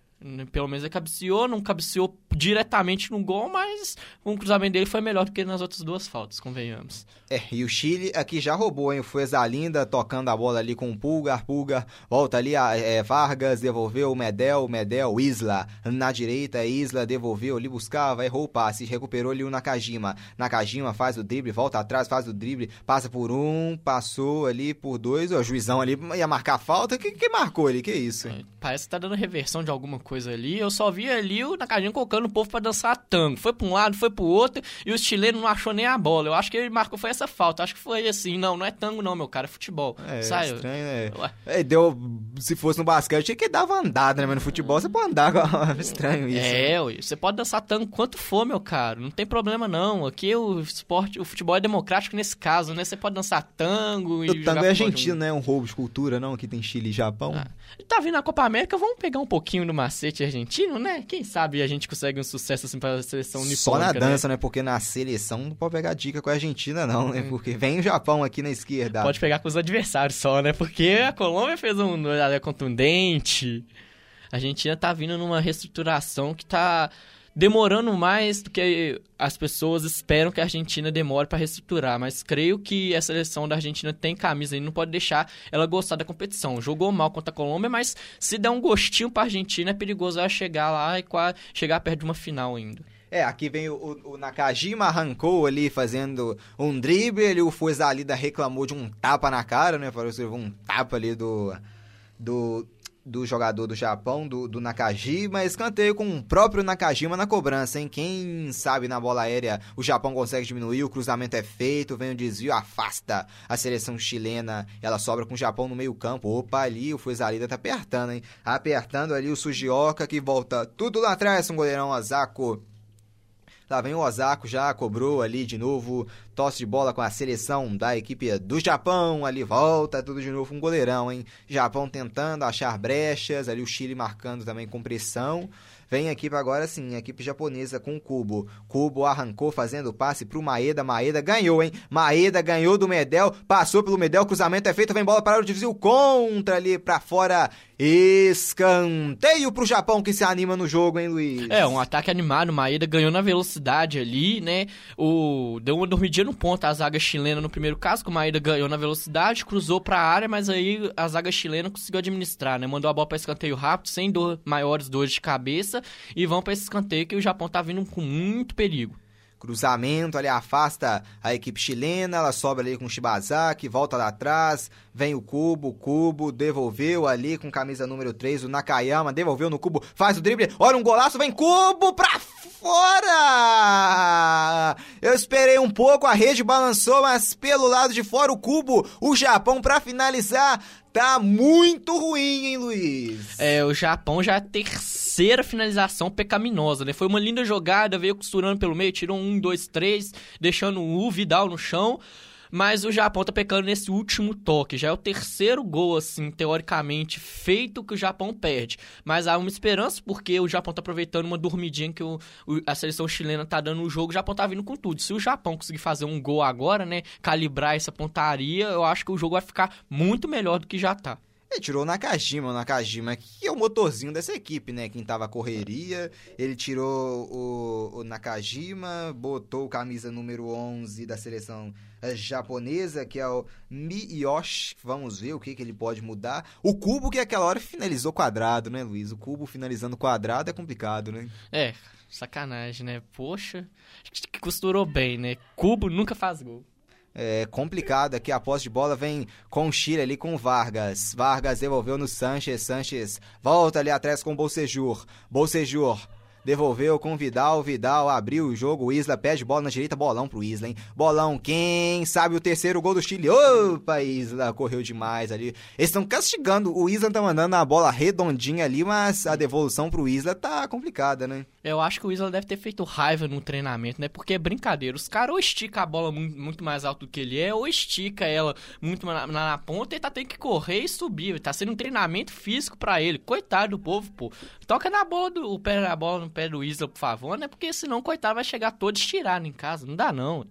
Pelo menos ele cabeceou, não cabeceou diretamente no gol, mas o cruzamento dele foi melhor do que nas outras duas faltas, convenhamos. É, e o Chile aqui já roubou, hein? Foi Zalinda tocando a bola ali com o Pulgar, Pulgar volta ali, a, é, Vargas devolveu o Medel, Medel, Isla na direita, Isla devolveu ali, buscava, errou o passe, recuperou ali o Nakajima. Nakajima faz o drible, volta atrás, faz o drible, passa por um, passou ali por dois, o juizão ali ia marcar falta, que, que marcou ali? Que isso? É, parece que tá dando reversão de alguma coisa ali. Eu só vi ali o Nakajima colocando o povo para dançar tango. Foi para um lado, foi para o outro, e o chileno não achou nem a bola. Eu acho que ele marcou foi essa falta. Acho que foi assim, não, não é tango não, meu cara, é futebol. É, Saiu. estranho, né? É, deu, se fosse no basquete, tinha que dar uma andada, né? Mas no futebol você pode andar, estranho isso. É, ué, você pode dançar tango quanto for, meu cara. Não tem problema não. Aqui o esporte, o futebol é democrático nesse caso, né? Você pode dançar tango e O tango é argentino, né? Um roubo de cultura, não? Aqui tem Chile e Japão. Ah. Tá vindo a Copa América, vamos pegar um pouquinho do macete argentino, né? Quem sabe a gente consegue um sucesso assim pra seleção nipônica, Só na né? dança, né? né? Porque na seleção não pode pegar dica com a Argentina, não, né? Hum. Porque vem o Japão aqui na esquerda. Pode pegar com os adversários só, né? Porque a Colômbia fez um contundente. A Argentina tá vindo numa reestruturação que tá demorando mais do que as pessoas esperam que a Argentina demore para reestruturar. Mas creio que a seleção da Argentina tem camisa e não pode deixar ela gostar da competição. Jogou mal contra a Colômbia, mas se der um gostinho para a Argentina, é perigoso ela chegar lá e chegar perto de uma final ainda. É, aqui vem o, o, o, Nakajima, arrancou ali fazendo um drible, o Fuezalida reclamou de um tapa na cara, né? Falou que um tapa ali do, do, do jogador do Japão, do, do Nakajima. Escanteio com o próprio Nakajima na cobrança, hein? Quem sabe na bola aérea o Japão consegue diminuir, o cruzamento é feito, vem o desvio, afasta a seleção chilena. Ela sobra com o Japão no meio-campo. Opa, ali o Fuezalida tá apertando, hein? Apertando ali o Sugioka que volta tudo lá atrás, um goleirão Azako Lá vem o Osako, já cobrou ali de novo, tosse de bola com a seleção da equipe do Japão, ali volta tudo de novo, um goleirão, hein? Japão tentando achar brechas, ali o Chile marcando também com pressão. Vem a equipe agora sim, a equipe japonesa com o Cubo. Cubo arrancou fazendo passe pro Maeda. Maeda ganhou, hein? Maeda ganhou do Medel, passou pelo Medel, cruzamento é feito, vem bola para o desvio contra ali para fora. Escanteio pro Japão que se anima no jogo, hein, Luiz? É, um ataque animado. Maeda ganhou na velocidade ali, né? O... Deu uma dormidinha no ponto a zaga chilena no primeiro caso, que o Maeda ganhou na velocidade, cruzou pra área, mas aí a zaga chilena conseguiu administrar, né? Mandou a bola pra escanteio rápido, sem dor, maiores dores de cabeça, e vão para esse escanteio que o Japão tá vindo com muito perigo. Cruzamento ali afasta a equipe chilena, ela sobe ali com o Shibazaki, volta lá atrás, vem o Cubo, Cubo devolveu ali com camisa número 3, o Nakayama devolveu no Cubo, faz o drible, olha um golaço, vem Cubo pra fora! Eu esperei um pouco, a rede balançou, mas pelo lado de fora o Cubo, o Japão para finalizar, tá muito ruim, hein, Luiz? É, o Japão já é a terceira finalização pecaminosa, né? Foi uma linda jogada, veio costurando pelo meio, tirou um, dois, três, deixando o Vidal no chão. Mas o Japão tá pecando nesse último toque. Já é o terceiro gol, assim, teoricamente, feito que o Japão perde. Mas há uma esperança, porque o Japão tá aproveitando uma dormidinha que o, o, a seleção chilena tá dando no jogo. O Japão tá vindo com tudo. Se o Japão conseguir fazer um gol agora, né? Calibrar essa pontaria, eu acho que o jogo vai ficar muito melhor do que já tá. Ele tirou o Nakajima, o Nakajima, que é o motorzinho dessa equipe, né? Quem tava correria, ele tirou o, o Nakajima, botou camisa número 11 da seleção japonesa, que é o Miyoshi. Vamos ver o que, que ele pode mudar. O cubo que aquela hora finalizou quadrado, né, Luiz? O cubo finalizando quadrado é complicado, né? É, sacanagem, né? Poxa, costurou bem, né? Cubo nunca faz gol é, complicado aqui. A posse de bola vem com o Chile ali com o Vargas. Vargas devolveu no Sanches. Sanches volta ali atrás com o Bolsejur. Bolsejur devolveu com Vidal, Vidal abriu o jogo, o Isla pede bola na direita, bolão pro Isla, hein? Bolão, quem sabe o terceiro gol do Chile? Opa, Isla, correu demais ali. Eles estão castigando, o Isla tá mandando a bola redondinha ali, mas a devolução pro Isla tá complicada, né? Eu acho que o Isla deve ter feito raiva no treinamento, né? Porque é brincadeira, os caras ou estica a bola muito mais alto do que ele é, ou estica ela muito na, na ponta e tá tendo que correr e subir. Tá sendo um treinamento físico para ele. Coitado do povo, pô. Toca na bola, do, o pé na bola pé do Isla, por favor, né? Porque senão, coitado, vai chegar todo estirado em casa. Não dá, não.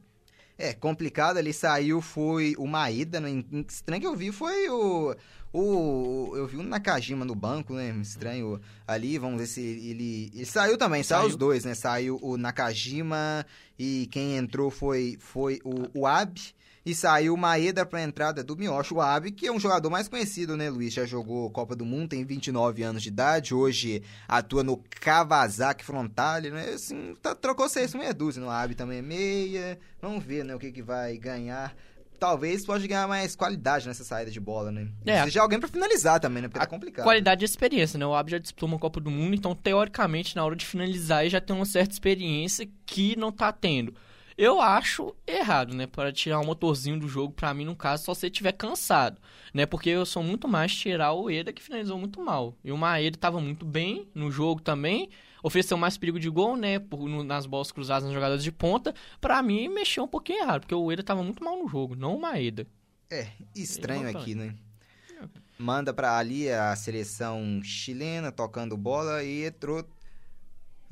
É, complicado ali saiu, foi o Maída, né? Estranho que eu vi foi o. O, eu vi o Nakajima no banco, né? Estranho ali. Vamos ver se ele. Ele saiu também, saiu, saiu os dois, né? Saiu o Nakajima e quem entrou foi, foi o, o Ab e saiu Maeda para a entrada do Miyoshi Wabe, que é um jogador mais conhecido, né, Luiz? Já jogou Copa do Mundo, tem 29 anos de idade, hoje atua no Kawasaki Frontale, né? Assim, tá, trocou seis meia dúzia no Wabe também é meia. Vamos ver, né, o que, que vai ganhar talvez pode ganhar mais qualidade nessa saída de bola, né? É. Precisa alguém para finalizar também, né? Porque tá complicado. Qualidade de experiência, né? O Ab já disputou uma Copa do Mundo, então teoricamente na hora de finalizar ele já tem uma certa experiência que não tá tendo. Eu acho errado, né? Para tirar o motorzinho do jogo, para mim, no caso, só se estiver cansado, né? Porque eu sou muito mais tirar o Eda, que finalizou muito mal. E o Maeda estava muito bem no jogo também, ofereceu mais perigo de gol, né? Por, no, nas bolas cruzadas, nas jogadas de ponta. Para mim, mexeu um pouquinho errado, porque o Eda estava muito mal no jogo, não o Maeda. É, estranho aqui, né? Manda para ali a seleção chilena tocando bola e entrou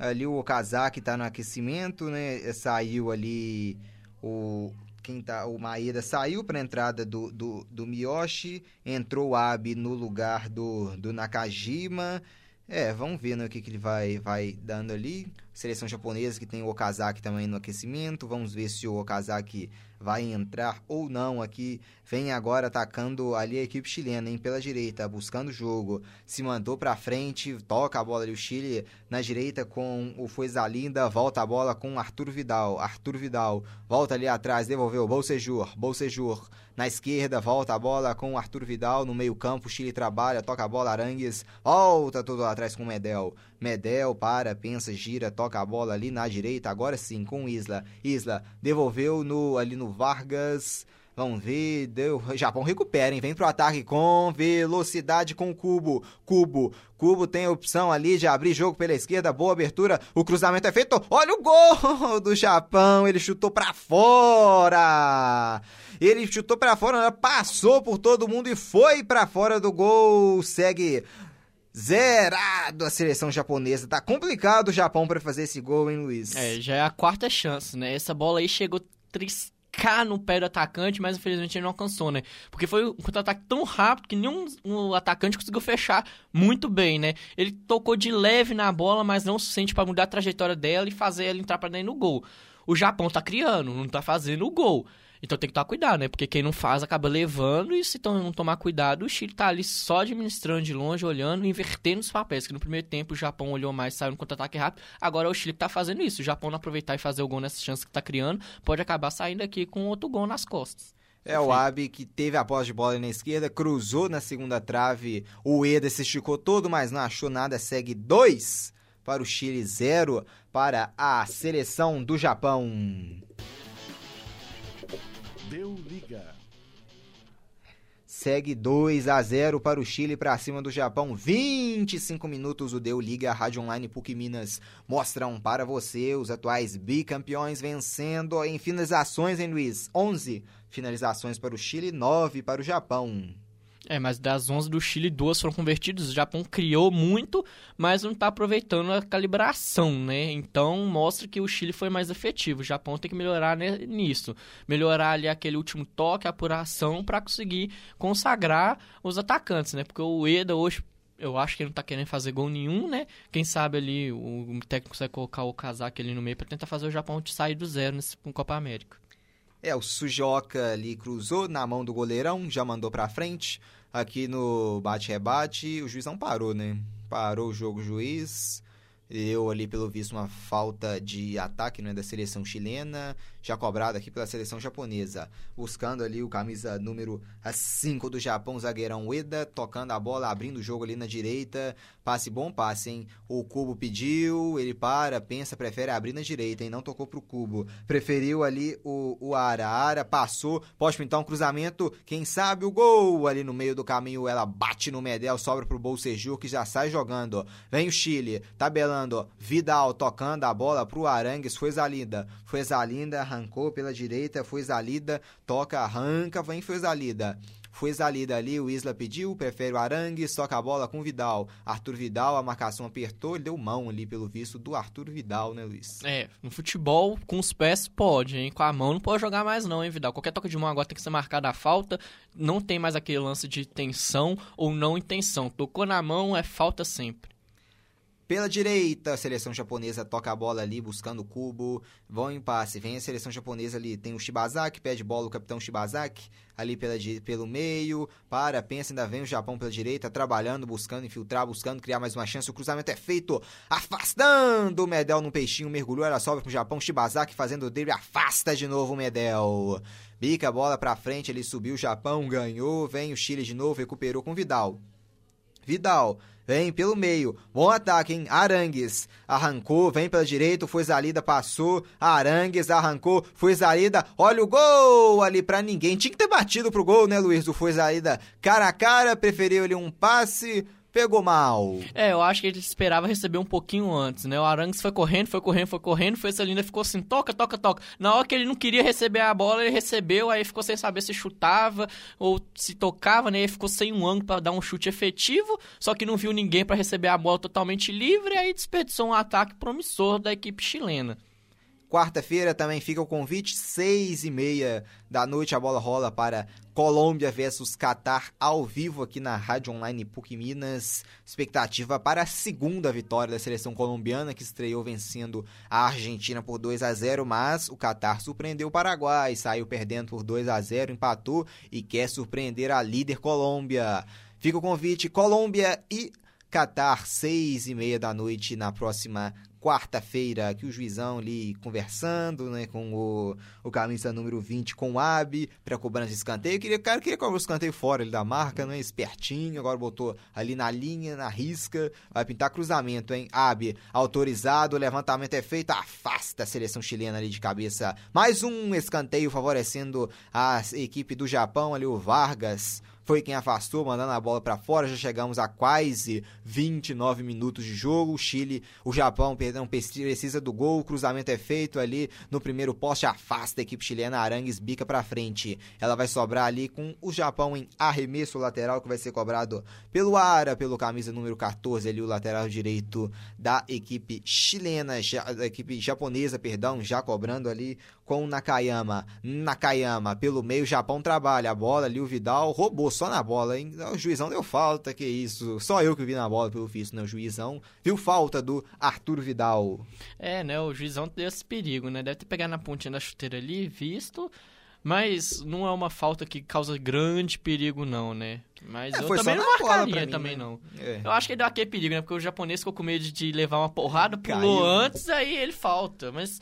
Ali o Okazaki tá no aquecimento, né? Saiu ali o quem tá, o Maeda saiu para a entrada do, do, do Miyoshi, entrou o Abe no lugar do, do Nakajima. É, vamos ver né, o que, que ele vai, vai dando ali. Seleção japonesa que tem o Okazaki também no aquecimento. Vamos ver se o Okazaki vai entrar ou não aqui. Vem agora atacando ali a equipe chilena, hein, pela direita, buscando o jogo. Se mandou para frente, toca a bola ali o Chile na direita com o Fuezalinda, volta a bola com Arthur Vidal. Arthur Vidal volta ali atrás, devolveu Bolsejur, Bolsejur na esquerda, volta a bola com Arthur Vidal no meio-campo. Chile trabalha, toca a bola Arangues, volta tudo lá atrás com o Medel. Medel para, pensa, gira, toca a bola ali na direita. Agora sim com Isla. Isla devolveu no ali no Vargas. Vamos ver, deu. Japão recupera, hein? Vem pro ataque com velocidade com o Cubo. Cubo. Cubo tem a opção ali de abrir jogo pela esquerda. Boa abertura. O cruzamento é feito. Olha o gol do Japão. Ele chutou para fora. Ele chutou para fora, passou por todo mundo e foi para fora do gol. Segue zerado a seleção japonesa. Tá complicado o Japão para fazer esse gol, hein, Luiz? É, já é a quarta chance, né? Essa bola aí chegou triscar no pé do atacante, mas infelizmente ele não alcançou, né? Porque foi um contra-ataque tão rápido que nenhum um atacante conseguiu fechar muito bem, né? Ele tocou de leve na bola, mas não o suficiente para mudar a trajetória dela e fazer ela entrar para dentro do gol. O Japão tá criando, não tá fazendo o gol. Então tem que tomar cuidado, né? Porque quem não faz acaba levando e se não tomar cuidado, o Chile tá ali só administrando de longe, olhando, invertendo os papéis. Que no primeiro tempo o Japão olhou mais, saiu no contra-ataque rápido. Agora é o Chile que tá fazendo isso. O Japão não aproveitar e fazer o gol nessa chance que tá criando, pode acabar saindo aqui com outro gol nas costas. É o Abe que teve a posse de bola na esquerda, cruzou na segunda trave. O Eda se esticou todo, mas não achou nada. Segue dois para o Chile, zero para a seleção do Japão. Deu liga. Segue 2 a 0 para o Chile para cima do Japão. 25 minutos o Deu Liga, a Rádio Online PUC Minas mostram para você os atuais bicampeões vencendo em finalizações, hein, Luiz? 11 finalizações para o Chile, 9 para o Japão. É, mas das 11 do Chile, duas foram convertidas. O Japão criou muito, mas não está aproveitando a calibração, né? Então mostra que o Chile foi mais efetivo. O Japão tem que melhorar nisso. Melhorar ali aquele último toque, a apuração, para conseguir consagrar os atacantes, né? Porque o Eda hoje eu acho que ele não tá querendo fazer gol nenhum, né? Quem sabe ali o técnico consegue colocar o casaco ali no meio para tentar fazer o Japão sair do zero nesse Copa América. É, o Sujoca ali cruzou na mão do goleirão, já mandou pra frente. Aqui no bate-rebate, o juiz não parou, né? Parou o jogo, o juiz deu ali, pelo visto, uma falta de ataque né, da seleção chilena, já cobrada aqui pela seleção japonesa. Buscando ali o camisa número 5 do Japão, zagueirão Ueda, tocando a bola, abrindo o jogo ali na direita. Passe bom, passe, hein? O Cubo pediu, ele para, pensa, prefere abrir na direita, hein? Não tocou pro Cubo. Preferiu ali o, o Ara. Ara passou, pode pintar um cruzamento, quem sabe o gol ali no meio do caminho. Ela bate no Medel, sobra pro Bolsejur, que já sai jogando. Vem o Chile, tabelando Vidal tocando a bola pro Arangues, foi Zalinda. Foi Zalinda, arrancou pela direita, foi Zalida, toca, arranca, vem foi Zalida. Foi Zalida ali, o Isla pediu, prefere o Arangues, toca a bola com o Vidal. Arthur Vidal, a marcação apertou, ele deu mão ali, pelo visto, do Arthur Vidal, né, Luiz? É, no futebol, com os pés pode, hein? Com a mão não pode jogar mais não, hein, Vidal? Qualquer toque de mão agora tem que ser marcada a falta, não tem mais aquele lance de tensão ou não intenção. Tocou na mão, é falta sempre. Pela direita, a seleção japonesa toca a bola ali, buscando o cubo. Vão em passe. Vem a seleção japonesa ali. Tem o Shibazaki, pede bola o capitão Shibazaki. Ali pela, pelo meio. Para, pensa, ainda vem o Japão pela direita, trabalhando, buscando infiltrar, buscando criar mais uma chance. O cruzamento é feito. Afastando o Medel no peixinho. Mergulhou, ela sobe pro Japão. Shibazaki fazendo o drible. Afasta de novo o Medel. Bica a bola pra frente. Ele subiu o Japão, ganhou. Vem o Chile de novo, recuperou com Vidal. Vidal Vem pelo meio. Bom ataque, hein? Arangues. Arrancou, vem pela direita. Foi Zalida, passou. Arangues arrancou. Foi Zalida. Olha o gol ali pra ninguém. Tinha que ter batido pro gol, né, Luiz? Do Foi Zalida cara a cara. Preferiu ali um passe pegou mal. É, eu acho que ele esperava receber um pouquinho antes, né? O Arangues foi correndo, foi correndo, foi correndo, foi essa linda ficou assim, toca, toca, toca. Na hora que ele não queria receber a bola, ele recebeu, aí ficou sem saber se chutava ou se tocava, né? Ele ficou sem um ângulo para dar um chute efetivo, só que não viu ninguém para receber a bola totalmente livre, aí desperdiçou um ataque promissor da equipe chilena. Quarta-feira também fica o convite, seis e meia da noite a bola rola para Colômbia versus Catar ao vivo aqui na Rádio Online PUC Minas. Expectativa para a segunda vitória da seleção colombiana que estreou vencendo a Argentina por 2 a 0, mas o Catar surpreendeu o Paraguai, saiu perdendo por 2 a 0, empatou e quer surpreender a líder Colômbia. Fica o convite Colômbia e Catar, seis e meia da noite na próxima quarta-feira, que o juizão ali conversando, né, com o, o camisa número 20, com o Abi, para cobrança de escanteio. Queria, cara, queria cobrar o escanteio fora ali da marca, né, espertinho, agora botou ali na linha, na risca, vai pintar cruzamento, hein, Abi, autorizado, o levantamento é feito, afasta a seleção chilena ali de cabeça. Mais um escanteio favorecendo a equipe do Japão, ali o Vargas, foi quem afastou, mandando a bola para fora. Já chegamos a quase 29 minutos de jogo. O Chile, o Japão, perdão, precisa do gol. O cruzamento é feito ali no primeiro poste, afasta a equipe chilena. Arangues bica para frente. Ela vai sobrar ali com o Japão em arremesso lateral que vai ser cobrado pelo Ara, pelo camisa número 14 ali, o lateral direito da equipe chilena, da equipe japonesa, perdão, já cobrando ali com Nakayama. Nakayama pelo meio, Japão trabalha a bola ali, o Vidal roubou só na bola, hein? O juizão deu falta, que isso. Só eu que vi na bola, pelo visto, né? O juizão viu falta do Arthur Vidal. É, né? O juizão deu esse perigo, né? Deve ter pegado na pontinha da chuteira ali, visto. Mas não é uma falta que causa grande perigo, não, né? Mas é, eu também não marcaria mim, também, né? não. É. Eu acho que ele deu aquele perigo, né? Porque o japonês ficou com medo de levar uma porrada, pulou Caiu. antes, aí ele falta. Mas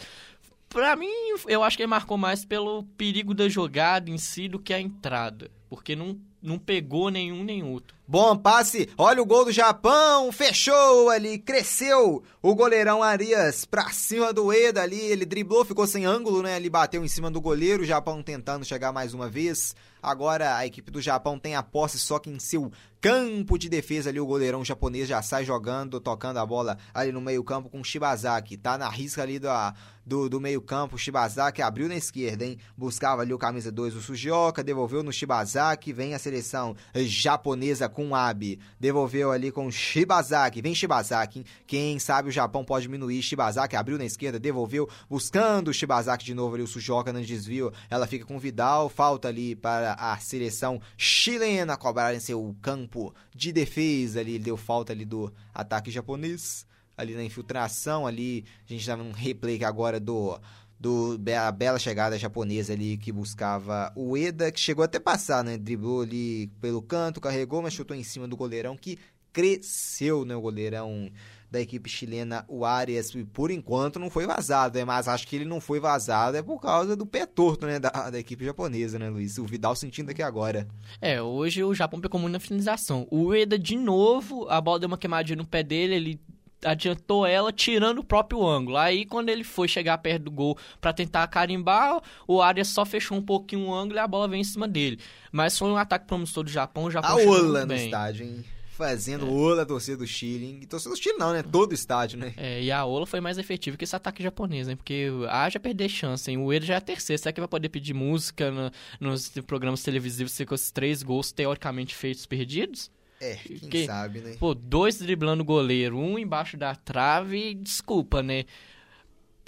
Pra mim, eu acho que ele marcou mais pelo perigo da jogada em si do que a entrada. Porque não, não pegou nenhum nem outro. Bom passe, olha o gol do Japão, fechou ali, cresceu o goleirão Arias pra cima do Eda ali, ele driblou, ficou sem ângulo, né? Ele bateu em cima do goleiro, o Japão tentando chegar mais uma vez. Agora a equipe do Japão tem a posse só que em seu campo de defesa ali o goleirão japonês já sai jogando, tocando a bola ali no meio-campo com o Shibazaki. Tá na risca ali da, do, do meio-campo. Shibazaki abriu na esquerda, hein? Buscava ali o camisa 2, o Sujioka, devolveu no Shibazaki. Vem a seleção japonesa com Abe. Devolveu ali com Shibazaki. Vem Shibazaki, hein? Quem sabe o Japão pode diminuir. Shibazaki abriu na esquerda, devolveu, buscando Shibazaki de novo ali. O Sujioka no desvio. Ela fica com Vidal. Falta ali para a seleção chilena cobrar em seu campo de defesa ali. Deu falta ali do ataque japonês ali na infiltração, ali a gente estava num replay agora do do a bela chegada japonesa ali que buscava o Eda, que chegou até passar, né? Driblou ali pelo canto, carregou, mas chutou em cima do goleirão que cresceu, né? O goleirão da equipe chilena, o Arias, por enquanto não foi vazado, né? mas acho que ele não foi vazado é por causa do pé torto, né, da, da equipe japonesa, né, Luiz? O Vidal sentindo aqui agora. É, hoje o Japão pecou muito na finalização. O Eda, de novo, a bola deu uma queimadinha no pé dele, ele adiantou ela tirando o próprio ângulo. Aí quando ele foi chegar perto do gol para tentar carimbar, o Arias só fechou um pouquinho o ângulo e a bola veio em cima dele. Mas foi um ataque promissor do Japão, o Japão A Ola no estádio, hein? Fazendo é. ola a torcida do Chile, hein? E torcida do Chile não, né? Todo o estádio, né? É, e a Ola foi mais efetiva que esse ataque japonês, hein? Porque haja perder chance, hein? O Edo já é terceiro. Será que vai poder pedir música no, nos programas televisivos com esses três gols teoricamente feitos perdidos? É, quem que, sabe, né? Pô, dois driblando o goleiro, um embaixo da trave, desculpa, né?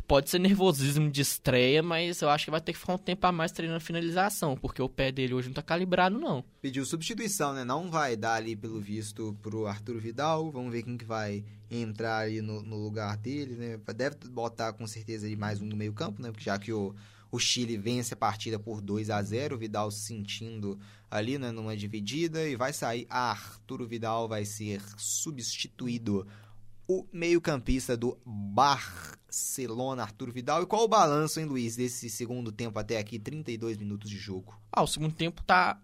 Pode ser nervosismo de estreia, mas eu acho que vai ter que ficar um tempo a mais treinando a finalização, porque o pé dele hoje não tá calibrado, não. Pediu substituição, né? Não vai dar ali, pelo visto, pro Arthur Vidal. Vamos ver quem que vai entrar ali no, no lugar dele, né? Deve botar com certeza ali mais um no meio campo, né? Porque já que o, o Chile vence a partida por 2 a 0 o Vidal se sentindo ali né, numa dividida e vai sair Arturo Vidal, vai ser substituído o meio-campista do Barcelona, Arturo Vidal. E qual o balanço, hein, Luiz, desse segundo tempo até aqui, 32 minutos de jogo? Ah, o segundo tempo tá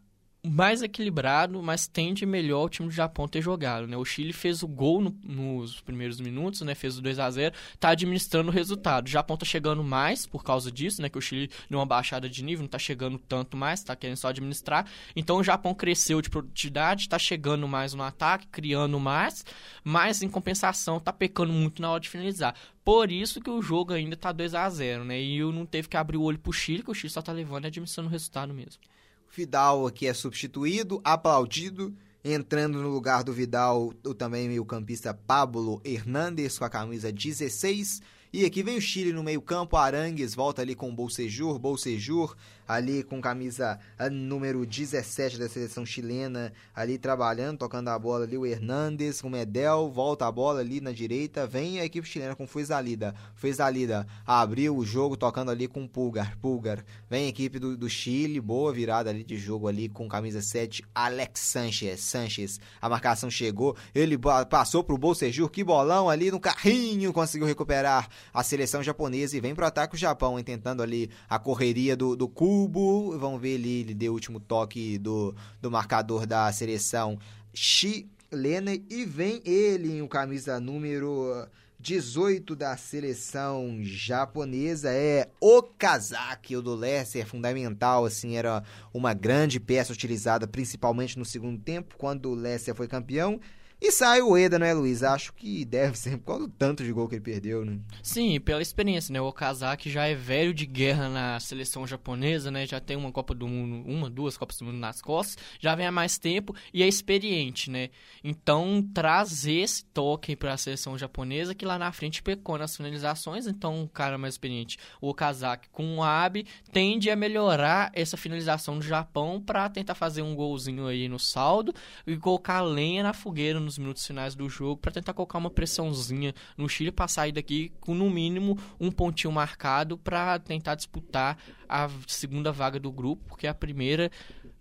mais equilibrado, mas tende melhor o time do Japão ter jogado, né? O Chile fez o gol no, nos primeiros minutos, né? Fez o 2 a 0 tá administrando o resultado. O Japão tá chegando mais por causa disso, né? Que o Chile deu uma baixada de nível, não tá chegando tanto mais, tá querendo só administrar. Então o Japão cresceu de produtividade, tá chegando mais no ataque, criando mais, mas em compensação tá pecando muito na hora de finalizar. Por isso que o jogo ainda tá 2 a 0 né? E eu não teve que abrir o olho pro Chile, que o Chile só tá levando e administrando o resultado mesmo. Vidal aqui é substituído, aplaudido. Entrando no lugar do Vidal, o também meio-campista Pablo Hernandes com a camisa 16. E aqui vem o Chile no meio-campo, Arangues volta ali com o Bolsejur, Bolsejur ali com camisa número 17 da seleção chilena, ali trabalhando, tocando a bola ali, o Hernandes, o Medel, volta a bola ali na direita, vem a equipe chilena com Fuizalida, Fuizalida abriu o jogo tocando ali com Pulgar, Pulgar, vem a equipe do, do Chile, boa virada ali de jogo ali com camisa 7, Alex Sanchez, Sanchez, a marcação chegou, ele passou pro Bolsejur, que bolão ali no carrinho, conseguiu recuperar a seleção japonesa e vem pro ataque o Japão, hein, tentando ali a correria do, do Cubo. Vamos ver ali, ele deu o último toque do, do marcador da seleção chilena. E vem ele em o camisa número 18 da seleção japonesa. É Okazaki, o do Leicester, fundamental, assim, era uma grande peça utilizada principalmente no segundo tempo, quando o Leicester foi campeão, e sai o Eda, né, Luiz? Acho que deve ser por causa do tanto de gol que ele perdeu, né? Sim, pela experiência, né? O Okazaki já é velho de guerra na seleção japonesa, né? Já tem uma Copa do Mundo, uma, duas Copas do Mundo nas costas, já vem há mais tempo e é experiente, né? Então, traz esse toque para a seleção japonesa que lá na frente pecou nas finalizações, então um cara mais experiente, o Okazaki com o Abe, tende a melhorar essa finalização do Japão para tentar fazer um golzinho aí no saldo e colocar lenha na fogueira no nos minutos finais do jogo para tentar colocar uma pressãozinha no Chile para sair daqui com no mínimo um pontinho marcado para tentar disputar a segunda vaga do grupo, porque a primeira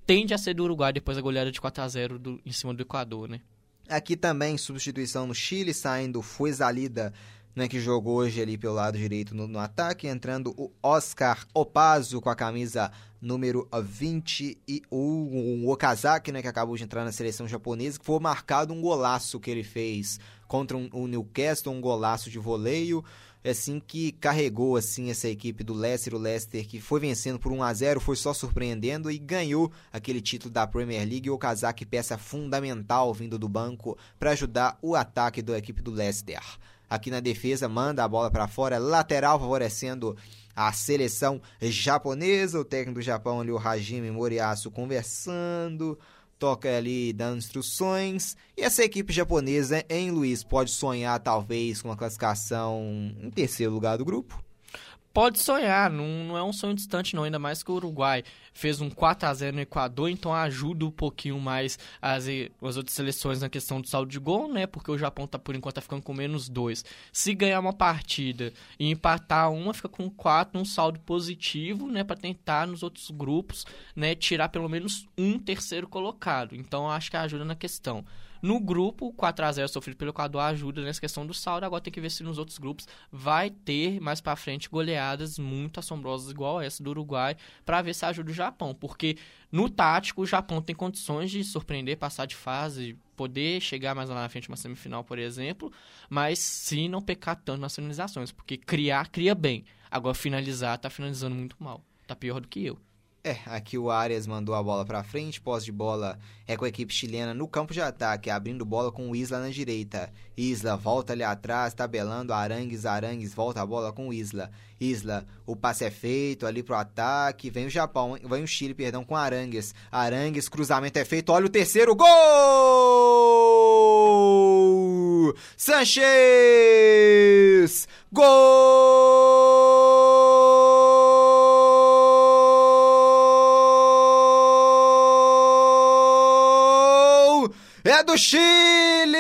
tende a ser do Uruguai depois da goleada de 4 a 0 do, em cima do Equador, né? Aqui também substituição no Chile, saindo Fuezalida né, que jogou hoje ali pelo lado direito no, no, ataque, entrando o Oscar Opazo com a camisa número 20 e o, o Okazaki, né, que acabou de entrar na seleção japonesa, que foi marcado um golaço que ele fez contra um, o Newcastle, um golaço de voleio, assim que carregou assim essa equipe do Leicester, o Leicester que foi vencendo por 1 a 0, foi só surpreendendo e ganhou aquele título da Premier League, o Okazaki peça fundamental vindo do banco para ajudar o ataque da equipe do Leicester. Aqui na defesa, manda a bola para fora, lateral favorecendo a seleção japonesa, o técnico do Japão ali, o Hajime Moriyasu, conversando, toca ali dando instruções. E essa equipe japonesa, em Luiz, pode sonhar talvez com uma classificação em terceiro lugar do grupo? Pode sonhar, não, não é um sonho distante não, ainda mais que o Uruguai fez um 4 a 0 no Equador, então ajuda um pouquinho mais as, as outras seleções na questão do saldo de gol, né? Porque o Japão tá por enquanto tá ficando com menos 2. Se ganhar uma partida e empatar uma, fica com 4, um saldo positivo, né, para tentar nos outros grupos, né, tirar pelo menos um terceiro colocado. Então acho que ajuda na questão. No grupo, 4x0 sofrido pelo Equador ajuda nessa questão do saldo. Agora tem que ver se nos outros grupos vai ter mais para frente goleadas muito assombrosas igual essa do Uruguai para ver se ajuda o Japão. Porque no tático, o Japão tem condições de surpreender, passar de fase, poder chegar mais lá na frente uma semifinal, por exemplo, mas se não pecar tanto nas finalizações, porque criar, cria bem. Agora finalizar, tá finalizando muito mal. Tá pior do que eu. É, aqui o Arias mandou a bola para frente, pós de bola é com a equipe chilena no campo de ataque, abrindo bola com o Isla na direita. Isla volta ali atrás, tabelando Arangues, Arangues volta a bola com o Isla. Isla, o passe é feito ali pro ataque, vem o Japão, vem o Chile, perdão, com Arangues. Arangues, cruzamento é feito, olha o terceiro gol! Sanches! Gol! Chile!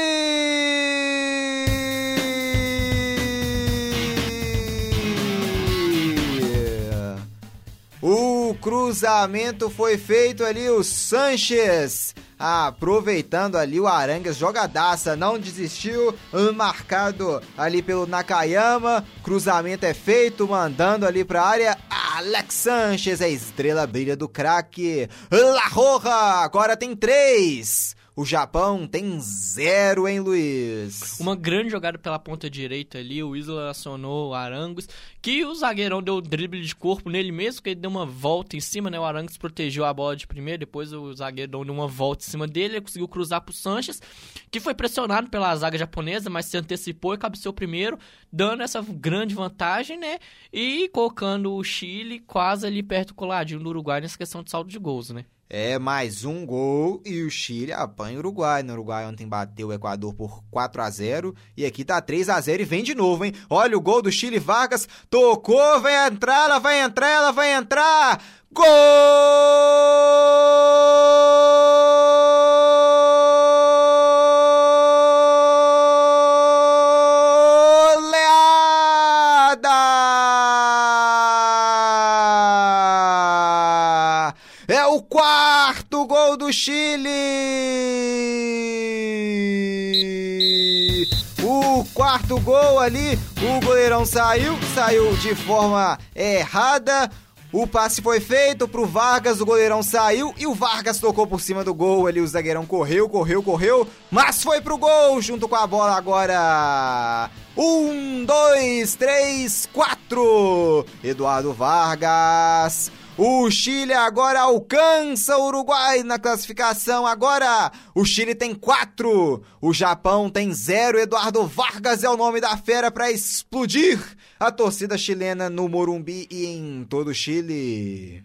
O cruzamento foi feito ali, o Sanches aproveitando ali o Arangues, jogadaça, não desistiu, marcado ali pelo Nakayama, cruzamento é feito, mandando ali pra área, Alex Sanches, a estrela brilha do craque, La Roja, agora tem três, o Japão tem zero, hein, Luiz? Uma grande jogada pela ponta direita ali. O Isla acionou o Arangos. Que o zagueirão deu drible de corpo nele mesmo, que ele deu uma volta em cima, né? O Arangos protegeu a bola de primeiro. Depois o zagueirão deu uma volta em cima dele. Ele conseguiu cruzar pro Sanches, que foi pressionado pela zaga japonesa, mas se antecipou e cabeceou primeiro, dando essa grande vantagem, né? E colocando o Chile quase ali perto coladinho do Uruguai nessa questão de saldo de gols, né? É mais um gol e o Chile apanha o Uruguai. No Uruguai ontem bateu o Equador por 4 a 0 e aqui tá 3 a 0 e vem de novo, hein? Olha o gol do Chile Vargas, tocou, vai entrar, ela vai entrar, ela vai entrar. Gol! Chile! O quarto gol ali, o goleirão saiu, saiu de forma errada. O passe foi feito pro Vargas, o goleirão saiu e o Vargas tocou por cima do gol ali. O zagueirão correu, correu, correu, mas foi pro gol junto com a bola agora. Um, dois, três, quatro. Eduardo Vargas o Chile agora alcança o Uruguai na classificação. Agora o Chile tem quatro, o Japão tem zero. Eduardo Vargas é o nome da fera para explodir a torcida chilena no Morumbi e em todo o Chile.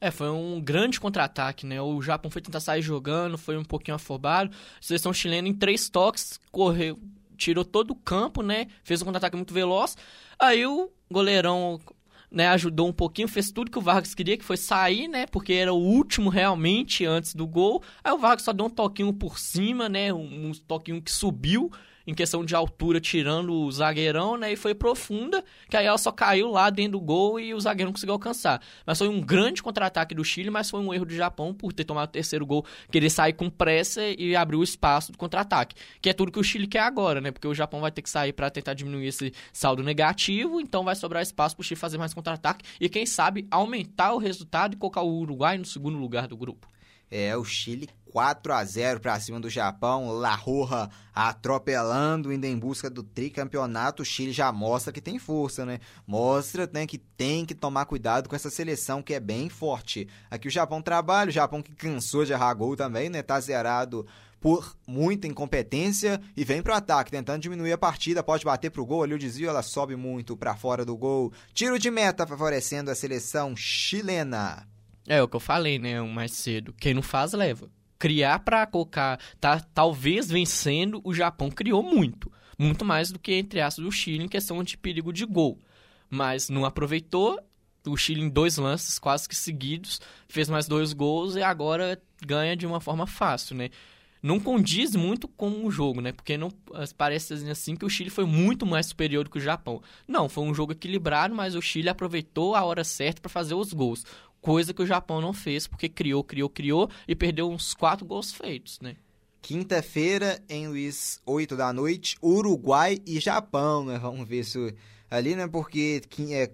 É, foi um grande contra-ataque, né? O Japão foi tentar sair jogando, foi um pouquinho afobado. A seleção chilena, em três toques, correu, tirou todo o campo, né? Fez um contra-ataque muito veloz. Aí o goleirão né, ajudou um pouquinho, fez tudo que o Vargas queria, que foi sair, né, porque era o último realmente antes do gol. Aí o Vargas só deu um toquinho por cima, né, um, um toquinho que subiu em questão de altura, tirando o zagueirão, né? E foi profunda, que aí ela só caiu lá dentro do gol e o zagueiro não conseguiu alcançar. Mas foi um grande contra-ataque do Chile, mas foi um erro do Japão por ter tomado o terceiro gol, querer sair com pressa e abrir o espaço do contra-ataque. Que é tudo que o Chile quer agora, né? Porque o Japão vai ter que sair para tentar diminuir esse saldo negativo, então vai sobrar espaço para o Chile fazer mais contra-ataque e, quem sabe, aumentar o resultado e colocar o Uruguai no segundo lugar do grupo. É, o Chile 4 a 0 para cima do Japão, La Roja atropelando, indo em busca do tricampeonato. O Chile já mostra que tem força, né? Mostra né, que tem que tomar cuidado com essa seleção que é bem forte. Aqui o Japão trabalha, o Japão que cansou de errar gol também, né? Tá zerado por muita incompetência e vem pro ataque, tentando diminuir a partida, pode bater pro gol, ali o desvio, ela sobe muito para fora do gol. Tiro de meta favorecendo a seleção chilena. É o que eu falei, né, mais cedo. Quem não faz, leva. Criar para colocar, tá talvez vencendo, o Japão criou muito. Muito mais do que, entre aspas, o Chile em questão de perigo de gol. Mas não aproveitou, o Chile em dois lances quase que seguidos, fez mais dois gols e agora ganha de uma forma fácil, né? Não condiz muito com o jogo, né? Porque não parece assim que o Chile foi muito mais superior do que o Japão. Não, foi um jogo equilibrado, mas o Chile aproveitou a hora certa para fazer os gols coisa que o Japão não fez, porque criou, criou, criou e perdeu uns quatro gols feitos, né? Quinta-feira, em Luiz, 8 da noite, Uruguai e Japão, né? Vamos ver se ali, né? Porque é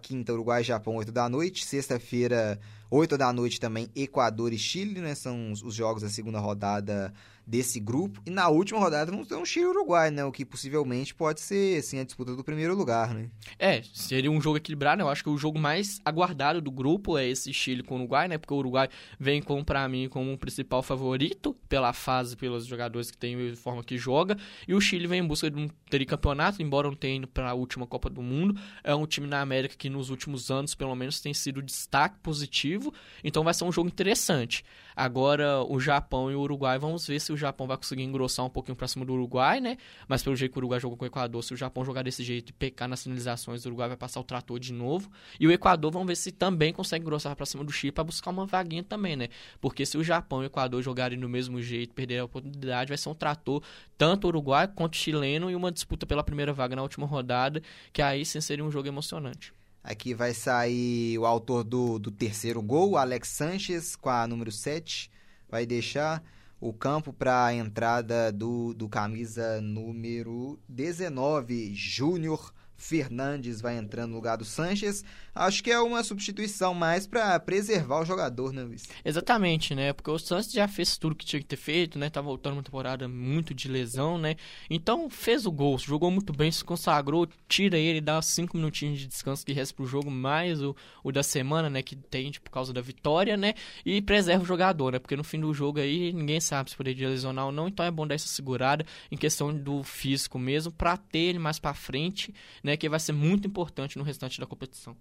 quinta, Uruguai e Japão, 8 da noite. Sexta-feira, 8 da noite também, Equador e Chile, né? São os jogos da segunda rodada desse grupo. E na última rodada vamos ter um Chile Uruguai, né? O que possivelmente pode ser, assim, a disputa do primeiro lugar, né? É, seria um jogo equilibrado, né? Eu acho que o jogo mais aguardado do grupo é esse Chile com o Uruguai, né? Porque o Uruguai vem com, pra mim, como um principal favorito pela fase, pelos jogadores que tem e forma que joga. E o Chile vem em busca de um tricampeonato, embora não tenha ido pra última Copa do Mundo. É um time na América que nos últimos anos, pelo menos, tem sido destaque positivo. Então vai ser um jogo interessante. Agora, o Japão e o Uruguai, vamos ver se o Japão vai conseguir engrossar um pouquinho pra cima do Uruguai, né? Mas pelo jeito que o Uruguai jogou com o Equador, se o Japão jogar desse jeito e pecar nas finalizações, o Uruguai vai passar o trator de novo. E o Equador, vamos ver se também consegue engrossar pra cima do Chile para buscar uma vaguinha também, né? Porque se o Japão e o Equador jogarem no mesmo jeito, perder a oportunidade, vai ser um trator tanto Uruguai quanto chileno e uma disputa pela primeira vaga na última rodada, que aí sim seria um jogo emocionante. Aqui vai sair o autor do, do terceiro gol, Alex Sanches, com a número 7. Vai deixar o campo para a entrada do, do camisa número 19, Júnior Fernandes vai entrando no lugar do Sanches. Acho que é uma substituição mais para preservar o jogador, né, Luiz? Exatamente, né? Porque o Sanches já fez tudo que tinha que ter feito, né? Tá voltando uma temporada muito de lesão, né? Então fez o gol, jogou muito bem, se consagrou, tira ele, dá cinco minutinhos de descanso que resta pro jogo, mais o, o da semana, né? Que tem por causa da vitória, né? E preserva o jogador, né? Porque no fim do jogo aí ninguém sabe se poderia lesionar ou não, então é bom dar essa segurada em questão do físico mesmo, para ter ele mais para frente, né, que vai ser muito importante no restante da competição.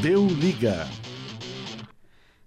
Deu liga.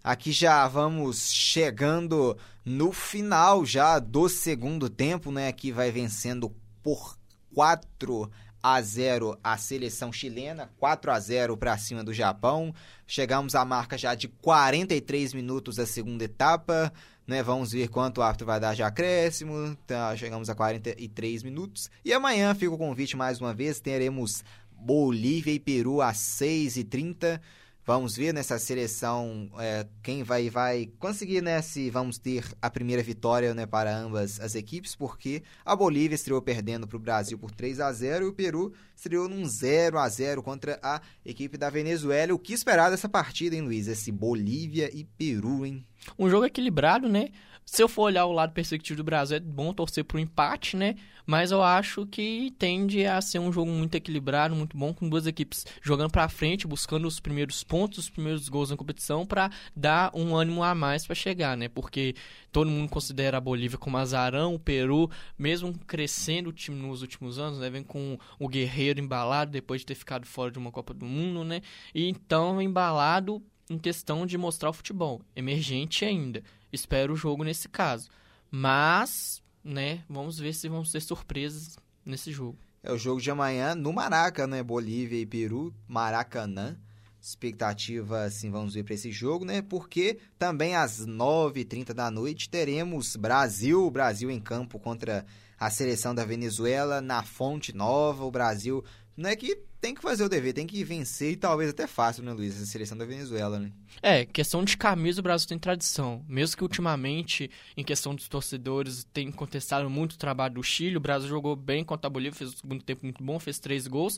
Aqui já vamos chegando no final já do segundo tempo, né? Aqui vai vencendo por 4 a 0 a seleção chilena, 4 a 0 para cima do Japão. Chegamos à marca já de 43 minutos da segunda etapa, né? Vamos ver quanto o árbitro vai dar de acréscimo. Tá, chegamos a 43 minutos. E amanhã fica o convite mais uma vez, teremos Bolívia e Peru às 6h30. Vamos ver nessa seleção é, quem vai vai conseguir, né? Se vamos ter a primeira vitória né, para ambas as equipes, porque a Bolívia estreou perdendo para o Brasil por 3 a 0 e o Peru estreou num 0 a 0 contra a equipe da Venezuela. O que esperar dessa partida, hein, Luiz? Esse Bolívia e Peru, hein? Um jogo equilibrado, né? Se eu for olhar o lado perspectivo do Brasil, é bom torcer para o empate, né? Mas eu acho que tende a ser um jogo muito equilibrado, muito bom, com duas equipes jogando para frente, buscando os primeiros pontos, os primeiros gols na competição, para dar um ânimo a mais para chegar, né? Porque todo mundo considera a Bolívia como azarão, o Peru, mesmo crescendo o time nos últimos anos, né? Vem com o Guerreiro embalado depois de ter ficado fora de uma Copa do Mundo, né? E então embalado em questão de mostrar o futebol, emergente ainda espero o jogo nesse caso. Mas, né, vamos ver se vamos ter surpresas nesse jogo. É o jogo de amanhã no Maraca, né? Bolívia e Peru, Maracanã. Expectativa, assim, vamos ver para esse jogo, né? Porque também às 9h30 da noite teremos Brasil, Brasil em campo contra a seleção da Venezuela na Fonte Nova. O Brasil não é que tem que fazer o dever, tem que vencer e talvez até fácil, né, Luiz? A seleção da Venezuela, né? É, questão de camisa, o Brasil tem tradição. Mesmo que ultimamente, em questão dos torcedores, tem contestado muito o trabalho do Chile. O Brasil jogou bem contra a Bolívia, fez um segundo tempo muito bom, fez três gols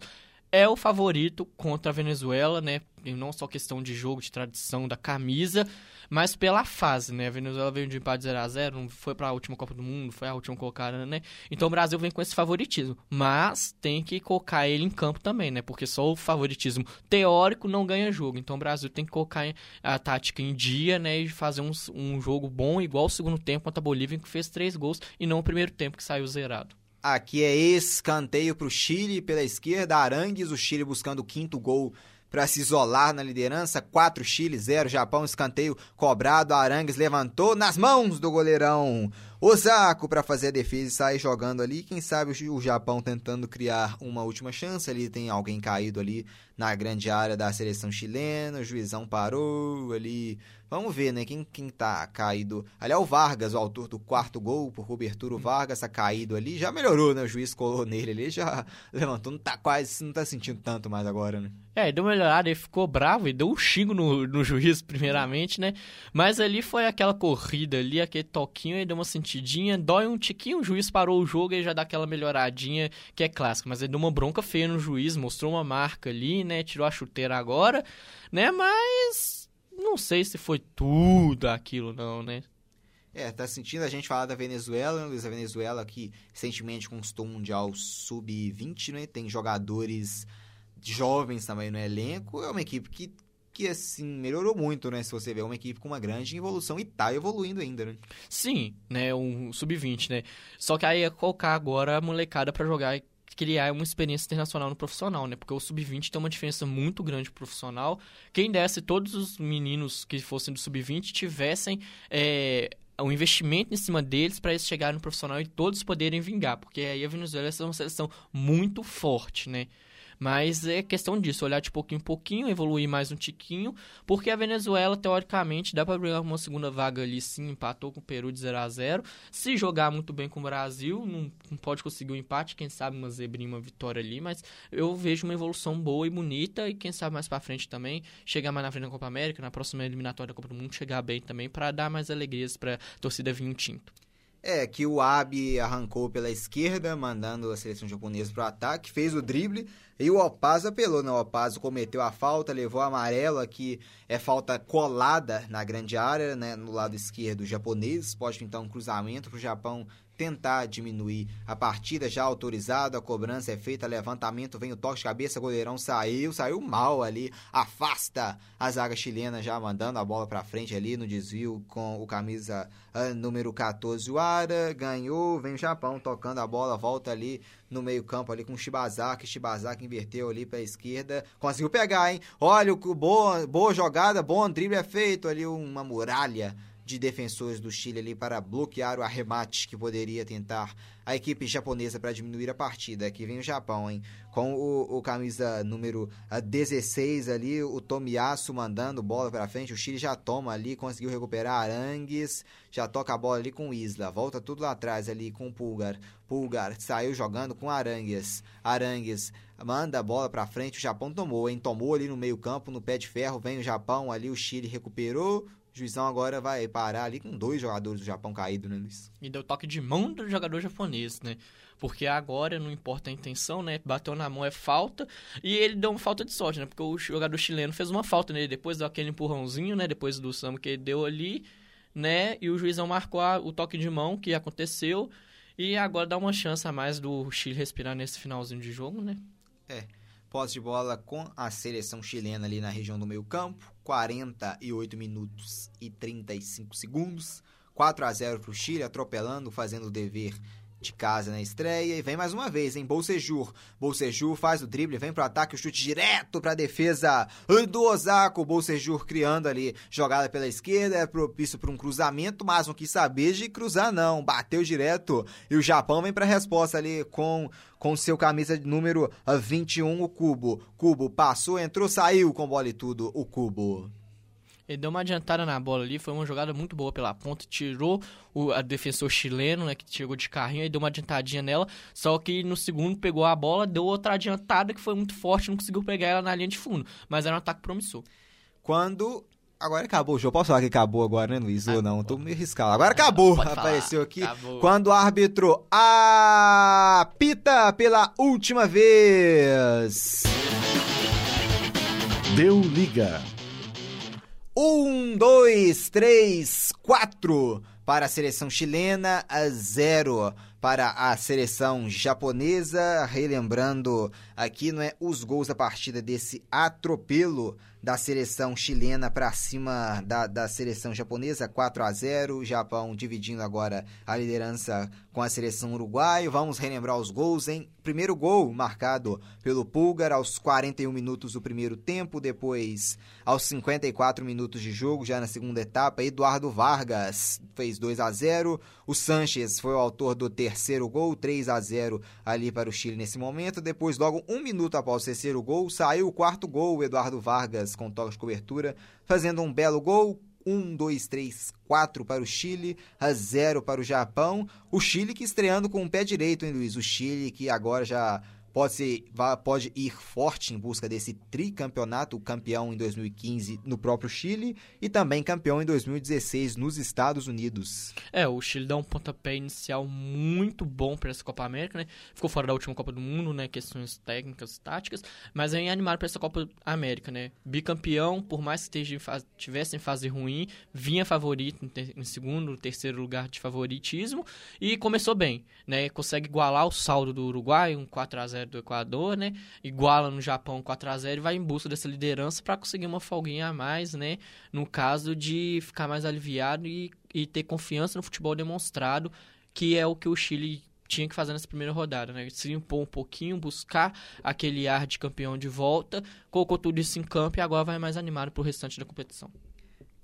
é o favorito contra a Venezuela, né? E não só questão de jogo, de tradição da camisa, mas pela fase, né? A Venezuela veio de empate 0 a 0 não foi para a última Copa do Mundo, foi a última colocada, né? Então o Brasil vem com esse favoritismo, mas tem que colocar ele em campo também, né? Porque só o favoritismo teórico não ganha jogo. Então o Brasil tem que colocar a tática em dia, né? E fazer um, um jogo bom, igual o segundo tempo contra a Bolívia, que fez três gols, e não o primeiro tempo que saiu zerado. Aqui é escanteio para o Chile pela esquerda. Arangues, o Chile buscando o quinto gol para se isolar na liderança. 4 Chile, 0 Japão. Escanteio cobrado. Arangues levantou nas mãos do goleirão Osako para fazer a defesa e sair jogando ali. Quem sabe o Japão tentando criar uma última chance. Ali tem alguém caído ali na grande área da seleção chilena. O juizão parou ali Vamos ver, né? Quem, quem tá caído. Ali é o Vargas, o autor do quarto gol, por cobertura. O Vargas tá caído ali. Já melhorou, né? O juiz colou nele ali, já levantou. Não tá quase, não tá sentindo tanto mais agora, né? É, deu uma melhorada, ele ficou bravo e deu um xingo no, no juiz, primeiramente, né? Mas ali foi aquela corrida ali, aquele toquinho, ele deu uma sentidinha, dói um tiquinho, o juiz parou o jogo e já dá aquela melhoradinha que é clássica. Mas ele deu uma bronca feia no juiz, mostrou uma marca ali, né? Tirou a chuteira agora, né? Mas não sei se foi tudo aquilo, não, né? É, tá sentindo a gente falar da Venezuela, né, Luiz? A Venezuela que recentemente conquistou o Mundial Sub-20, né? Tem jogadores jovens também no elenco. É uma equipe que, que, assim, melhorou muito, né? Se você vê, é uma equipe com uma grande evolução e tá evoluindo ainda, né? Sim, né? Um Sub-20, né? Só que aí é colocar agora a molecada para jogar criar uma experiência internacional no profissional, né? Porque o sub-20 tem uma diferença muito grande pro profissional. Quem desse todos os meninos que fossem do sub-20 tivessem é, um investimento em cima deles para eles chegarem no profissional e todos poderem vingar, porque aí a Venezuela é uma seleção muito forte, né? Mas é questão disso, olhar de pouquinho em pouquinho, evoluir mais um tiquinho, porque a Venezuela, teoricamente, dá para brigar uma segunda vaga ali, sim, empatou com o Peru de 0 a 0 Se jogar muito bem com o Brasil, não, não pode conseguir um empate, quem sabe uma zebrinha, uma vitória ali, mas eu vejo uma evolução boa e bonita, e quem sabe mais para frente também, chegar mais na frente da Copa América, na próxima eliminatória da Copa do Mundo, chegar bem também, para dar mais alegrias para torcida vinho tinto. É, que o Abe arrancou pela esquerda, mandando a seleção japonesa para o ataque, fez o drible e o Opaso apelou. Né? O Opaso cometeu a falta, levou a amarela, que é falta colada na grande área, né? no lado esquerdo japonês. Pode pintar um cruzamento para o Japão tentar diminuir a partida já autorizado, a cobrança é feita, levantamento, vem o toque de cabeça, goleirão saiu, saiu mal ali, afasta a zaga chilena já mandando a bola para frente ali no desvio com o camisa uh, número 14 o Ara, ganhou, vem o Japão tocando a bola, volta ali no meio-campo ali com o Shibazaki, Shibazaki inverteu ali para esquerda, conseguiu pegar, hein? Olha, boa, boa jogada, bom drible é feito ali uma muralha de defensores do Chile ali para bloquear o arremate que poderia tentar a equipe japonesa para diminuir a partida. Aqui vem o Japão, hein? Com o, o camisa número 16 ah, ali, o Tomiyasu mandando bola para frente. O Chile já toma ali, conseguiu recuperar Arangues, já toca a bola ali com Isla. Volta tudo lá atrás ali com o Pulgar. Pulgar saiu jogando com Arangues. Arangues manda a bola para frente. O Japão tomou, hein? Tomou ali no meio-campo, no pé de ferro. Vem o Japão ali, o Chile recuperou. Juizão agora vai parar ali com dois jogadores do Japão caídos, né, Luiz? E deu toque de mão do jogador japonês, né? Porque agora não importa a intenção, né? Bateu na mão é falta. E ele deu uma falta de sorte, né? Porque o jogador chileno fez uma falta nele. Depois deu aquele empurrãozinho, né? Depois do Samu que ele deu ali, né? E o juizão marcou a, o toque de mão que aconteceu. E agora dá uma chance a mais do Chile respirar nesse finalzinho de jogo, né? É posse de bola com a seleção chilena ali na região do meio campo, 48 minutos e 35 segundos, 4 a 0 para o Chile, atropelando, fazendo o dever de casa na estreia. E vem mais uma vez, hein? Bolsejur. Bolsejur faz o drible, vem pro ataque, o chute direto pra defesa do Osako. Bolsejur criando ali jogada pela esquerda, é propício para um cruzamento, mas não quis saber de cruzar, não. Bateu direto e o Japão vem pra resposta ali com com seu camisa número 21, o Cubo. Cubo passou, entrou, saiu com bola e tudo, o Cubo. Ele deu uma adiantada na bola ali, foi uma jogada muito boa pela ponta, tirou o a defensor chileno, né, que chegou de carrinho, e deu uma adiantadinha nela, só que no segundo pegou a bola, deu outra adiantada que foi muito forte, não conseguiu pegar ela na linha de fundo, mas era um ataque promissor. Quando Agora acabou o jogo. Posso falar que acabou agora, né, Luiz? Ou não? Tô meio arriscado. Agora acabou. Apareceu aqui. Acabou. Quando o árbitro apita pela última vez. Deu liga. Um, dois, três, quatro para a seleção chilena, a zero para a seleção japonesa. Relembrando aqui, não é os gols da partida desse atropelo da seleção chilena para cima da, da seleção japonesa, 4 a 0 Japão dividindo agora a liderança com a seleção uruguaia. Vamos relembrar os gols, hein? Primeiro gol marcado pelo Pulgar aos 41 minutos do primeiro tempo, depois aos 54 minutos de jogo, já na segunda etapa, Eduardo Vargas fez 2 a 0 O Sanches foi o autor do terceiro gol, 3 a 0 ali para o Chile nesse momento. Depois, logo um minuto após o terceiro gol, saiu o quarto gol, o Eduardo Vargas com toque de cobertura, fazendo um belo gol. 1, 2, 3, 4 para o Chile, a 0 para o Japão. O Chile que estreando com o pé direito, hein, Luiz? O Chile que agora já pode, pode ir forte em busca desse tricampeonato, campeão em 2015 no próprio Chile e também campeão em 2016 nos Estados Unidos. É, o Chile dá um pontapé inicial muito bom para essa Copa América, né? Ficou fora da última Copa do Mundo, né? Questões técnicas, táticas, mas vem animado para essa Copa América, né? Bicampeão, por mais que esteja tivesse em fase ruim, vinha favorito em, em segundo, terceiro lugar de favoritismo e começou bem, né? Consegue igualar o saldo do Uruguai, um 4 a 0 0 do Equador, né? Iguala no Japão 4 a 0 e vai em busca dessa liderança para conseguir uma folguinha a mais, né? No caso de ficar mais aliviado e, e ter confiança no futebol demonstrado, que é o que o Chile tinha que fazer nessa primeira rodada, né? Se impor um pouquinho, buscar aquele ar de campeão de volta, colocou tudo isso em campo e agora vai mais animado pro restante da competição.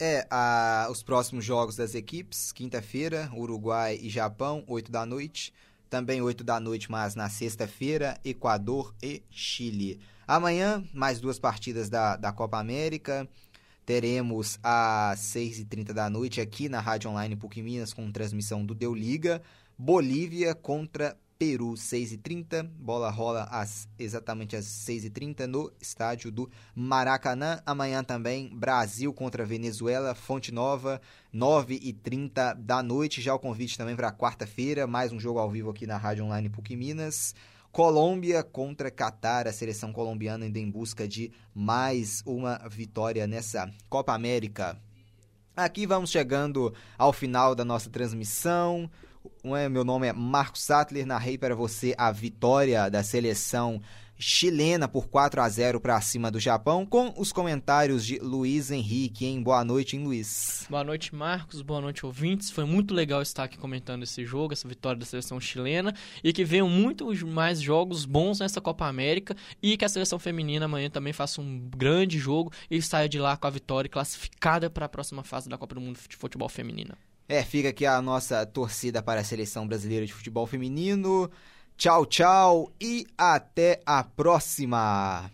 É, a, os próximos jogos das equipes, quinta-feira, Uruguai e Japão, 8 da noite. Também 8 da noite, mas na sexta-feira, Equador e Chile. Amanhã, mais duas partidas da, da Copa América. Teremos às 6h30 da noite aqui na Rádio Online PUC Minas com transmissão do Deu Liga. Bolívia contra Peru, 6h30. Bola rola às, exatamente às 6h30 no estádio do Maracanã. Amanhã também, Brasil contra Venezuela, Fonte Nova, 9h30 da noite. Já o convite também para quarta-feira, mais um jogo ao vivo aqui na Rádio Online PUC Minas. Colômbia contra Catar, a seleção colombiana ainda em busca de mais uma vitória nessa Copa América. Aqui vamos chegando ao final da nossa transmissão. Meu nome é Marcos Sattler, narrei para você a vitória da seleção chilena por 4 a 0 para cima do Japão, com os comentários de Luiz Henrique. Hein? Boa noite, hein, Luiz? Boa noite, Marcos. Boa noite, ouvintes. Foi muito legal estar aqui comentando esse jogo, essa vitória da seleção chilena, e que venham muitos mais jogos bons nessa Copa América e que a seleção feminina amanhã também faça um grande jogo e saia de lá com a vitória classificada para a próxima fase da Copa do Mundo de Futebol Feminina. É, fica aqui a nossa torcida para a seleção brasileira de futebol feminino. Tchau, tchau e até a próxima!